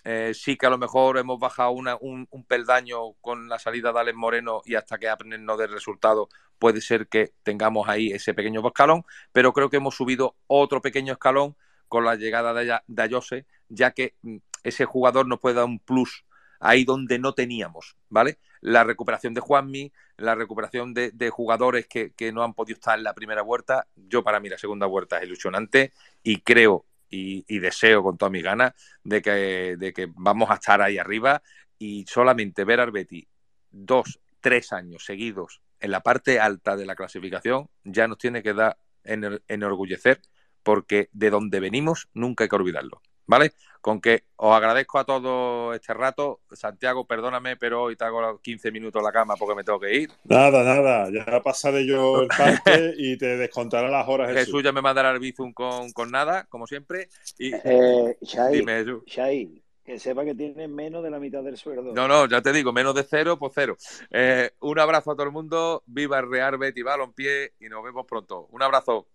eh, sí que a lo mejor hemos bajado una- un, peldaño con la salida de Alex Moreno y hasta que Abner no dé resultado puede ser que tengamos ahí ese pequeño escalón, pero creo que hemos subido otro pequeño escalón con la llegada de, de Ayose, ya que mm, ese jugador nos puede dar un plus ahí donde no teníamos, ¿vale? La recuperación de Juanmi, la recuperación de, jugadores que, no han podido estar en la primera vuelta. Yo para mí la segunda vuelta es ilusionante y creo y, deseo con todas mis ganas de que, de que vamos a estar ahí arriba y solamente ver al Betis dos, tres años seguidos en la parte alta de la clasificación ya nos tiene que dar ener- enorgullecer porque de donde venimos nunca hay que olvidarlo. ¿Vale? Con que os agradezco a todos este rato. Santiago, perdóname, pero hoy te hago los 15 minutos en la cama porque me tengo que ir. Nada, nada, ya pasaré yo el parte y te descontaré las horas. Jesús, Jesús. ya me mandará el Bizum con, con nada, como siempre. Y Eh, Shai, dime, Jesús. Shai, que sepa que tiene menos de la mitad del sueldo. No, no, ya te digo, menos de cero, pues cero. Eh, un abrazo a todo el mundo. Viva el Real Betis Balompié y nos vemos pronto. Un abrazo.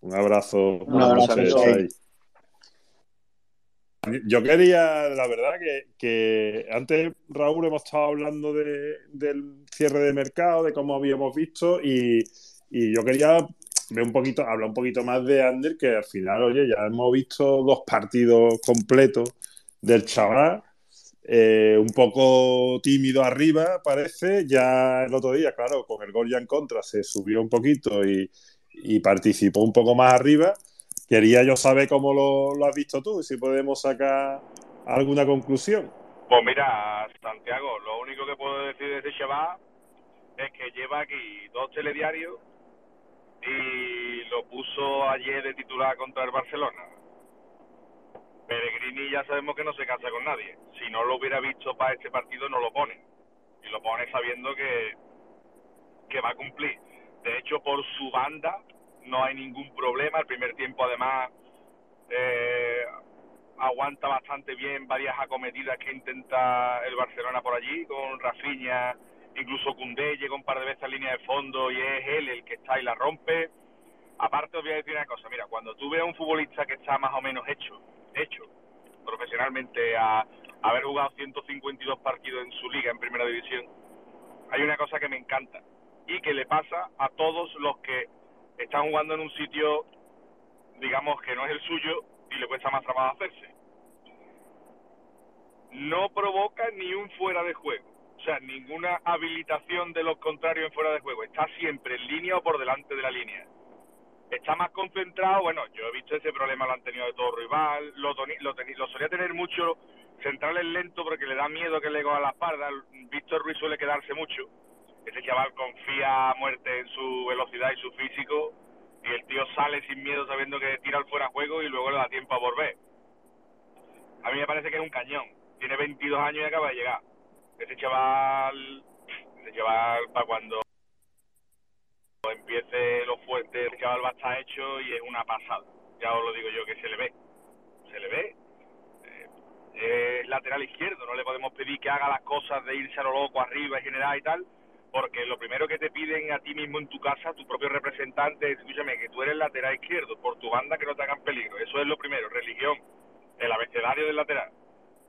Un abrazo. Un abrazo, noches, amigo. Yo quería, la verdad, que, antes, Raúl, hemos estado hablando de- del cierre de mercado, de cómo habíamos visto, y, yo quería ver un poquito, hablar un poquito más de Ander, que al final, oye, ya hemos visto dos partidos completos del chaval, eh, un poco tímido arriba, parece, ya el otro día, claro, con el gol ya en contra se subió un poquito y participó un poco más arriba. Quería yo saber cómo lo, has visto tú y si podemos sacar alguna conclusión. Pues mira, Santiago, lo único que puedo decir de ese chaval es que lleva aquí dos telediarios y lo puso ayer de titular contra el Barcelona. Pellegrini ya sabemos que no se casa con nadie. Si no lo hubiera visto para este partido, no lo pone. Y lo pone sabiendo que, que va a cumplir. De hecho, por su banda no hay ningún problema. El primer tiempo, además, eh, aguanta bastante bien varias acometidas que intenta el Barcelona por allí, con Rafinha, incluso Cundé llega un par de veces en línea de fondo y es él el que está y la rompe. Aparte os voy a decir una cosa, mira, cuando tú ves a un futbolista que está más o menos hecho, hecho profesionalmente a haber jugado 152 partidos en su liga en primera división, hay una cosa que me encanta y que le pasa a todos los que están jugando en un sitio, digamos, que no es el suyo y le cuesta más trabajo hacerse. No provoca ni un fuera de juego. O sea, ninguna habilitación de los contrarios en fuera de juego. Está siempre en línea o por delante de la línea. Está más concentrado, bueno, yo he visto ese problema, lo han tenido de todo rival, lo, lo, lo solía tener mucho centrales lento porque le da miedo que le coja la espalda. Víctor Ruiz suele quedarse mucho. Ese chaval confía a muerte en su velocidad y su físico y el tío sale sin miedo sabiendo que tira al fuera juego y luego le da tiempo a volver. A mí me parece que es un cañón. Tiene 22 años y acaba de llegar. Ese chaval, ese chaval para cuando empiece lo fuerte, ese chaval va a estar hecho y es una pasada. Ya os lo digo yo que se le ve. Se le ve. Eh, es lateral izquierdo, no le podemos pedir que haga las cosas de irse a lo loco arriba y generar y tal, porque lo primero que te piden a ti mismo en tu casa, tu propio representante, es, escúchame, que tú eres lateral izquierdo, por tu banda que no te hagan peligro. Eso es lo primero, religión, el abecedario del lateral.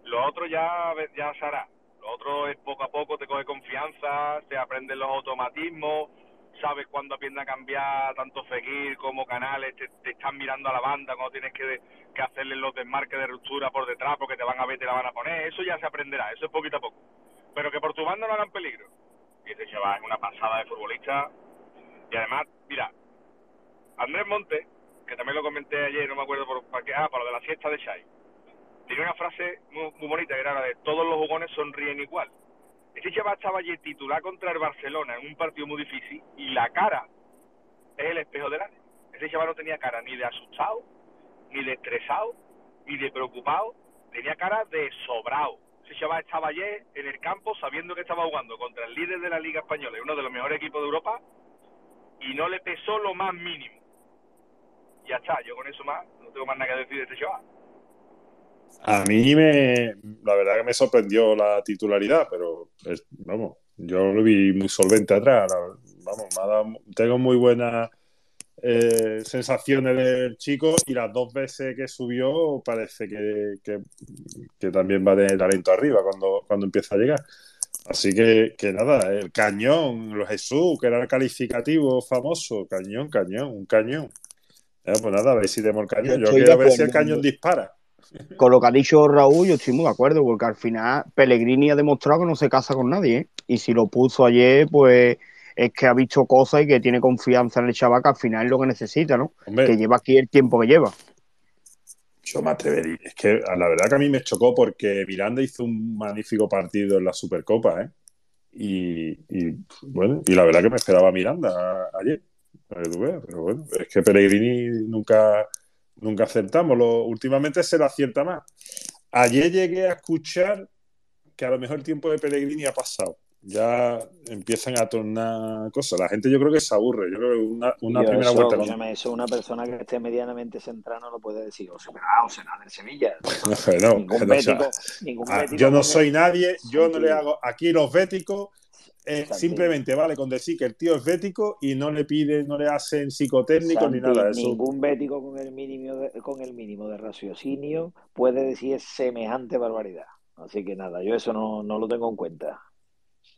Lo otro ya, ya se hará. Lo otro es poco a poco, te coge confianza, te aprendes los automatismos, sabes cuándo aprende a cambiar tanto Fekir como Canales, te, te están mirando a la banda cuando tienes que, que hacerle los desmarques de ruptura por detrás porque te van a ver, te la van a poner, eso ya se aprenderá, eso es poquito a poco. Pero que por tu banda no hagan peligro. Ese chaval es una pasada de futbolista. Y además, mira, Andrés Monte, que también lo comenté ayer, no me acuerdo por, para qué, ah, para lo de la siesta de Shai, tenía una frase muy, bonita que era la de todos los jugones sonríen igual. Este chaval estaba ayer titular contra el Barcelona en un partido muy difícil y la cara es el espejo del arte. Ese chaval no tenía cara ni de asustado, ni de estresado, ni de preocupado, tenía cara de sobrado. Ese chaval estaba ayer en el campo sabiendo que estaba jugando contra el líder de la Liga Española y uno de los mejores equipos de Europa y no le pesó lo más mínimo. Ya está, yo con eso más, no tengo más nada que decir de este chaval. A mí me, la verdad que me sorprendió la titularidad, pero vamos, yo lo vi muy solvente atrás. la- vamos, me ha dado- tengo muy buenas eh, sensaciones del chico y las dos veces que subió parece que, que- que también va a tener talento arriba cuando, cuando empieza a llegar. Así que, que nada, el cañón, los Jesús, que era el calificativo famoso, cañón, cañón, un cañón. Pues nada, a ver si demos el cañón. Yo de quiero ver si el cañón dispara. Con lo que ha dicho Raúl, yo estoy muy de acuerdo, porque al final Pellegrini ha demostrado que no se casa con nadie, ¿eh? Y si lo puso ayer, pues es que ha visto cosas y que tiene confianza en el chaval, que al final es lo que necesita, ¿no? Hombre. Que lleva aquí el tiempo que lleva. Yo me atrevería. Es que la verdad que a mí me chocó porque Miranda hizo un magnífico partido en la Supercopa, ¿eh? Y, y, bueno, y la verdad que me esperaba Miranda ayer. Pero bueno, es que Pellegrini nunca, nunca acertamos. Lo, últimamente se le acierta más. Ayer llegué a escuchar que a lo mejor el tiempo de Pellegrini ha pasado. Ya empiezan a tornar cosas. La gente yo creo que se aburre. Yo creo que una, una Yo primera eso, vuelta con- eso una persona que esté medianamente centrada no lo puede decir. O sea, ah, o sea, nada del Sevilla. No, Ningún no, o sea, bético, ningún ah, bético yo no soy nadie, yo no le hago. Aquí los béticos eh, simplemente vale con decir que el tío es bético y no le piden, no le hacen psicotécnicos ni nada. Eso, ningún bético con el mínimo de, con el mínimo de raciocinio puede decir semejante barbaridad. Así que nada, yo eso no, no lo tengo en cuenta.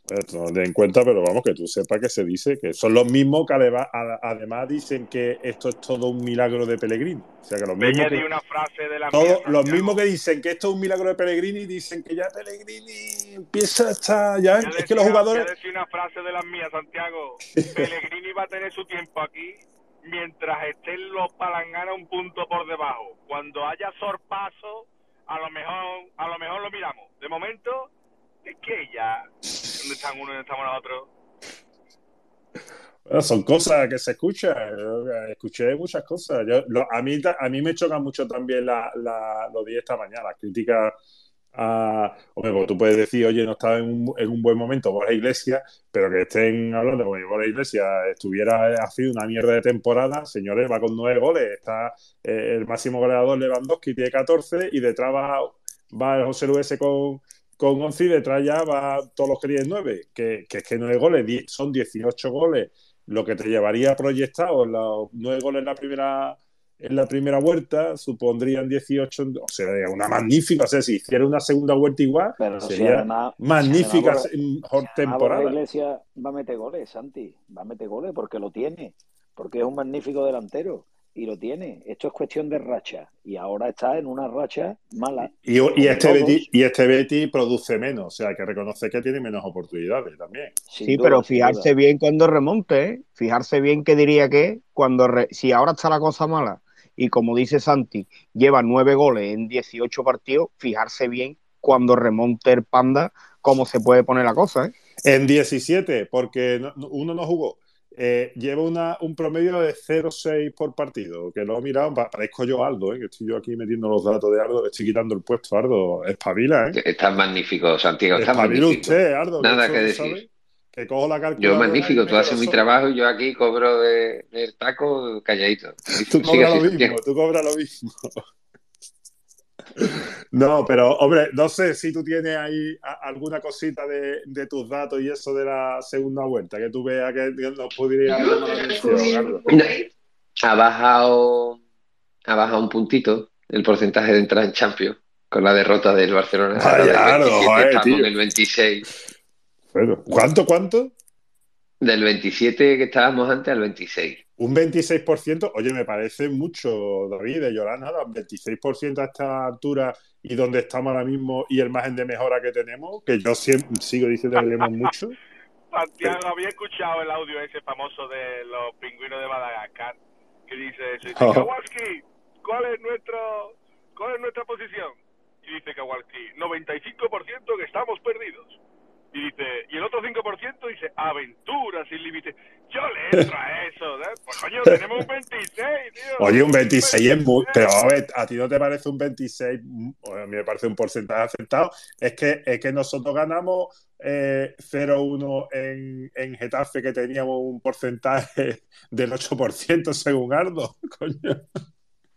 Esto no en cuenta, pero vamos, que tú sepas que se dice que son los mismos que además dicen que esto es todo un milagro de Pellegrini. O sea, que los mismos que, una frase de la todos mía, los mismos que dicen que esto es un milagro de Pellegrini dicen que ya Pellegrini empieza a estar. Ya, es que los jugadores. voy a decir una frase de las mías, Santiago. Pellegrini va a tener su tiempo aquí mientras estén los palanganas un punto por debajo. Cuando haya sorpaso, a lo mejor, a lo mejor lo miramos. De momento, es ya, ¿dónde están uno y dónde estamos nosotros? Bueno, son cosas que se escuchan. Eh, Escuché muchas cosas. Yo- a, mí, a mí me chocan mucho también la, la, lo de esta mañana, las críticas a. Hombre, porque tú puedes decir, oye, no estaba en un, en un buen momento Borja Iglesias, pero que estén hablando como si Borja Iglesias estuviera haciendo una mierda de temporada. Señores, va con nueve goles. Está eh, el máximo goleador Lewandowski, tiene 14, y detrás va, va el José Luis con, con 11 y detrás ya va todos los que tienen 9, que, que es que 9 goles, die- son 18 goles, lo que te llevaría proyectado los 9 goles en la primera en la primera vuelta, supondrían 18, en- o sea, una magnífica, o sea, si hiciera una segunda vuelta igual, Pero sería magnífica si además mejor si además temporada. Iglesias va a meter goles, Santi. Va a meter goles porque lo tiene. Porque es un magnífico delantero. Y lo tiene. Esto es cuestión de racha. Y ahora está en una racha mala. Y, este. Betty, y este Betty produce menos, o sea, que reconoce que tiene menos oportunidades también. Sí, pero fijarse bien cuando remonte, ¿eh? Fijarse bien qué diría que cuando re- si ahora está la cosa mala y como dice Santi, lleva nueve goles en 18 partidos, fijarse bien cuando remonte el Panda cómo se puede poner la cosa, ¿eh? En 17, porque no- no- uno no jugó. Eh, lleva una, un promedio de 0,6 por partido, que lo he mirado, pa- parezco yo Aldo, ¿eh? que estoy yo aquí metiendo los datos de Aldo, le estoy quitando el puesto, Aldo, espabila, ¿eh? Estás magnífico, Santiago, estás Espabila magnífico. usted, Aldo, que Nada que no decir. sabe, que cojo la Yo calculadora magnífico, y tú haces mi trabajo y yo aquí cobro de, del taco calladito. Tú cobras lo mismo, tú cobras lo mismo. No, pero hombre, no sé si tú tienes ahí alguna cosita de, de tus datos y eso de la segunda vuelta, que tú veas que nos podría Carlos. Ha bajado, ha bajado un puntito el porcentaje de entrada en Champions con la derrota del Barcelona. Vaya, del Aldo, 27 joder, estamos tío. en el 26. Bueno, ¿Cuánto, cuánto? Del 27 que estábamos antes al 26. Un 26%, oye, me parece mucho, David, de llorar nada, un 26% a esta altura y donde estamos ahora mismo y el margen de mejora que tenemos, que yo siempre sigo diciendo que tenemos mucho. Santiago, había escuchado el audio ese famoso de los pingüinos de Madagascar que dice eso. Dice, Oh. Kowalski, ¿cuál es, nuestro, ¿cuál es nuestra posición? Y dice Kowalski, 95% que estamos perdidos. Y dice, y el otro 5% dice, aventuras sin límites. Yo le entro a eso, ¿eh? Pues coño, tenemos un 26, tío. Oye, un 26 es muy. Pero a ver, ¿a ti no te parece un 26? Mm, A mí me parece un porcentaje aceptado. Es que, es que nosotros ganamos eh, 0-1 en, en Getafe, que teníamos un porcentaje del 8% según Ardo. Coño.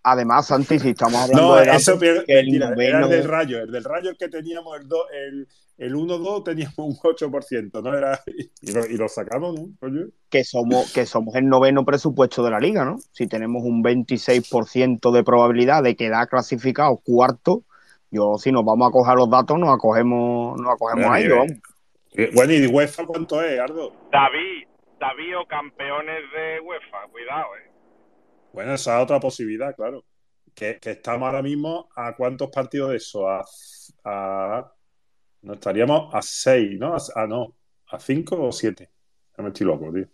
Además, Santi, si estamos hablando No, de datos, eso pier- que el mentira, era noveno- el del Rayo. El del Rayo el que teníamos el, do- el, el 1-2 teníamos un 8%, ¿no? Era, y, lo, y lo sacamos, ¿no? Que somos, que somos el noveno presupuesto de la liga, ¿no? Si tenemos un 26% de probabilidad de quedar clasificado cuarto, yo si nos vamos a coger los datos, nos acogemos, nos acogemos Mira, a ellos, vamos. Eh, Bueno, ¿y UEFA cuánto es, Ardo? David, David o campeones de UEFA, cuidado, ¿eh? Bueno, esa es otra posibilidad, claro. Que, que estamos ahora mismo a cuántos partidos de eso? A, a- no estaríamos a seis, ¿no? A, a- no, a cinco o siete. Ya me estoy loco, tío.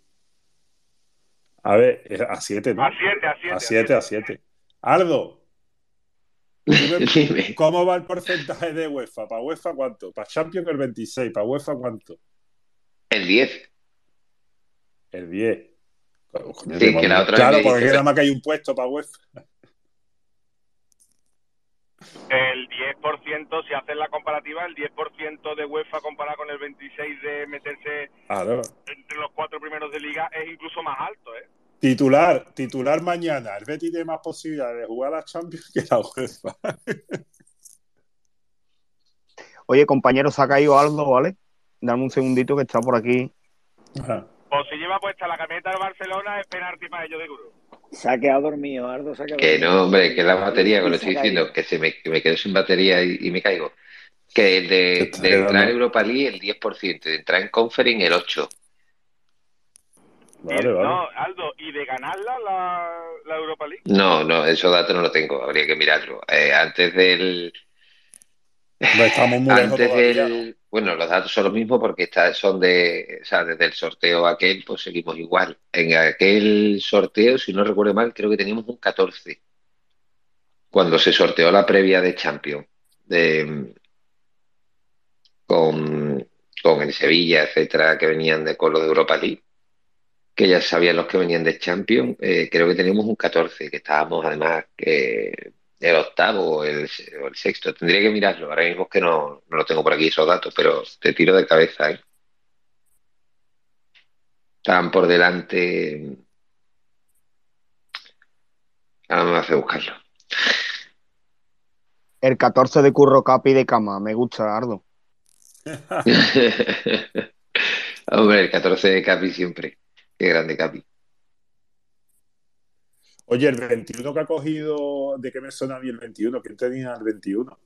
A ver, eh, a siete, ¿no? A siete, a siete, A siete, a siete. Aldo, dime, ¿cómo va el porcentaje de UEFA? ¿Para UEFA cuánto? ¿Para Champions el 26? ¿Para UEFA cuánto? El 10. El 10. Coño, Sí, que la otra claro, porque nada más que hay un puesto para UEFA. El 10%, si haces la comparativa, el 10% de UEFA comparado con el 26% de meterse Claro. entre los cuatro primeros de liga es incluso más alto, ¿eh? Titular, titular mañana. El Betis tiene más posibilidades de jugar a la Champions que la UEFA. Oye, compañero, se ha caído Aldo, ¿vale? Dame un segundito que está por aquí. O si lleva puesta la camiseta del Barcelona, es penalti para ellos de Guru. Se ha quedado dormido, Ardo se ha quedado Que dormido. no, hombre, que la batería, que lo estoy diciendo, que se me, que me quedo sin batería y, y me caigo. Que el de, entrar en Europa League el 10%, de entrar en Conference el 8%. Vale, No, Aldo, ¿y de ganarla la, la Europa League? No, no, esos datos no los tengo, habría que mirarlo. Eh, antes del, Estamos muy lejos antes todavía, del, bueno, los datos son los mismos porque está- son de, o sea, desde el sorteo aquel, pues seguimos igual. En aquel sorteo, si no recuerdo mal, creo que teníamos un 14. Cuando se sorteó la previa de Champions, de, con, con el Sevilla, etcétera, que venían de con lo de Europa League, que ya sabían los que venían de Champions, eh, creo que teníamos un 14, que estábamos además que el octavo o el, o el sexto. Tendría que mirarlo, ahora mismo es que no, no lo tengo por aquí esos datos, pero te tiro de cabeza, ¿eh? Estaban por delante. Ahora me hace buscarlo. El 14 de Curro Capi de Cama, me gusta, Ardo. Hombre, el 14 de Capi siempre. Qué grande Capi. Oye, el 21 que ha cogido, ¿de qué me suena a mí el 21? ¿Quién tenía el 21?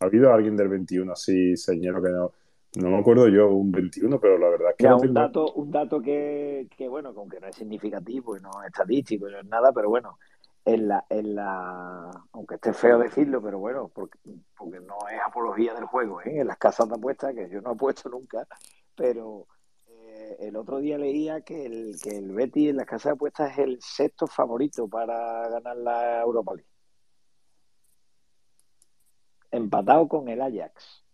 ¿Ha habido alguien del 21 así, señor, que no? No me acuerdo yo un 21, pero la verdad es que Ya, no un dato, un dato que, que, bueno, aunque no es significativo y no es estadístico, no es nada, pero bueno, en la, en la, aunque esté feo decirlo, pero bueno, porque, porque no es apología del juego, ¿eh? En las casas de apuestas, que yo no apuesto nunca, pero el otro día leía que el, que el Betis en las casas de apuestas es el sexto favorito para ganar la Europa League. Empatado con el Ajax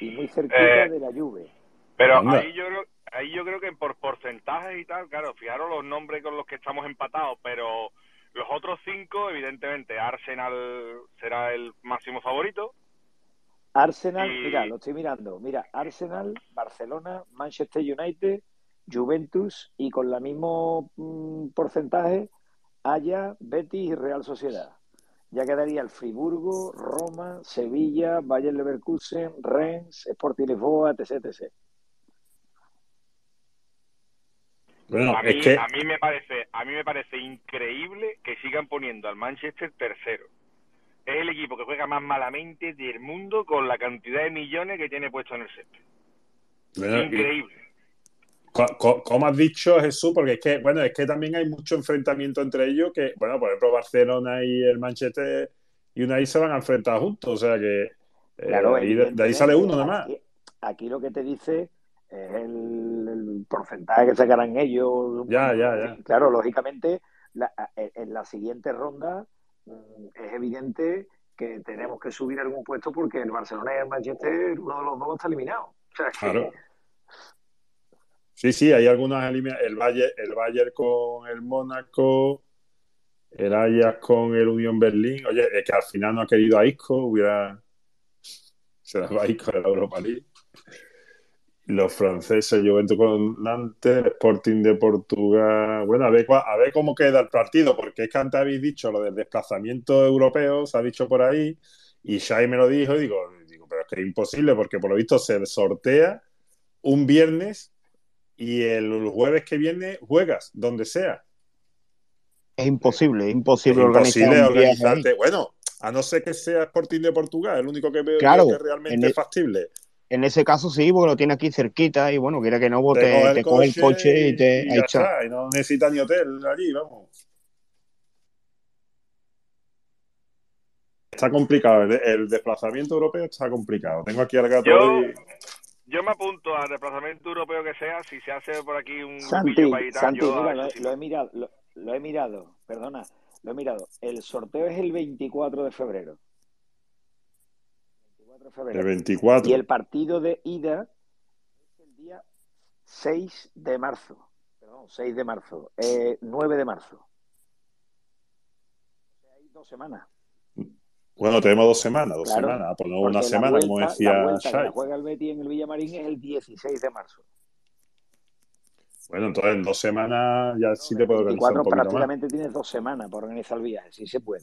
y muy cerquita Eh, de la Juve. Pero Anda. ahí yo creo, ahí yo creo que por porcentajes y tal, claro, fijaros los nombres con los que estamos empatados, pero los otros cinco, evidentemente, Arsenal será el máximo favorito. Arsenal, Y- mira, lo estoy mirando. Mira, Arsenal, Barcelona, Manchester United, Juventus y con la mismo mm, porcentaje Haya, Betis y Real Sociedad. Ya quedaría el Friburgo, Roma, Sevilla, Bayern Leverkusen, Rennes, Sporting Lisboa, etc, etc. Bueno, a mí, es que a mí me parece, a mí me parece increíble que sigan poniendo al Manchester tercero. Es el equipo que juega más malamente del mundo con la cantidad de millones que tiene puesto en el césped. bueno, Increíble. co- co- ¿Cómo has dicho, Jesús? Porque es que, bueno, es que también hay mucho enfrentamiento entre ellos que, bueno, por ejemplo, Barcelona y el Manchester United se van a enfrentar juntos, o sea que eh, Claro, ahí- de, ahí sale uno nada más. Aquí, aquí lo que te dice es el, el porcentaje que sacarán ellos. Ya, ya, ya. Claro, lógicamente, la- en la siguiente ronda es evidente que tenemos que subir algún puesto porque el Barcelona y el Manchester, uno de los dos está eliminado. Claro. Sí, sí, hay algunas elimina- el Bayern, el Bayern con el Mónaco, el Ajax con el Unión Berlín. Oye, es que al final no ha querido a Isco, hubiera se la va a Isco de la Europa League. Los franceses, Juventus con Nantes, Sporting de Portugal. Bueno, a ver, cua- a ver cómo queda el partido, porque es que antes habéis dicho lo del desplazamiento europeo, se ha dicho por ahí, y Shai me lo dijo, y digo, digo, pero es que es imposible, porque por lo visto se sortea un viernes y el jueves que viene juegas, donde sea. Es imposible, es imposible, Es organizar imposible ahí. organizarte. Bueno, a no ser que sea Sporting de Portugal, el único que veo Claro, que realmente el- factible. En ese caso sí, porque lo tiene aquí cerquita y bueno, quiera que no, pues Te te, coge el te coge el coche y te y ya está. está, y no necesita ni hotel allí, vamos. Está complicado, el, el desplazamiento europeo está complicado. Tengo aquí al gato Yo, y- yo me apunto al desplazamiento europeo que sea, si se hace por aquí un Santi, para Santi, yo mira, lo, he mirado, lo, lo he mirado, perdona, lo he mirado. El sorteo es el 24 de febrero. 24 de febrero. el 24. Y el partido de ida es el día 6 de marzo. Perdón, 6 de marzo. Eh, 9 de marzo. O sea, hay dos semanas. Bueno, tenemos dos semanas, dos Claro, semanas, pues no una la semana, vuelta, como la decía vuelta que Shai. la juega el Betis en el Villamarín es el 16 de marzo. Bueno, entonces en dos semanas ya sí te puedo organizar 24 un poquito más. prácticamente tienes dos semanas para organizar el viaje, sí se puede.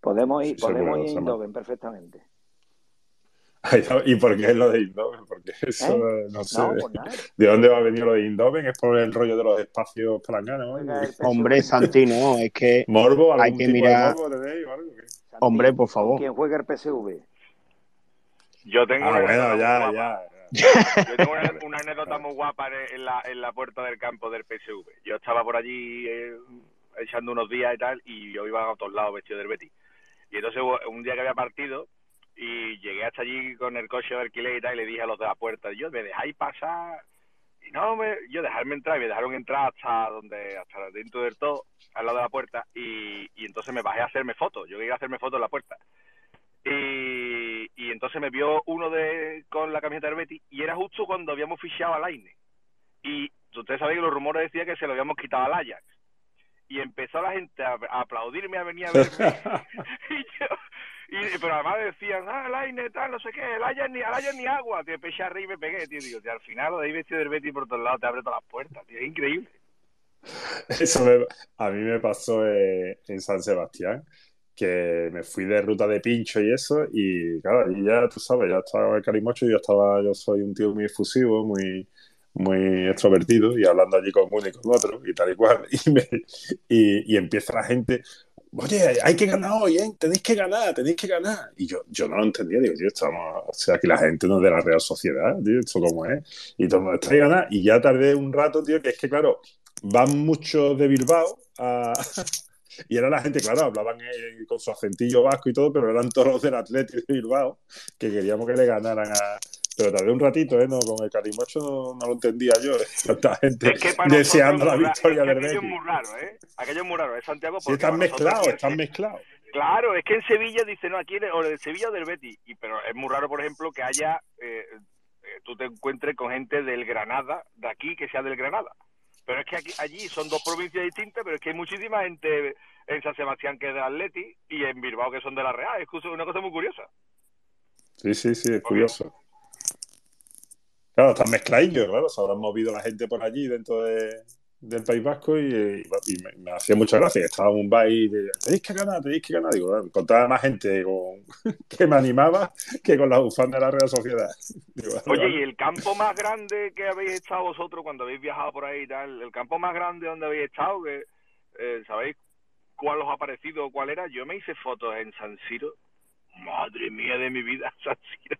Podemos ir, Sí podemos puede, ir perfectamente. ¿Y por qué es lo de Eindhoven? Porque eso, ¿Eh? no sé. No, pues nada. ¿De dónde va a venir lo de Eindhoven? ¿Es por el rollo de los espacios palanganos? Hombre, Santi, no, es que ¿Morbo? ¿Algún hay que tipo mirar. de morbo tenéis o algo? ¿Qué? Hombre, por favor. ¿Quién juega el PSV? Yo tengo Ah, una bueno, anécdota ya, muy ya. guapa. Yo tengo una, una anécdota muy guapa en en la, en la puerta del campo del PSV. Yo estaba por allí eh, echando unos días y tal, y yo iba a todos lados vestido del Betis. Y entonces un día que había partido, y llegué hasta allí con el coche de alquiler y tal, y le dije a los de la puerta, yo, ¿me dejáis pasar? Y no, me, yo dejarme entrar, y me dejaron entrar hasta donde, hasta dentro del todo, al lado de la puerta, y, y entonces me bajé a hacerme fotos. Yo quería hacerme fotos en la puerta. Y, y entonces me vio uno de con la camiseta del Betis y era justo cuando habíamos fichado al Aine. Y ustedes saben que los rumores decían que se lo habíamos quitado al Ajax. Y empezó la gente a, a aplaudirme, a venir a verme. y yo, y, pero además decían, ah, el Aine tal, no sé qué, el Ajax ni, Ajax ni agua. Tío, empecé a reír y me pegué, tío. Digo, al final lo de ahí vestido del Betis por todos lados te abre todas las puertas, tío. Es increíble. Eso me- a mí me pasó eh, en San Sebastián, que me fui de ruta de pincho y eso, y claro, ya tú sabes, ya estaba el calimocho y yo estaba, yo soy un tío muy efusivo, muy, muy extrovertido y hablando allí con uno y con otro y tal y cual. Y- y empieza la gente, oye, hay que ganar hoy, ¿eh? Tenéis que ganar, tenéis que ganar. Y yo, yo no lo entendía, digo, tío, estamos, o sea, que la gente no es de la Real Sociedad, tío, esto cómo es. Y todo el mundo está que ganar. Y ya tardé un rato, tío, que es que, claro, van muchos de Bilbao a... Y era la gente, claro, hablaban eh, con su acentillo vasco y todo, pero eran todos los del Atlético de Bilbao que queríamos que le ganaran a... Pero tardé un ratito, ¿eh? No, con el Carimocho no, no lo entendía yo. ¿eh? Tanta gente Es que deseando la victoria del aquello es Betis. muy raro, ¿eh? Aquello es muy raro, es Santiago Sí, están mezclados, están mezclados. Claro, es que en Sevilla dice, no, aquí o del Sevilla o del Betis. Y, pero es muy raro, por ejemplo, que haya, eh, eh, tú te encuentres con gente del Granada, de aquí, que sea del Granada. Pero es que aquí, allí son dos provincias distintas, pero es que hay muchísima gente en San Sebastián que es de Atleti y en Bilbao que son de la Real. Es una cosa muy curiosa. Sí, sí, sí, es curioso. Claro, están mezcladillos, claro, se habrán movido la gente por allí dentro de- del País Vasco y, y me, me hacía mucha gracia. Estaba en un y de, tenéis que ganar, tenéis que ganar. Digo, encontraba más gente con- que me animaba que con la bufanda de la Real Sociedad. Digo, Oye. ¿y el campo más grande que habéis estado vosotros cuando habéis viajado por ahí y tal? ¿El campo más grande donde habéis estado? Que, eh, ¿Sabéis cuál os ha parecido o cuál era? Yo me hice fotos en San Siro. Madre mía de mi vida, San Siro.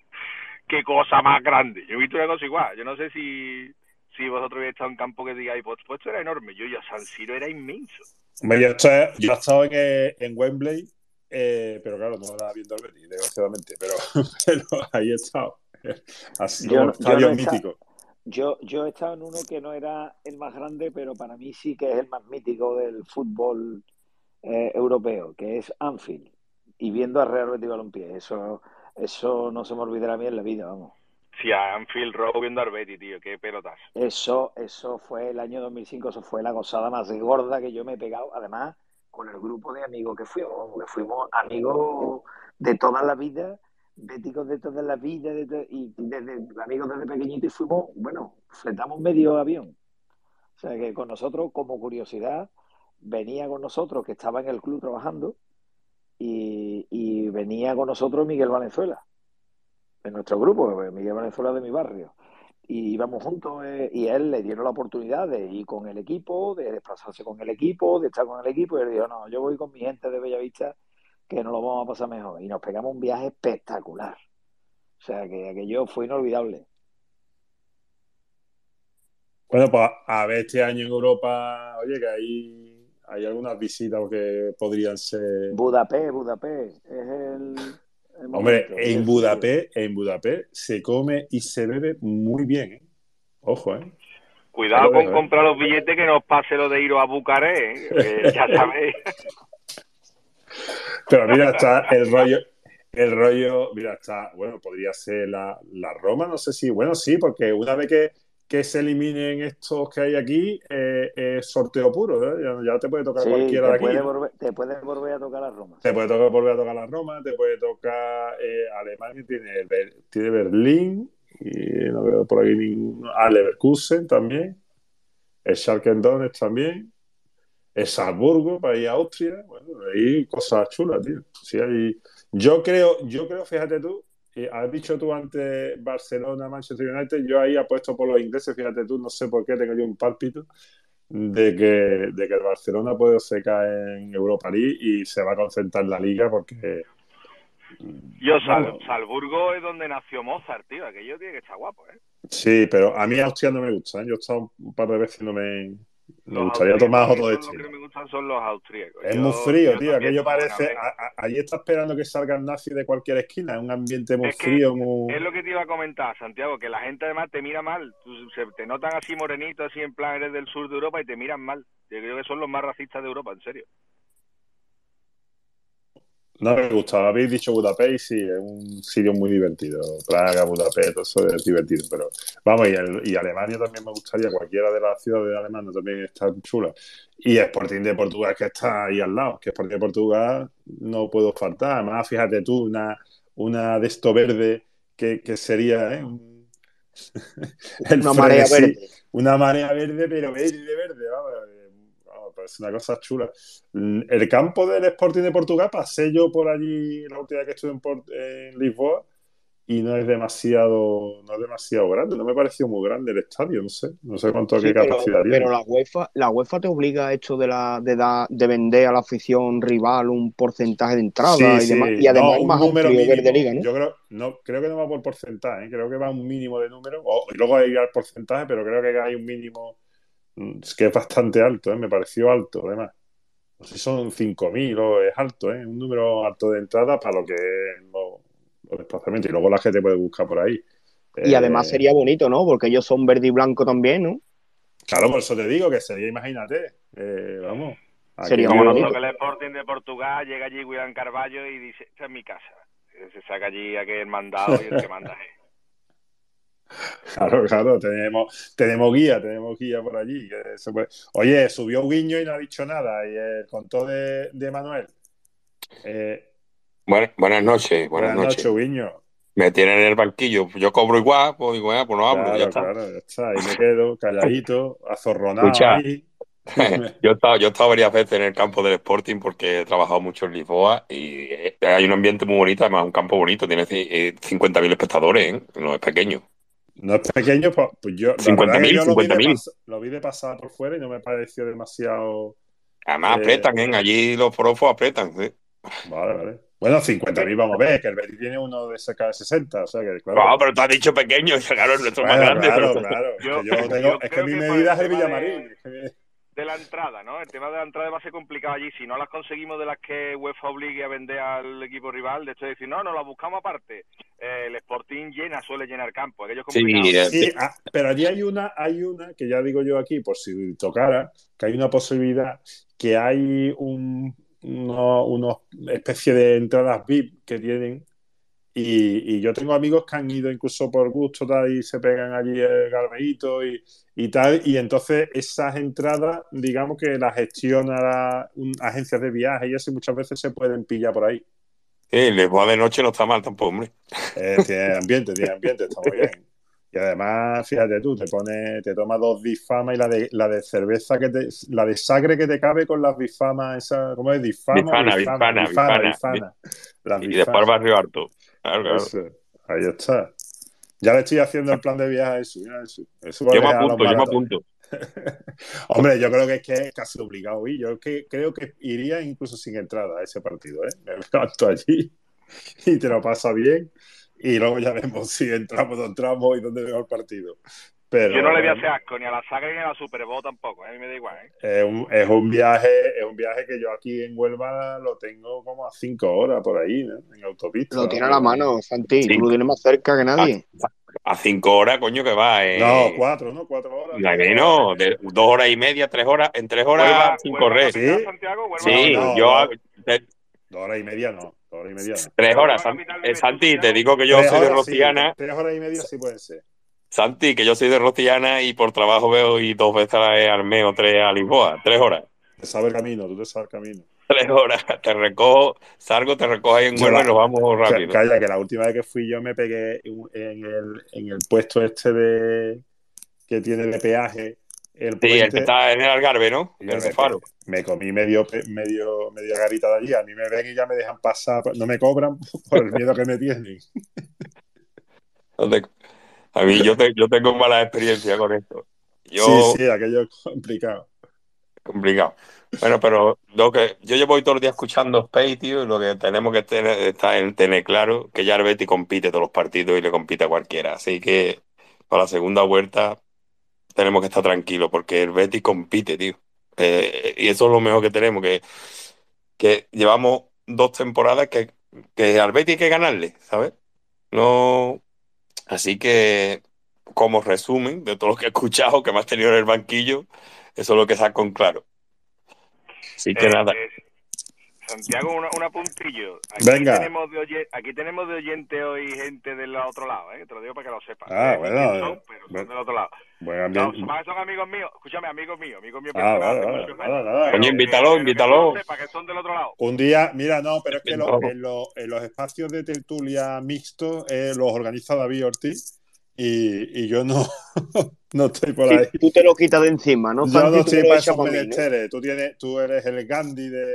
Qué cosa más grande. Yo he visto una cosa igual. Yo no sé si, si vosotros habéis estado en campo que digáis, pues, pues esto era enorme. Yo ya San Siro era inmenso. Hombre, yo, he estado- yo he estado en, eh, en Wembley, eh, pero claro, no era viendo el Betis, desgraciadamente, pero, pero ahí he estado. Así Yo como yo estadio no mítico. Yo, yo he estado en uno que no era el más grande, pero para mí sí que es el más mítico del fútbol eh, europeo, que es Anfield. Y viendo a Real Betis Balompié, eso, eso no se me olvidará a mí en la vida, vamos. Sí, a Anfield Road viendo a Arbeti, tío. Qué pelotas. Eso, eso fue el año 2005, eso fue la gozada más gorda que yo me he pegado, además con el grupo de amigos que fuimos, que fuimos amigos de toda la vida, béticos de toda la vida, de to- y desde amigos desde pequeñito y fuimos, bueno, fletamos medio avión. O sea que con nosotros, como curiosidad, venía con nosotros, que estaba en el club trabajando, y, venía con nosotros Miguel Valenzuela, de nuestro grupo, Miguel Valenzuela de mi barrio. Y íbamos juntos eh, y él le dieron la oportunidad de ir con el equipo, de desplazarse con el equipo, de estar con el equipo. Y él dijo, no, yo voy con mi gente de Bellavista que nos lo vamos a pasar mejor. Y nos pegamos un viaje espectacular. O sea, que aquello fue inolvidable. Bueno, pues a ver este año en Europa, oye, que hay, hay algunas visitas que podrían ser. Budapest, Budapest, es el, el Hombre, momento. en Budapest, en Budapest se come y se bebe muy bien, ¿eh? Ojo, ¿eh? Cuidado con ¿eh? comprar los billetes que nos pase lo de iros a Bucarest, ¿eh? Ya sabéis. Pero mira, está el rollo, el rollo, mira, está, bueno, podría ser la, la Roma, no sé si, bueno, sí, porque una vez que, que se eliminen estos que hay aquí, eh, sorteo puro, ¿eh? Ya, ya te puede tocar Sí, cualquiera de aquí. puede, ¿no? volver, te puede volver a tocar la Roma. Te puede tocar volver a tocar la Roma, te puede tocar eh, Alemania, tiene, tiene Berlín, y no veo por aquí ningún. Ah, Leverkusen también, el Schalke Donetsk también, el Salzburgo para ir a Austria, bueno, hay cosas chulas, tío. Sí, hay... Yo creo, yo creo, fíjate tú, eh, has dicho tú antes Barcelona, Manchester United, yo ahí apuesto por los ingleses, fíjate tú, no sé por qué tengo yo un pálpito de que, de que el Barcelona puede secar en Europa League y se va a concentrar en la liga porque Yo, Sal, Vamos. Salzburgo es donde nació Mozart, tío. Aquello tiene que estar guapo, ¿eh? sí, pero a mí Austria no me gusta, ¿eh? yo he estado un par de veces y no me, me Los gustaría tomar otro destino. Los que me gustan son los austríacos. Es Yo- muy frío, tío. Aquello parece. allí está esperando que salga el nazi de cualquier esquina. Es un ambiente muy Es frío, muy. Es lo que te iba a comentar, Santiago, que la gente además te mira mal. Se, te notan así morenito, así en plan eres del sur de Europa y te miran mal. Yo creo que son los más racistas de Europa, en serio. No me gusta. Habéis dicho Budapest, sí, es un sitio muy divertido. Praga, Budapest, todo eso es divertido. Pero vamos, y, el- y Alemania también me gustaría. Cualquiera de las ciudades de Alemania también está chula. Y Sporting de Portugal, que está ahí al lado. Que Sporting de Portugal no puedo faltar. Además, fíjate tú, una, una de esto verde que, que sería ¿eh? el Una marea verde. Una marea verde, pero verde, verde. Vamos, pues una cosa chula. Mm, El campo del Sporting de Portugal pasé yo por allí la última vez que estuve en, Port- en Lisboa y no es demasiado no es demasiado grande. No me pareció muy grande el estadio, no sé. No sé cuánto Sí, qué pero, capacidad pero la UEFA, la UEFA te obliga a esto de la de, da- de vender a la afición rival un porcentaje de entrada Sí, y sí. demás, y además No, un más número ver de mínimo. liga, ¿no? Yo creo, no, creo que no va por porcentaje, ¿eh? creo que va un mínimo de número, o, y luego hay al porcentaje, pero creo que hay un mínimo es que es bastante alto, ¿eh? Me pareció alto, además. No sé si son 5.000 o es alto, ¿eh? Un número alto de entrada para lo que es los, los desplazamientos. Y luego la gente puede buscar por ahí. Y además Eh, sería bonito, ¿no? Porque ellos son verde y blanco también, ¿no? Claro, por eso te digo que sería, imagínate, eh, vamos. Sería Cuando toque el Sporting de Portugal, llega allí William Carballo y dice, esta es mi casa. Se saca allí aquel mandado y el que manda es. Claro, claro, tenemos, tenemos guía, tenemos guía por allí. que se puede- Oye, subió Guiño y no ha dicho nada. Y el contó de, de Manuel. Eh, Buenas, buenas noches, buenas, buenas noches. noches, Guiño. Me tienen en el banquillo. Yo cobro igual, pues igual, pues no hablo, Claro, ya está. claro, ya está. Ahí me quedo, calladito, azorronado Escucha, ahí. yo he, estado, yo he estado varias veces en el campo del Sporting porque he trabajado mucho en Lisboa y eh, hay un ambiente muy bonito, además un campo bonito, tiene ci- eh, 50.000 espectadores, ¿eh? no es pequeño. No es pequeño, pues, pues yo, la 50.000, verdad que yo lo vi, de 50.000. pas- lo vi de pasar por fuera y no me pareció demasiado. Además Eh, apretan, ¿eh? allí los profos apretan. ¿sí? Vale, vale. Bueno, 50.000 vamos a ver, que el Betis tiene uno de cerca de 60, o sea que claro. No, pero tú has dicho pequeño, y claro, el nuestro es más grande. claro, pero... claro. Yo- que yo tengo- yo es que mi medida es el de- Villamarín. es que- de la entrada, ¿no? El tema de la entrada va a ser complicado allí. Si no las conseguimos de las que UEFA obligue a vender al equipo rival, de hecho decir, no, no las buscamos aparte. Eh, el Sporting llena, suele llenar campo. Aquello es Sí. Sí, ah, pero allí hay una, hay una que ya digo yo aquí, por si tocara, que hay una posibilidad que hay un, uno- unos especie de entradas VIP que tienen. Y, y yo tengo amigos que han ido incluso por gusto tal, y se pegan allí el garbeíto y, y tal. Y entonces esas entradas, digamos que las gestiona la- un- agencias de viaje y eso, muchas veces se pueden pillar por ahí. Sí, Lisboa de noche no está mal tampoco, hombre. Eh, tiene ambiente, tiene ambiente, está muy bien. Y además, fíjate tú, te pone, te tomas dos bifamas y la de la de cerveza que te, la de sangre que te cabe con las bifamas, esa, ¿cómo es? Bifama, o Bifana, bifana, bifana. bifana. Las Y después. Barrio Alto. Claro, claro. Eso, ahí está. Ya le estoy haciendo el plan de viaje a eso. ya eso. Eso va a Yo me apunto, yo me apunto. Hombre, yo creo que es que es casi obligado ir. Yo que creo que iría incluso sin entrada a ese partido, ¿eh? Me levanto allí y te lo pasa bien. Y luego ya vemos si entramos o no entramos y dónde veo el partido. Pero Yo no le voy a hacer asco ni a la saga ni a la Super Bowl tampoco. ¿eh? A mí me da igual. ¿eh? es un, es un viaje, es un viaje que yo aquí en Huelva lo tengo como a cinco horas por ahí, ¿no? En autopista. Lo tiene a la mano, Santi. Tú lo tienes más cerca que nadie. A cinco horas, coño, que va. Eh... No, cuatro, ¿no? Cuatro horas. La de dos horas y media, tres horas, en tres horas Huelva- sin Huelva correr. Huelva Sí, No, no, yo no. Dos horas y media no. Dos horas y media no. tres horas. Eh, Santi, te digo que yo Tres soy de sí, Rociana. tres horas y media sí pueden ser. Santi, que yo soy de Rociana y por trabajo veo y dos veces a Armeo, o tres a Lisboa. Tres horas. Te sabe el camino, tú te sabes el camino. Tres horas. Te recojo, salgo, te recojo ahí en Huelva y nos vamos rápido. Ca- Calla, que la última vez que fui yo me pegué en el, en el puesto este de que tiene de peaje el Sí, puente. el que está en el Algarve, ¿no? Yo El me, Faro. me comí medio, medio, media garita de allí. A mí me ven y ya me dejan pasar. No me cobran por el miedo que me tienen. A mí yo, te- yo tengo mala experiencia con esto. Yo, Sí, sí, aquello es complicado. complicado. Bueno, pero lo que yo llevo hoy todos los días escuchando Space, tío, y lo que tenemos que tener, está en tener claro que ya el Betis compite todos los partidos y le compite a cualquiera. Así que para la segunda vuelta tenemos que estar tranquilos porque el Betis compite, tío. Eh, y eso es lo mejor que tenemos, que, que llevamos dos temporadas que, que al Betis hay que ganarle, ¿sabes? No. Así que, como resumen de todo lo que he escuchado, que me has tenido en el banquillo, eso es lo que saco en claro. Así que Eh, nada. eh, Santiago, una, un apuntillo. Aquí Venga. Tenemos de oye- aquí tenemos de oyente hoy gente del otro lado, ¿eh? Te lo digo para que lo sepas. Ah, bueno, son, pero son bueno. del otro lado. Buen No, son, son amigos míos. Escúchame, amigos míos, amigos míos. Ah, vale, vale. Pero que- invítalo, pero que invítalo. sepas, que son del otro lado. Un día, mira, no, pero es que lo- No. en, lo- en los espacios de tertulia mixtos eh, los organiza David Ortiz y, y yo no, no estoy por ahí. Sí, tú te lo quitas de encima, ¿no? Yo Santi? no estoy para esos menesteres. Tú, tienes, tú eres el Gandhi de-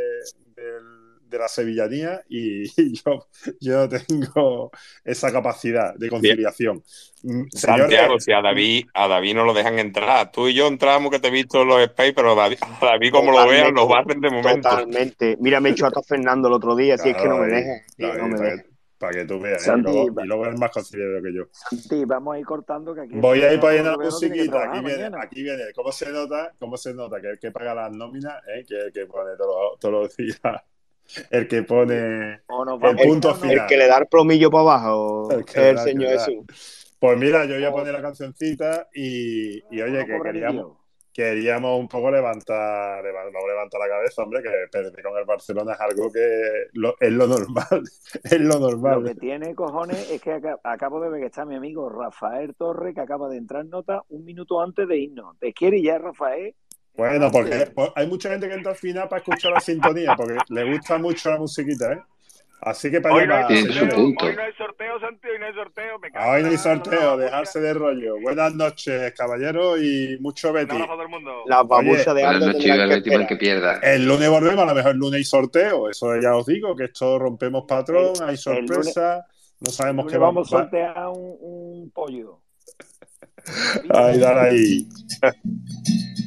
del, de la sevillanía y, y yo, yo no tengo esa capacidad de conciliación. Mm, Santiago, si a David, a David no lo dejan entrar. Tú y yo entramos que te he visto en los Space, pero David, a David como lo vean, lo barren de momento. Totalmente. Mira, me echó hasta Fernando el otro día, si es que no me Claro, David, no me que, para que tú veas, ¿eh? Santi, y, luego, y luego eres más conciliador que yo. Santi, vamos a ir cortando que aquí. Voy a ir poniendo la musiquita. Aquí viene, aquí viene. ¿Cómo se nota? ¿Cómo se nota que el que paga las nóminas, eh? que el que pone todos los, todos los días, el que pone el punto final? El que le da el plomillo para abajo El es que el señor. Jesús. Pues mira, yo voy a poner la cancioncita y, y oye, que queríamos. Queríamos un poco levantar, levantar la cabeza, hombre, que perder con el Barcelona es algo que lo- es lo normal, es lo Lo normal. que tiene cojones es que aca- acabo de ver que está mi amigo Rafael Torre, que acaba de entrar en nota un minuto antes de irnos. ¿Te quiere ya, Rafael? Bueno, porque pues, hay mucha gente que entra al final para escuchar la sintonía, porque le gusta mucho la musiquita, ¿eh? Así que para Hoy allá no, va, hay Tiene su señores. punto. hoy no hay sorteo, Santi, hoy no hay sorteo. Me cago Hoy no hay sorteo, dejarse de rollo. Buenas noches, caballeros, y mucho Betty. abrazo a todo el mundo. La babucha de Buenas noches, tendrá que pierda. El lunes volvemos, a lo mejor el lunes hay sorteo, eso ya os digo, que esto rompemos patrón, hay el lunes- sorpresa, no El sabemos lunes qué vamos va. a sortear un, un pollo. Ay, dale ahí.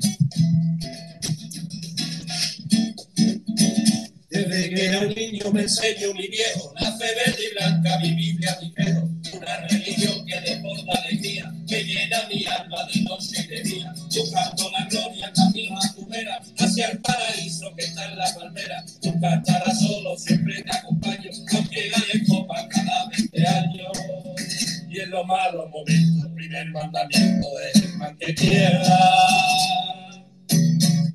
Desde que era un niño me enseñó mi viejo, la fe verde y blanca, mi Biblia, mi credo, una religión que desborda alegría, que llena mi alma de noche y de día, buscando la gloria, camino a tu vera, hacia el paraíso que está en la palmera, nunca estarás solo, siempre te acompaño, aunque gane copa cada 20 años, y en los malos momentos, el primer mandamiento es el man que pierda.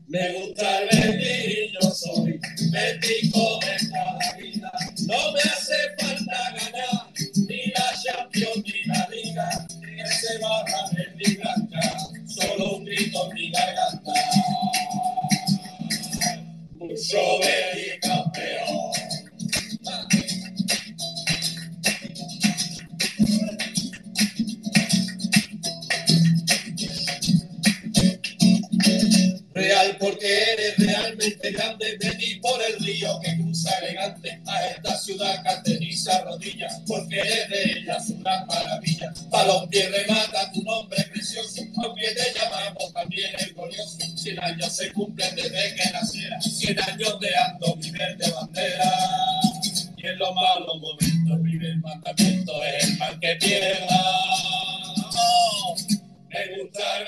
Me gusta el Betty, yo soy Bético de cada vida. No me hace falta ganar ni la Champions ni la Liga, que se barra verde blanca, solo un grito en mi garganta. Mucho Betty campeón. Real porque eres realmente grande, vení por el río que cruza elegante a esta ciudad carteriza rodillas, porque eres de ella su gran maravilla. Pa' los pies remata tu nombre precioso, aunque te llamamos también el glorioso. Cien años se cumplen desde que naciera, cien años de ando mi verde bandera. Y en los malos momentos el primer mandamiento es el mal que pierda. Oh. Me gusta el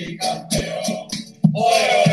y campeón. Oro